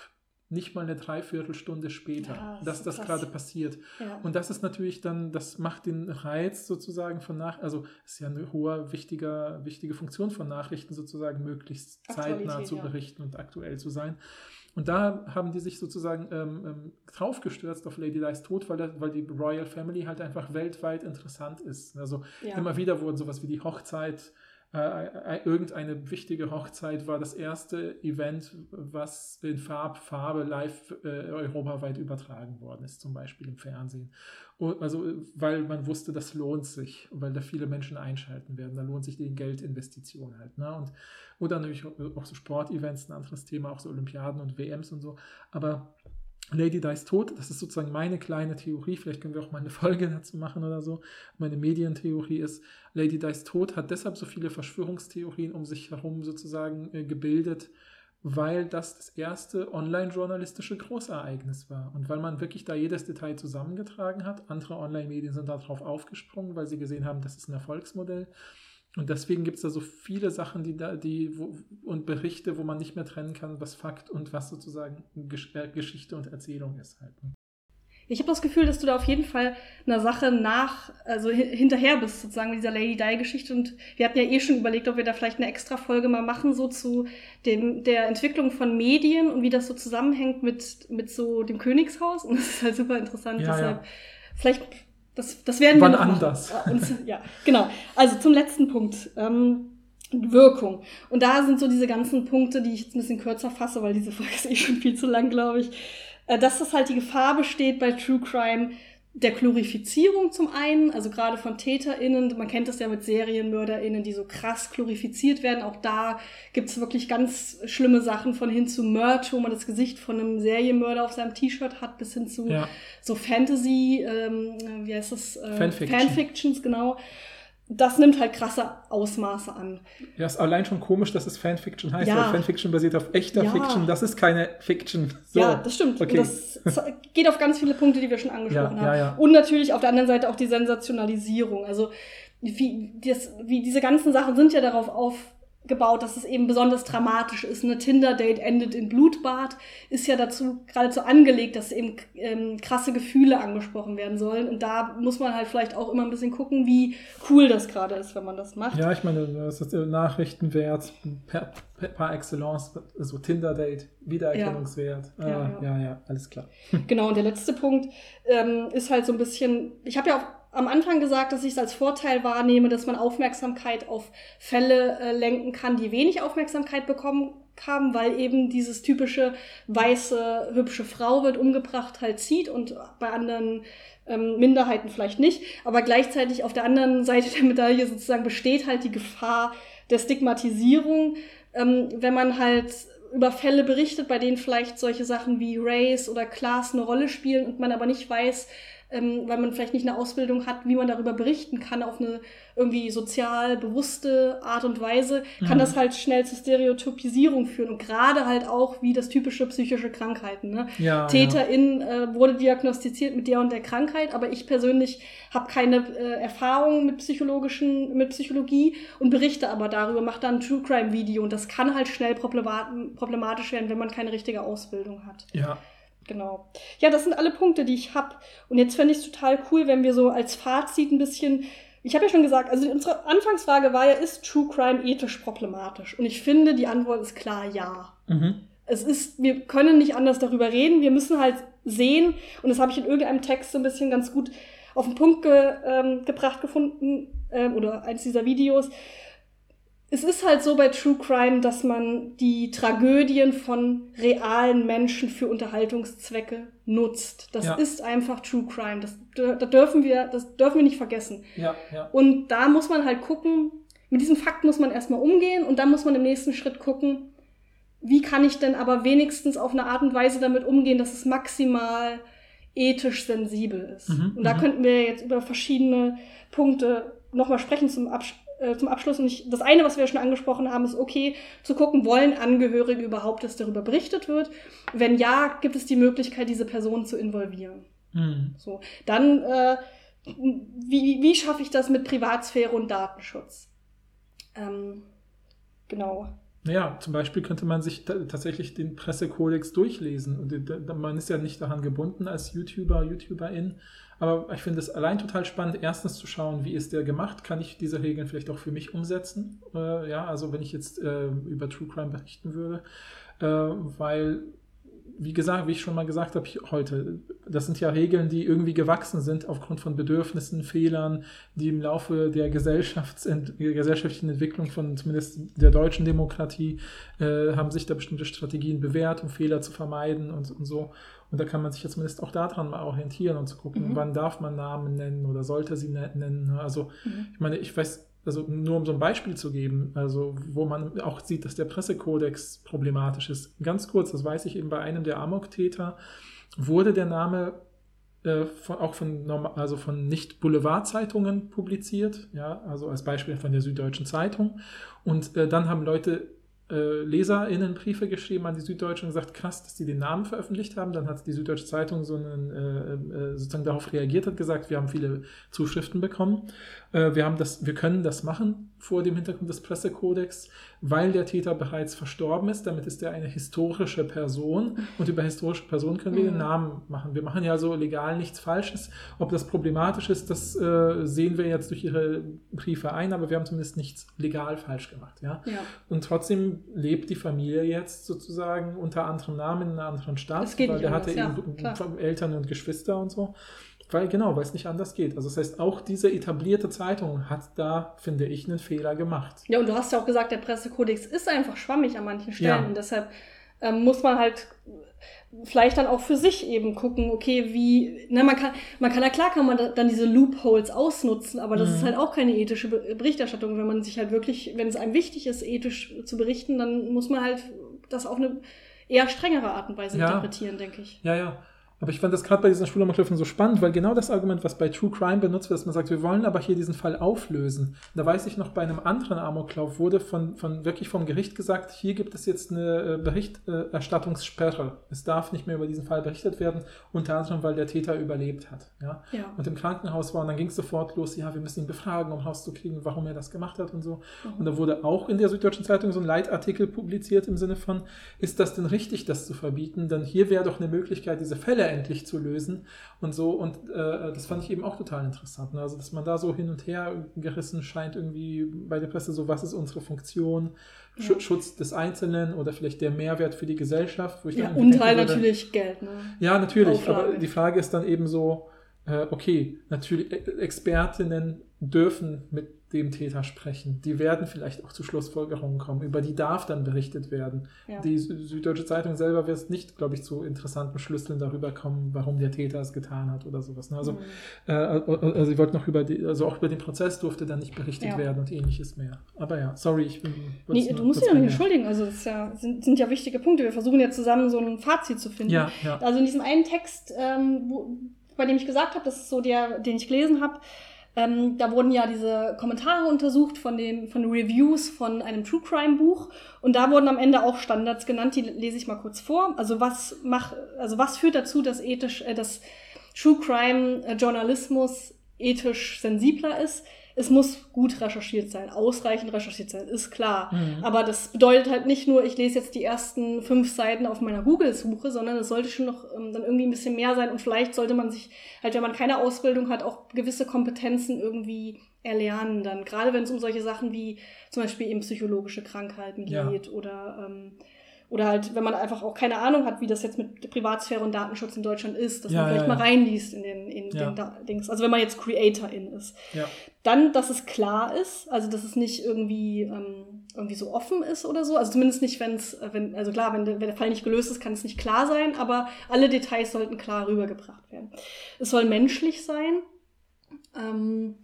nicht mal eine Dreiviertelstunde später, Ja, das dass ist das gerade passiert. Ja. Und das ist natürlich dann, das macht den Reiz sozusagen von nach, also ist ja eine hohe, wichtiger, wichtige Funktion von Nachrichten sozusagen, möglichst Aktualität, zeitnah zu ja. berichten und aktuell zu sein. Und da haben die sich sozusagen ähm, ähm, draufgestürzt auf Lady Di's Tod, weil, der, weil die Royal Family halt einfach weltweit interessant ist. Also ja. immer wieder wurden sowas wie die Hochzeit, äh, äh, irgendeine wichtige Hochzeit war das erste Event, was in Farb, Farbe live äh, europaweit übertragen worden ist, zum Beispiel im Fernsehen. Und, also, weil man wusste, das lohnt sich, weil da viele Menschen einschalten werden. Da lohnt sich die Geldinvestition halt. Ne? Und, oder natürlich auch so Sportevents, ein anderes Thema, auch so Olympiaden und WMs und so. Aber Lady Dies tot, das ist sozusagen meine kleine Theorie, vielleicht können wir auch mal eine Folge dazu machen oder so. Meine Medientheorie ist, Lady Dies tot hat deshalb so viele Verschwörungstheorien um sich herum sozusagen äh, gebildet, weil das das erste online-journalistische Großereignis war und weil man wirklich da jedes Detail zusammengetragen hat. Andere Online-Medien sind darauf aufgesprungen, weil sie gesehen haben, das ist ein Erfolgsmodell. Und deswegen gibt es da so viele Sachen, die da, die, wo, und Berichte, wo man nicht mehr trennen kann, was Fakt und was sozusagen Gesch äh, Geschichte und Erzählung ist halt. Ne? Ich habe das Gefühl, dass du da auf jeden Fall einer Sache nach, also hinterher bist, sozusagen mit dieser Lady Di-Geschichte. Und wir hatten ja eh schon überlegt, ob wir da vielleicht eine extra Folge mal machen, so zu dem, der Entwicklung von Medien und wie das so zusammenhängt mit, mit so dem Königshaus. Und das ist halt super interessant. Ja, Deshalb, ja. vielleicht, das, das werden Wann wir. Noch anders. Ja, genau. Also zum letzten Punkt. Ähm, Wirkung. Und da sind so diese ganzen Punkte, die ich jetzt ein bisschen kürzer fasse, weil diese Folge ist eh schon viel zu lang, glaube ich. Äh, dass das halt die Gefahr besteht bei True Crime der Glorifizierung zum einen, also gerade von TäterInnen, man kennt das ja mit SerienmörderInnen, die so krass glorifiziert werden. Auch da gibt's wirklich ganz schlimme Sachen von hin zu Merch, wo man das Gesicht von einem Serienmörder auf seinem T-Shirt hat, bis hin zu Ja. so Fantasy, ähm, wie heißt das? Äh, Fanfiction. Fanfictions, genau. Das nimmt halt krasse Ausmaße an. Ja, ist allein schon komisch, dass es Fanfiction heißt, Ja. weil Fanfiction basiert auf echter Ja. Fiction. Das ist keine Fiction. So. Ja, das stimmt. Okay. Das geht auf ganz viele Punkte, die wir schon angesprochen Ja, haben. Und natürlich auf der anderen Seite auch die Sensationalisierung. Also wie, das, wie diese ganzen Sachen sind ja darauf aufgebaut, dass es eben besonders dramatisch ist. Eine Tinder-Date endet in Blutbad, ist ja dazu geradezu angelegt, dass eben ähm, krasse Gefühle angesprochen werden sollen. Und da muss man halt vielleicht auch immer ein bisschen gucken, wie cool das gerade ist, wenn man das macht. Ja, ich meine, das ist Nachrichtenwert per, per, par excellence, so Tinder-Date, Wiedererkennungswert. Ja, ah, ja. ja, ja, alles klar. Genau, und der letzte Punkt ähm, ist halt so ein bisschen, ich habe ja auch am Anfang gesagt, dass ich es als Vorteil wahrnehme, dass man Aufmerksamkeit auf Fälle äh, lenken kann, die wenig Aufmerksamkeit bekommen haben, weil eben dieses typische weiße, hübsche Frau wird umgebracht halt zieht und bei anderen ähm, Minderheiten vielleicht nicht. Aber gleichzeitig auf der anderen Seite der Medaille sozusagen besteht halt die Gefahr der Stigmatisierung, ähm, wenn man halt über Fälle berichtet, bei denen vielleicht solche Sachen wie Race oder Class eine Rolle spielen und man aber nicht weiß, ähm, weil man vielleicht nicht eine Ausbildung hat, wie man darüber berichten kann auf eine irgendwie sozial bewusste Art und Weise, kann Mhm. das halt schnell zur Stereotypisierung führen und gerade halt auch wie das typische psychische Krankheiten. Ne? Ja, Täterin äh, wurde diagnostiziert mit der und der Krankheit, aber ich persönlich habe keine äh, Erfahrung mit psychologischen, mit Psychologie und berichte aber darüber, mache dann ein True Crime Video und das kann halt schnell problemat- problematisch werden, wenn man keine richtige Ausbildung hat. Ja. Genau. Ja, das sind alle Punkte, die ich habe. Und jetzt fände ich es total cool, wenn wir so als Fazit ein bisschen. Ich habe ja schon gesagt, also unsere Anfangsfrage war ja, ist True Crime ethisch problematisch? Und ich finde, die Antwort ist klar ja. Mhm. Es ist, wir können nicht anders darüber reden. Wir müssen halt sehen, und das habe ich in irgendeinem Text so ein bisschen ganz gut auf den Punkt ge, ähm, gebracht gefunden, ähm, oder eins dieser Videos. Es ist halt so bei True Crime, dass man die Tragödien von realen Menschen für Unterhaltungszwecke nutzt. Das Ja. ist einfach True Crime. Das, da dürfen wir, das dürfen wir nicht vergessen. Ja, ja. Und da muss man halt gucken, mit diesem Fakt muss man erstmal umgehen und dann muss man im nächsten Schritt gucken, wie kann ich denn aber wenigstens auf eine Art und Weise damit umgehen, dass es maximal ethisch sensibel ist. Mhm, und da mhm. könnten wir jetzt über verschiedene Punkte nochmal sprechen zum, Abs äh, zum Abschluss. Und ich, das eine, was wir schon angesprochen haben, ist okay, zu gucken, wollen Angehörige überhaupt, dass darüber berichtet wird? Wenn ja, gibt es die Möglichkeit, diese Person zu involvieren. Mhm. So, dann, äh, wie, wie schaffe ich das mit Privatsphäre und Datenschutz? Ähm, genau. Naja, zum Beispiel könnte man sich ta- tatsächlich den Pressekodex durchlesen. Und man ist ja nicht daran gebunden als YouTuber, YouTuberin. Aber ich finde es allein total spannend, erstens zu schauen, wie ist der gemacht? Kann ich diese Regeln vielleicht auch für mich umsetzen? Äh, ja, also wenn ich jetzt äh, über True Crime berichten würde. Äh, weil, wie gesagt, wie ich schon mal gesagt habe heute, das sind ja Regeln, die irgendwie gewachsen sind aufgrund von Bedürfnissen, Fehlern, die im Laufe der Gesellschaftsent gesellschaftlichen Entwicklung von zumindest der deutschen Demokratie äh, haben sich da bestimmte Strategien bewährt, um Fehler zu vermeiden und, und so. Und da kann man sich ja zumindest auch daran mal orientieren und zu gucken, Mhm. wann darf man Namen nennen oder sollte sie ne- nennen. Also Mhm. ich meine, ich weiß, also nur um so ein Beispiel zu geben, also wo man auch sieht, dass der Pressekodex problematisch ist. Ganz kurz, das weiß ich eben bei einem der Amok-Täter, wurde der Name äh, von, auch von, also von Nicht-Boulevardzeitungen publiziert, ja, also als Beispiel von der Süddeutschen Zeitung. Und äh, dann haben Leute äh, LeserInnenbriefe geschrieben an die Süddeutsche und gesagt, krass, dass die den Namen veröffentlicht haben. Dann hat die Süddeutsche Zeitung so einen, äh, äh, sozusagen darauf reagiert, hat gesagt, wir haben viele Zuschriften bekommen. Äh, wir, haben das, wir können das machen vor dem Hintergrund des Pressekodex, weil der Täter bereits verstorben ist. Damit ist er eine historische Person und über historische Personen können wir mhm. den Namen machen. Wir machen ja so legal nichts Falsches. Ob das problematisch ist, das äh, sehen wir jetzt durch ihre Briefe ein, aber wir haben zumindest nichts legal falsch gemacht. Ja? ja? Und trotzdem lebt die Familie jetzt sozusagen unter anderem Namen in einer anderen Stadt, weil er hatte ja, Eltern und Geschwister und so. Weil, genau, weil es nicht anders geht. Also das heißt, auch diese etablierte Zeitung hat da, finde ich, einen Fehler gemacht. Ja, und du hast ja auch gesagt, der Pressekodex ist einfach schwammig an manchen Stellen. Ja. Und deshalb ähm, muss man halt vielleicht dann auch für sich eben gucken, okay, wie, ne, man kann, man kann ja klar, kann man da, dann diese Loopholes ausnutzen, aber das mhm. ist halt auch keine ethische Berichterstattung. Wenn man sich halt wirklich, wenn es einem wichtig ist, ethisch zu berichten, dann muss man halt das auf eine eher strengere Art und Weise ja. interpretieren, denke ich. Ja, ja. Aber ich fand das gerade bei diesen Schulamoklaufern so spannend, weil genau das Argument, was bei True Crime benutzt wird, dass man sagt, wir wollen aber hier diesen Fall auflösen. Da weiß ich noch, bei einem anderen Amoklauf wurde von, von wirklich vom Gericht gesagt, hier gibt es jetzt eine äh, Berichterstattungssperre. Es darf nicht mehr über diesen Fall berichtet werden, unter anderem, weil der Täter überlebt hat. Ja? ja. Und im Krankenhaus war, und dann ging es sofort los, ja, wir müssen ihn befragen, um rauszukriegen, warum er das gemacht hat und so. Mhm. Und da wurde auch in der Süddeutschen Zeitung so ein Leitartikel publiziert im Sinne von, ist das denn richtig, das zu verbieten? Denn hier wäre doch eine Möglichkeit, diese Fälle endlich zu lösen und so. Und äh, das fand ich eben auch total interessant. Ne? Also, dass man da so hin und her gerissen scheint, irgendwie bei der Presse, so was ist unsere Funktion, ja. Schutz des Einzelnen oder vielleicht der Mehrwert für die Gesellschaft. Wo ich ja, und halt natürlich Geld. Ne? Ja, natürlich. Auflage. Aber die Frage ist dann eben so, äh, okay, natürlich, Expertinnen dürfen mit dem Täter sprechen. Die werden vielleicht auch zu Schlussfolgerungen kommen. Über die darf dann berichtet werden. Ja. Die Süddeutsche Zeitung selber wird nicht, glaube ich, zu interessanten Schlüsseln darüber kommen, warum der Täter es getan hat oder sowas. Ne? Also, mhm. äh, also sie wollten noch über die, also auch über den Prozess durfte dann nicht berichtet ja. werden und ähnliches mehr. Aber ja, sorry, ich bin. Nee, du musst dich ja nicht entschuldigen. Also das ja, sind, sind, ja wichtige Punkte. Wir versuchen ja zusammen so ein Fazit zu finden. Ja, ja. Also in diesem einen Text, ähm, wo, bei dem ich gesagt habe, das ist so der, den ich gelesen habe, ähm, da wurden ja diese Kommentare untersucht von den, von Reviews von einem True Crime Buch und da wurden am Ende auch Standards genannt, die lese ich mal kurz vor. Also was macht, also was führt dazu, dass ethisch, äh, dass True Crime äh, Journalismus ethisch sensibler ist? Es muss gut recherchiert sein, ausreichend recherchiert sein, ist klar. Mhm. Aber das bedeutet halt nicht nur, ich lese jetzt die ersten fünf Seiten auf meiner Google-Suche, sondern es sollte schon noch ähm, dann irgendwie ein bisschen mehr sein und vielleicht sollte man sich, halt wenn man keine Ausbildung hat, auch gewisse Kompetenzen irgendwie erlernen dann. Gerade wenn es um solche Sachen wie zum Beispiel eben psychologische Krankheiten geht ja. oder ähm, oder halt, wenn man einfach auch keine Ahnung hat, wie das jetzt mit Privatsphäre und Datenschutz in Deutschland ist, dass ja, man vielleicht ja, mal reinliest in den, in den Dings. Also wenn man jetzt Creatorin ist. Dann, dass es klar ist, also dass es nicht irgendwie, ähm, irgendwie so offen ist oder so. Also zumindest nicht, wenn es, wenn, also klar, wenn der, wenn der Fall nicht gelöst ist, kann es nicht klar sein, aber alle Details sollten klar rübergebracht werden. Es soll menschlich sein. Ähm,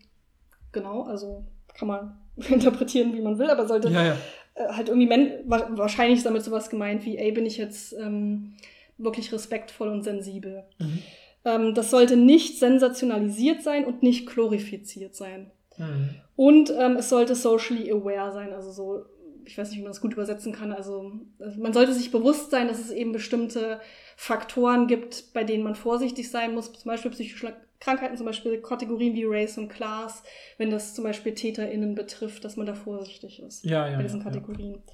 genau, also kann man interpretieren, wie man will, aber sollte ja, ja. Äh, halt irgendwie, wahrscheinlich ist damit sowas gemeint wie, ey, bin ich jetzt ähm, wirklich respektvoll und sensibel. Mhm. Ähm, das sollte nicht sensationalisiert sein und nicht glorifiziert sein. Mhm. Und ähm, es sollte socially aware sein, also so, ich weiß nicht, wie man das gut übersetzen kann. Also, also man sollte sich bewusst sein, dass es eben bestimmte Faktoren gibt, bei denen man vorsichtig sein muss, zum Beispiel psychische Krankheiten, zum Beispiel Kategorien wie Race und Class, wenn das zum Beispiel TäterInnen betrifft, dass man da vorsichtig ist ja, ja, bei diesen Kategorien. Ja.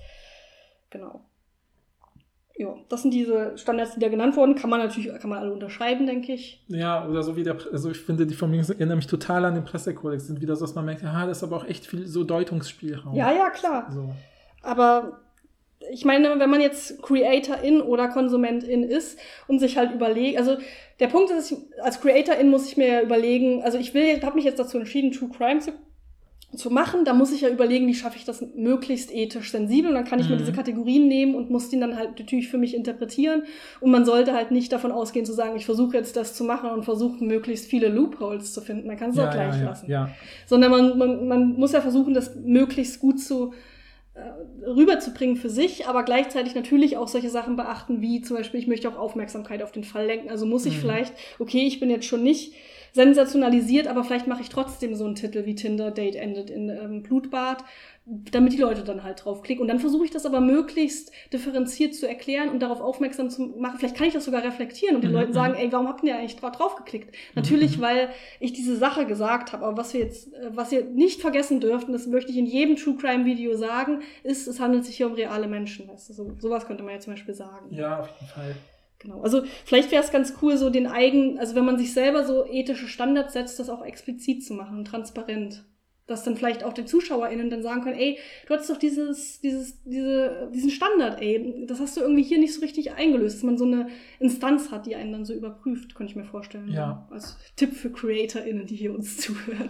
Genau. Ja, das sind diese Standards, die da genannt wurden. Kann man natürlich, kann man alle unterschreiben, denke ich. Ja, oder so wie der, also ich finde, die Formulierungen erinnern mich total an den Pressekodex. Sind wieder so, dass man merkt, ah, das ist aber auch echt viel so Deutungsspielraum. Ja, ja, klar. So. Aber ich meine, wenn man jetzt Creatorin oder Konsumentin ist und sich halt überlegt, also der Punkt ist, als Creatorin muss ich mir überlegen, also ich will, habe mich jetzt dazu entschieden, True Crime zu, zu machen, da muss ich ja überlegen, wie schaffe ich das möglichst ethisch sensibel und dann kann ich mhm. mir diese Kategorien nehmen und muss die dann halt natürlich für mich interpretieren und man sollte halt nicht davon ausgehen zu sagen, ich versuche jetzt das zu machen und versuche möglichst viele Loopholes zu finden, man kann es ja, auch gleich ja, lassen. Ja. Sondern man, man, man muss ja versuchen, das möglichst gut zu rüberzubringen für sich, aber gleichzeitig natürlich auch solche Sachen beachten, wie zum Beispiel, ich möchte auch Aufmerksamkeit auf den Fall lenken. Also muss ich mhm. vielleicht, okay, ich bin jetzt schon nicht sensationalisiert, aber vielleicht mache ich trotzdem so einen Titel wie Tinder Date endet in ähm, Blutbad, damit die Leute dann halt draufklicken. Und dann versuche ich das aber möglichst differenziert zu erklären und darauf aufmerksam zu machen. Vielleicht kann ich das sogar reflektieren und den Mhm, Leuten sagen, mhm. ey, warum habt ihr eigentlich dra drauf geklickt? Natürlich, mhm. weil ich diese Sache gesagt habe. Aber was wir jetzt, äh, was ihr nicht vergessen dürft, und das möchte ich in jedem True Crime Video sagen, ist, es handelt sich hier um reale Menschen. Weißt du? so, sowas könnte man ja zum Beispiel sagen. Ja, auf jeden Fall. Genau. Also vielleicht wäre es ganz cool, so den eigenen, also wenn man sich selber so ethische Standards setzt, das auch explizit zu machen, transparent. Dass dann vielleicht auch die ZuschauerInnen dann sagen können, ey, du hattest doch dieses, dieses, diese, diesen Standard, ey, das hast du irgendwie hier nicht so richtig eingelöst, dass man so eine Instanz hat, die einen dann so überprüft, könnte ich mir vorstellen. Ja. Als Tipp für CreatorInnen, die hier uns zuhören.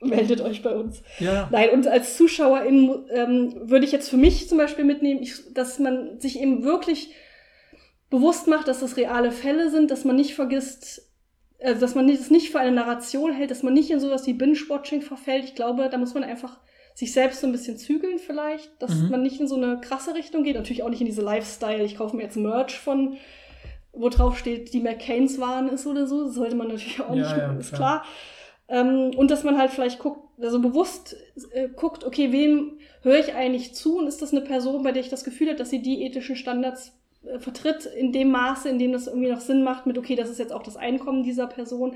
Meldet euch bei uns. Ja, Nein, und als Zuschauerin ähm, würde ich jetzt für mich zum Beispiel mitnehmen, ich, dass man sich eben wirklich bewusst macht, dass das reale Fälle sind, dass man nicht vergisst, äh, dass man das nicht für eine Narration hält, dass man nicht in sowas wie Binge-Watching verfällt. Ich glaube, da muss man einfach sich selbst so ein bisschen zügeln vielleicht, dass Mhm. man nicht in so eine krasse Richtung geht. Natürlich auch nicht in diese Lifestyle, ich kaufe mir jetzt Merch von, wo drauf steht, die McCains waren ist oder so. Das sollte man natürlich auch Ja, nicht, ja, ist klar. klar. Ähm, und dass man halt vielleicht guckt, also bewusst äh, guckt, okay, wem höre ich eigentlich zu und ist das eine Person, bei der ich das Gefühl habe, dass sie die ethischen Standards vertritt in dem Maße, in dem das irgendwie noch Sinn macht, mit, okay, das ist jetzt auch das Einkommen dieser Person,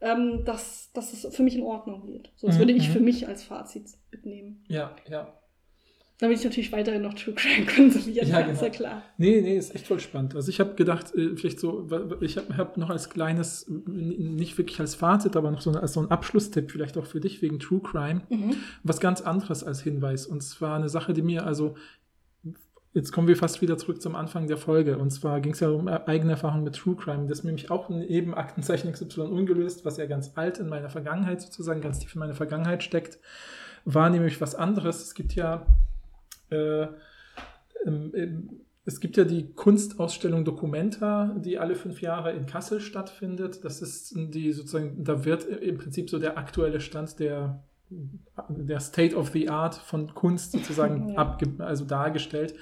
ähm, dass, dass es für mich in Ordnung geht. So, das Mhm, würde ich mhm. für mich als Fazit mitnehmen. ja, ja. Damit ich natürlich weiterhin noch True Crime konsumieren Ja, kann, ist ja genau. klar. Nee, nee, ist echt voll spannend. Also ich habe gedacht, äh, vielleicht so, ich habe hab noch als kleines, nicht wirklich als Fazit, aber noch so als so ein Abschlusstipp, vielleicht auch für dich wegen True Crime, Mhm. was ganz anderes als Hinweis. Und zwar eine Sache, die mir also, jetzt kommen wir fast wieder zurück zum Anfang der Folge. Und zwar ging es ja um eigene Erfahrung mit True Crime. Das ist nämlich auch neben Aktenzeichen XY ungelöst, was ja ganz alt in meiner Vergangenheit sozusagen, ganz tief in meiner Vergangenheit steckt, war nämlich was anderes. Es gibt ja äh, ähm, es gibt ja die Kunstausstellung Documenta, die alle fünf Jahre in Kassel stattfindet. Das ist die sozusagen, da wird im Prinzip so der aktuelle Stand der, der State of the Art von Kunst sozusagen Ja. abge, also dargestellt.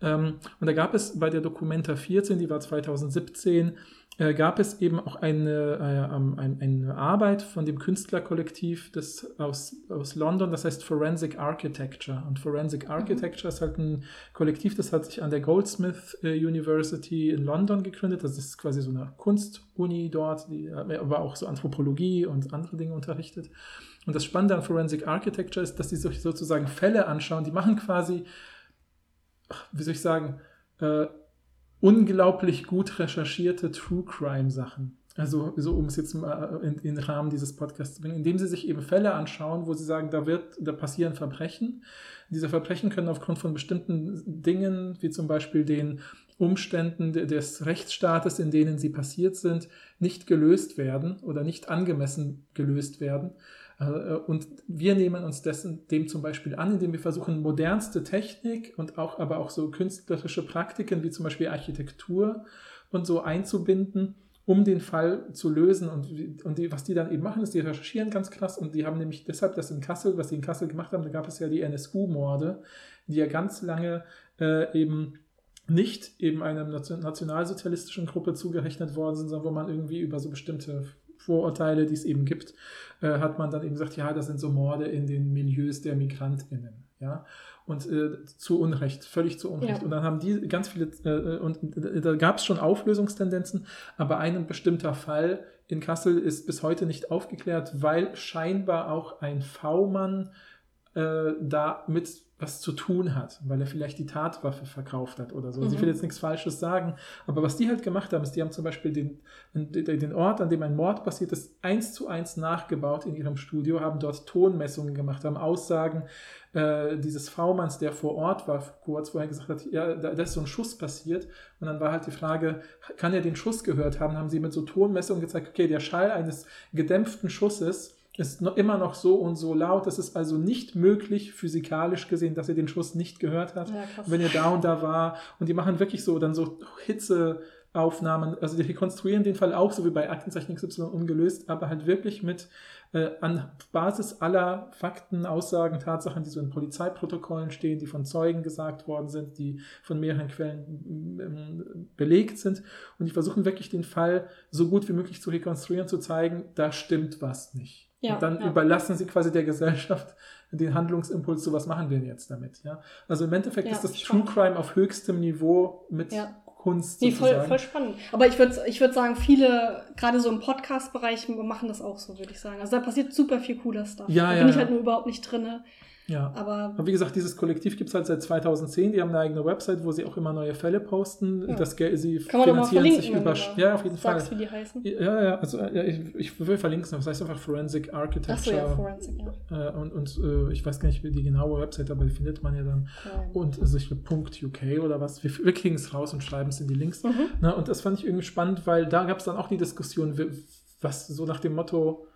Ähm, und da gab es bei der Documenta 14, die war 2017, äh, gab es eben auch eine, äh, ein, eine Arbeit von dem Künstlerkollektiv des, aus, aus London, das heißt Forensic Architecture. Und Forensic Architecture ist halt ein Kollektiv, das hat sich an der Goldsmith äh, University in London gegründet. Das ist quasi so eine Kunstuni dort, die äh, aber auch so Anthropologie und andere Dinge unterrichtet. Und das Spannende an Forensic Architecture ist, dass die sich sozusagen Fälle anschauen. Die machen quasi, wie soll ich sagen, äh, unglaublich gut recherchierte True Crime Sachen. Also, so um es jetzt mal in, in den Rahmen dieses Podcasts zu bringen, indem sie sich eben Fälle anschauen, wo sie sagen, da wird, da passieren Verbrechen. Diese Verbrechen können aufgrund von bestimmten Dingen, wie zum Beispiel den Umständen de- des Rechtsstaates, in denen sie passiert sind, nicht gelöst werden oder nicht angemessen gelöst werden. Äh, Und wir nehmen uns dessen, dem zum Beispiel an, indem wir versuchen, modernste Technik und auch, aber auch so künstlerische Praktiken wie zum Beispiel Architektur und so einzubinden, um den Fall zu lösen. Und, und die, was die dann eben machen, ist, die recherchieren ganz krass und die haben nämlich deshalb das in Kassel, was sie in Kassel gemacht haben, da gab es ja die NSU-Morde, die ja ganz lange äh, eben nicht eben einer nation- nationalsozialistischen Gruppe zugerechnet worden sind, sondern wo man irgendwie über so bestimmte Vorurteile, die es eben gibt, äh, hat man dann eben gesagt, ja, das sind so Morde in den Milieus der MigrantInnen, ja, und äh, zu Unrecht, völlig zu Unrecht. Ja. Und dann haben die ganz viele, äh, und da gab es schon Auflösungstendenzen, aber ein bestimmter Fall in Kassel ist bis heute nicht aufgeklärt, weil scheinbar auch ein V-Mann äh, da mit was zu tun hat, weil er vielleicht die Tatwaffe verkauft hat oder so. Also ich Mhm. will jetzt nichts Falsches sagen, aber was die halt gemacht haben, ist, die haben zum Beispiel den, den den Ort, an dem ein Mord passiert ist, eins zu eins nachgebaut in ihrem Studio, haben dort Tonmessungen gemacht, haben Aussagen äh, dieses V-Manns, der vor Ort war, kurz vorher gesagt hat, ja, da, da ist so ein Schuss passiert. Und dann war halt die Frage, kann er den Schuss gehört haben? Haben sie mit so Tonmessungen gezeigt, okay, der Schall eines gedämpften Schusses ist noch immer noch so und so laut. Es ist also nicht möglich, physikalisch gesehen, dass er den Schuss nicht gehört hat, Ja, wenn er da und da war. Und die machen wirklich so dann so Hitzeaufnahmen. Also die rekonstruieren den Fall auch, so wie bei Aktenzeichen XY ungelöst, aber halt wirklich mit äh, an Basis aller Fakten, Aussagen, Tatsachen, die so in Polizeiprotokollen stehen, die von Zeugen gesagt worden sind, die von mehreren Quellen ähm, belegt sind. Und die versuchen wirklich den Fall so gut wie möglich zu rekonstruieren, zu zeigen, da stimmt was nicht. Ja, und dann ja. überlassen sie quasi der Gesellschaft den Handlungsimpuls, so was machen wir denn jetzt damit. Ja? Also im Endeffekt Ja, ist das spannend. True Crime auf höchstem Niveau mit. Kunst Nee, voll, voll spannend. Aber ich würde ich würd sagen, viele, gerade so im Podcast-Bereich, machen das auch so, würde ich sagen. Also da passiert super viel cooler Stuff. Ja, da ja, bin ich halt nur überhaupt nicht drin. Ja. Aber Aber wie gesagt, dieses Kollektiv gibt es halt seit 2010. Die haben eine eigene Website, wo sie auch immer neue Fälle posten. Ja. Das Geld, sie kann man doch mal finanzieren sich über. Ja, auf jeden Fall. sagst, wie die heißen. Ja, ja, also ja, ich, ich will verlinken, das heißt einfach Forensic Architecture. Achso, ja, Forensic, ja. äh, und und äh, ich weiß gar nicht, wie die genaue Website, aber die findet man ja dann. Ja. Und also ich glaube, .uk oder was. Wir, wir kriegen es raus und schreiben es in die Links. Mhm. Na, und das fand ich irgendwie spannend, weil da gab es dann auch die Diskussion, was so nach dem Motto,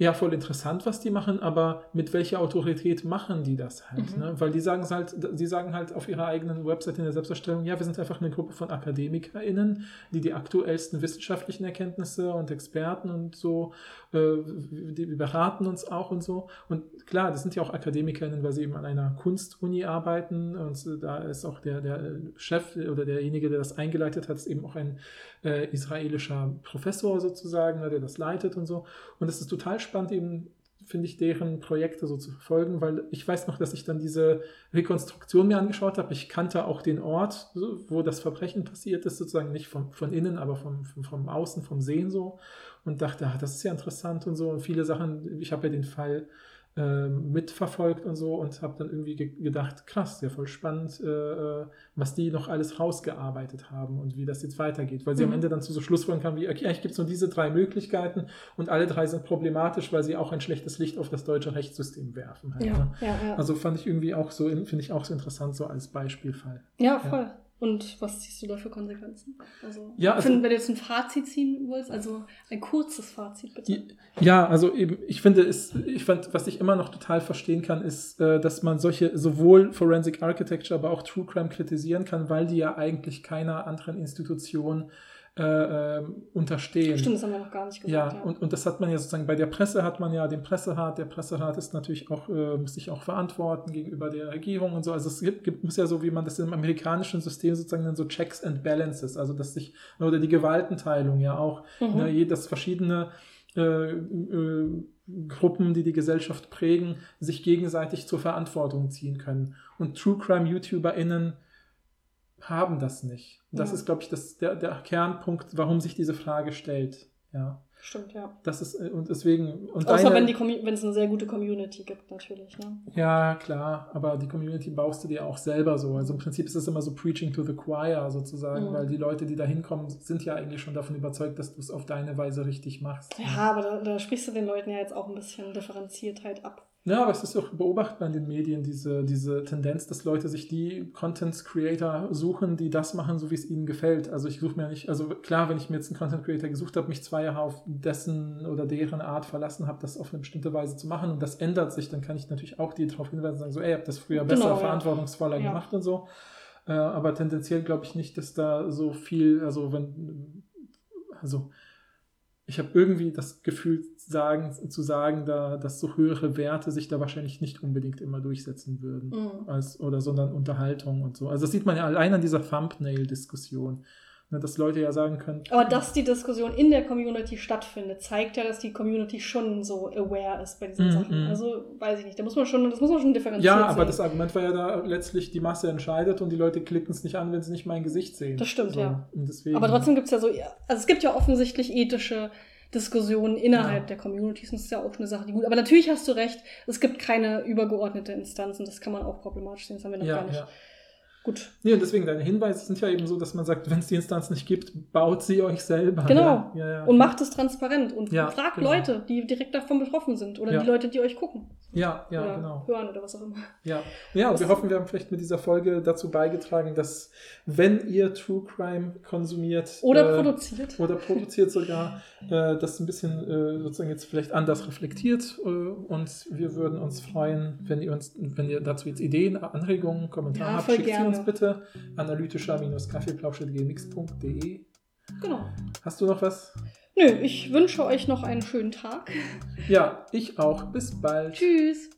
ja, voll interessant, was die machen, aber mit welcher Autorität machen die das halt? Mhm. Ne? Weil die sagen halt, die sagen halt auf ihrer eigenen Website in der Selbsterstellung, ja, wir sind einfach eine Gruppe von AkademikerInnen, die die aktuellsten wissenschaftlichen Erkenntnisse und Experten und so, äh, die beraten uns auch und so. Und klar, das sind ja auch AkademikerInnen, weil sie eben an einer Kunstuni arbeiten und da ist auch der, der Chef oder derjenige, der das eingeleitet hat, ist eben auch ein äh, israelischer Professor sozusagen, ne, der das leitet und so. Und es ist total spannend, eben, finde ich, deren Projekte so zu verfolgen, weil ich weiß noch, dass ich dann diese Rekonstruktion mir angeschaut habe. Ich kannte auch den Ort, wo das Verbrechen passiert ist, sozusagen nicht vom, von innen, aber vom, vom, vom Außen, vom Sehen so. Und dachte, ah, das ist ja interessant und so. Und viele Sachen, ich habe ja den Fall ähm, mitverfolgt und so und habe dann irgendwie ge gedacht, krass, ja voll spannend, äh, äh, was die noch alles rausgearbeitet haben und wie das jetzt weitergeht. Weil sie am Mhm. Ende dann zu so Schlussfolgerungen kamen wie, okay, eigentlich gibt es nur diese drei Möglichkeiten und alle drei sind problematisch, weil sie auch ein schlechtes Licht auf das deutsche Rechtssystem werfen. Halt, Ja, ne? ja, ja. Also fand ich irgendwie auch so, finde ich auch so interessant, so als Beispielfall. ja, voll. Und was ziehst du da für Konsequenzen? Also, Ja, also- wenn, wenn du jetzt ein Fazit ziehen willst, also ein kurzes Fazit bitte. Ja, also eben, ich finde es, ich fand, was ich immer noch total verstehen kann, ist, äh, dass man solche sowohl Forensic Architecture, aber auch True Crime kritisieren kann, weil die ja eigentlich keiner anderen Institution äh, ähm, unterstehen. Stimmt, das haben wir noch gar nicht Ja, gesagt. Ja, Und, und das hat man ja sozusagen bei der Presse hat man ja den Presserat. Der Presserat ist natürlich auch, äh, muss sich auch verantworten gegenüber der Regierung und so. Also es gibt, gibt muss ja so, wie man das im amerikanischen System sozusagen dann so Checks and Balances, also dass sich, oder die Gewaltenteilung ja auch, Mhm. ne, dass verschiedene äh, äh, Gruppen, die die Gesellschaft prägen, sich gegenseitig zur Verantwortung ziehen können. Und True Crime YouTuberInnen haben das nicht. Das Ja. ist, glaube ich, das, der, der Kernpunkt, warum sich diese Frage stellt. Ja. Stimmt, ja. Das ist, äh, und deswegen. Und Außer deine- wenn wenn es eine sehr gute Community gibt, natürlich. Ne? Ja, klar, aber die Community baust du dir auch selber so. Also im Prinzip ist es immer so Preaching to the Choir sozusagen, Mhm. weil die Leute, die da hinkommen, sind ja eigentlich schon davon überzeugt, dass du es auf deine Weise richtig machst. Ja, aber da, da sprichst du den Leuten ja jetzt auch ein bisschen Differenziertheit ab. Ja, aber es ist auch beobachtbar in den Medien, diese, diese Tendenz, dass Leute sich die Content Creator suchen, die das machen, so wie es ihnen gefällt. Also ich suche mir nicht, also klar, wenn ich mir jetzt einen Content Creator gesucht habe, mich zwei Jahre auf dessen oder deren Art verlassen habe, das auf eine bestimmte Weise zu machen und das ändert sich, dann kann ich natürlich auch die darauf hinweisen und sagen, so, ey, habt das früher besser, Genau, verantwortungsvoller Ja. gemacht und so. Äh, aber tendenziell glaube ich nicht, dass da so viel, also wenn, also ich habe irgendwie das Gefühl, sagen, zu sagen, da, dass so höhere Werte sich da wahrscheinlich nicht unbedingt immer durchsetzen würden. Mhm. Als, oder sondern Unterhaltung und so. Also das sieht man ja allein an dieser Thumbnail-Diskussion. Ne, dass Leute ja sagen können, Aber dass die Diskussion in der Community stattfindet, zeigt ja, dass die Community schon so aware ist bei diesen Mhm, Sachen. mhm. Also weiß ich nicht, da muss man schon, das muss man schon differenzieren. ja, aber das Argument war ja da letztlich, die Masse entscheidet und die Leute klicken es nicht an, wenn sie nicht mein Gesicht sehen. Das stimmt, ja. Und deswegen, Aber trotzdem gibt es ja so, also es gibt ja offensichtlich ethische Diskussionen innerhalb Ja. der Communities und das ist ja auch eine Sache, die gut. Aber natürlich hast du recht, es gibt keine übergeordnete Instanz und das kann man auch problematisch sehen, das haben wir noch ja, gar nicht. ja. Gut. Nee, und deswegen, deine Hinweise sind ja eben so, dass man sagt, wenn es die Instanz nicht gibt, baut sie euch selber. Genau. Ja, ja, ja. Und macht es transparent und Ja, fragt genau. Leute, die direkt davon betroffen sind oder Ja. die Leute, die euch gucken Ja, ja, oder genau. hören oder was auch immer. Ja, ja Das- wir hoffen, wir haben vielleicht mit dieser Folge dazu beigetragen, dass, wenn ihr True Crime konsumiert Oder äh, produziert. oder produziert sogar, äh, das ein bisschen äh, sozusagen jetzt vielleicht anders reflektiert. Äh, und wir würden uns freuen, wenn ihr uns, wenn ihr dazu jetzt Ideen, Anregungen, Kommentare Ja, habt, schickt sie gerne. uns bitte analytischer-kaffeeplausch.gmx.de. Genau. Hast du noch was? Nö, ich wünsche euch noch einen schönen Tag. Ja, ich auch. Bis bald. Tschüss.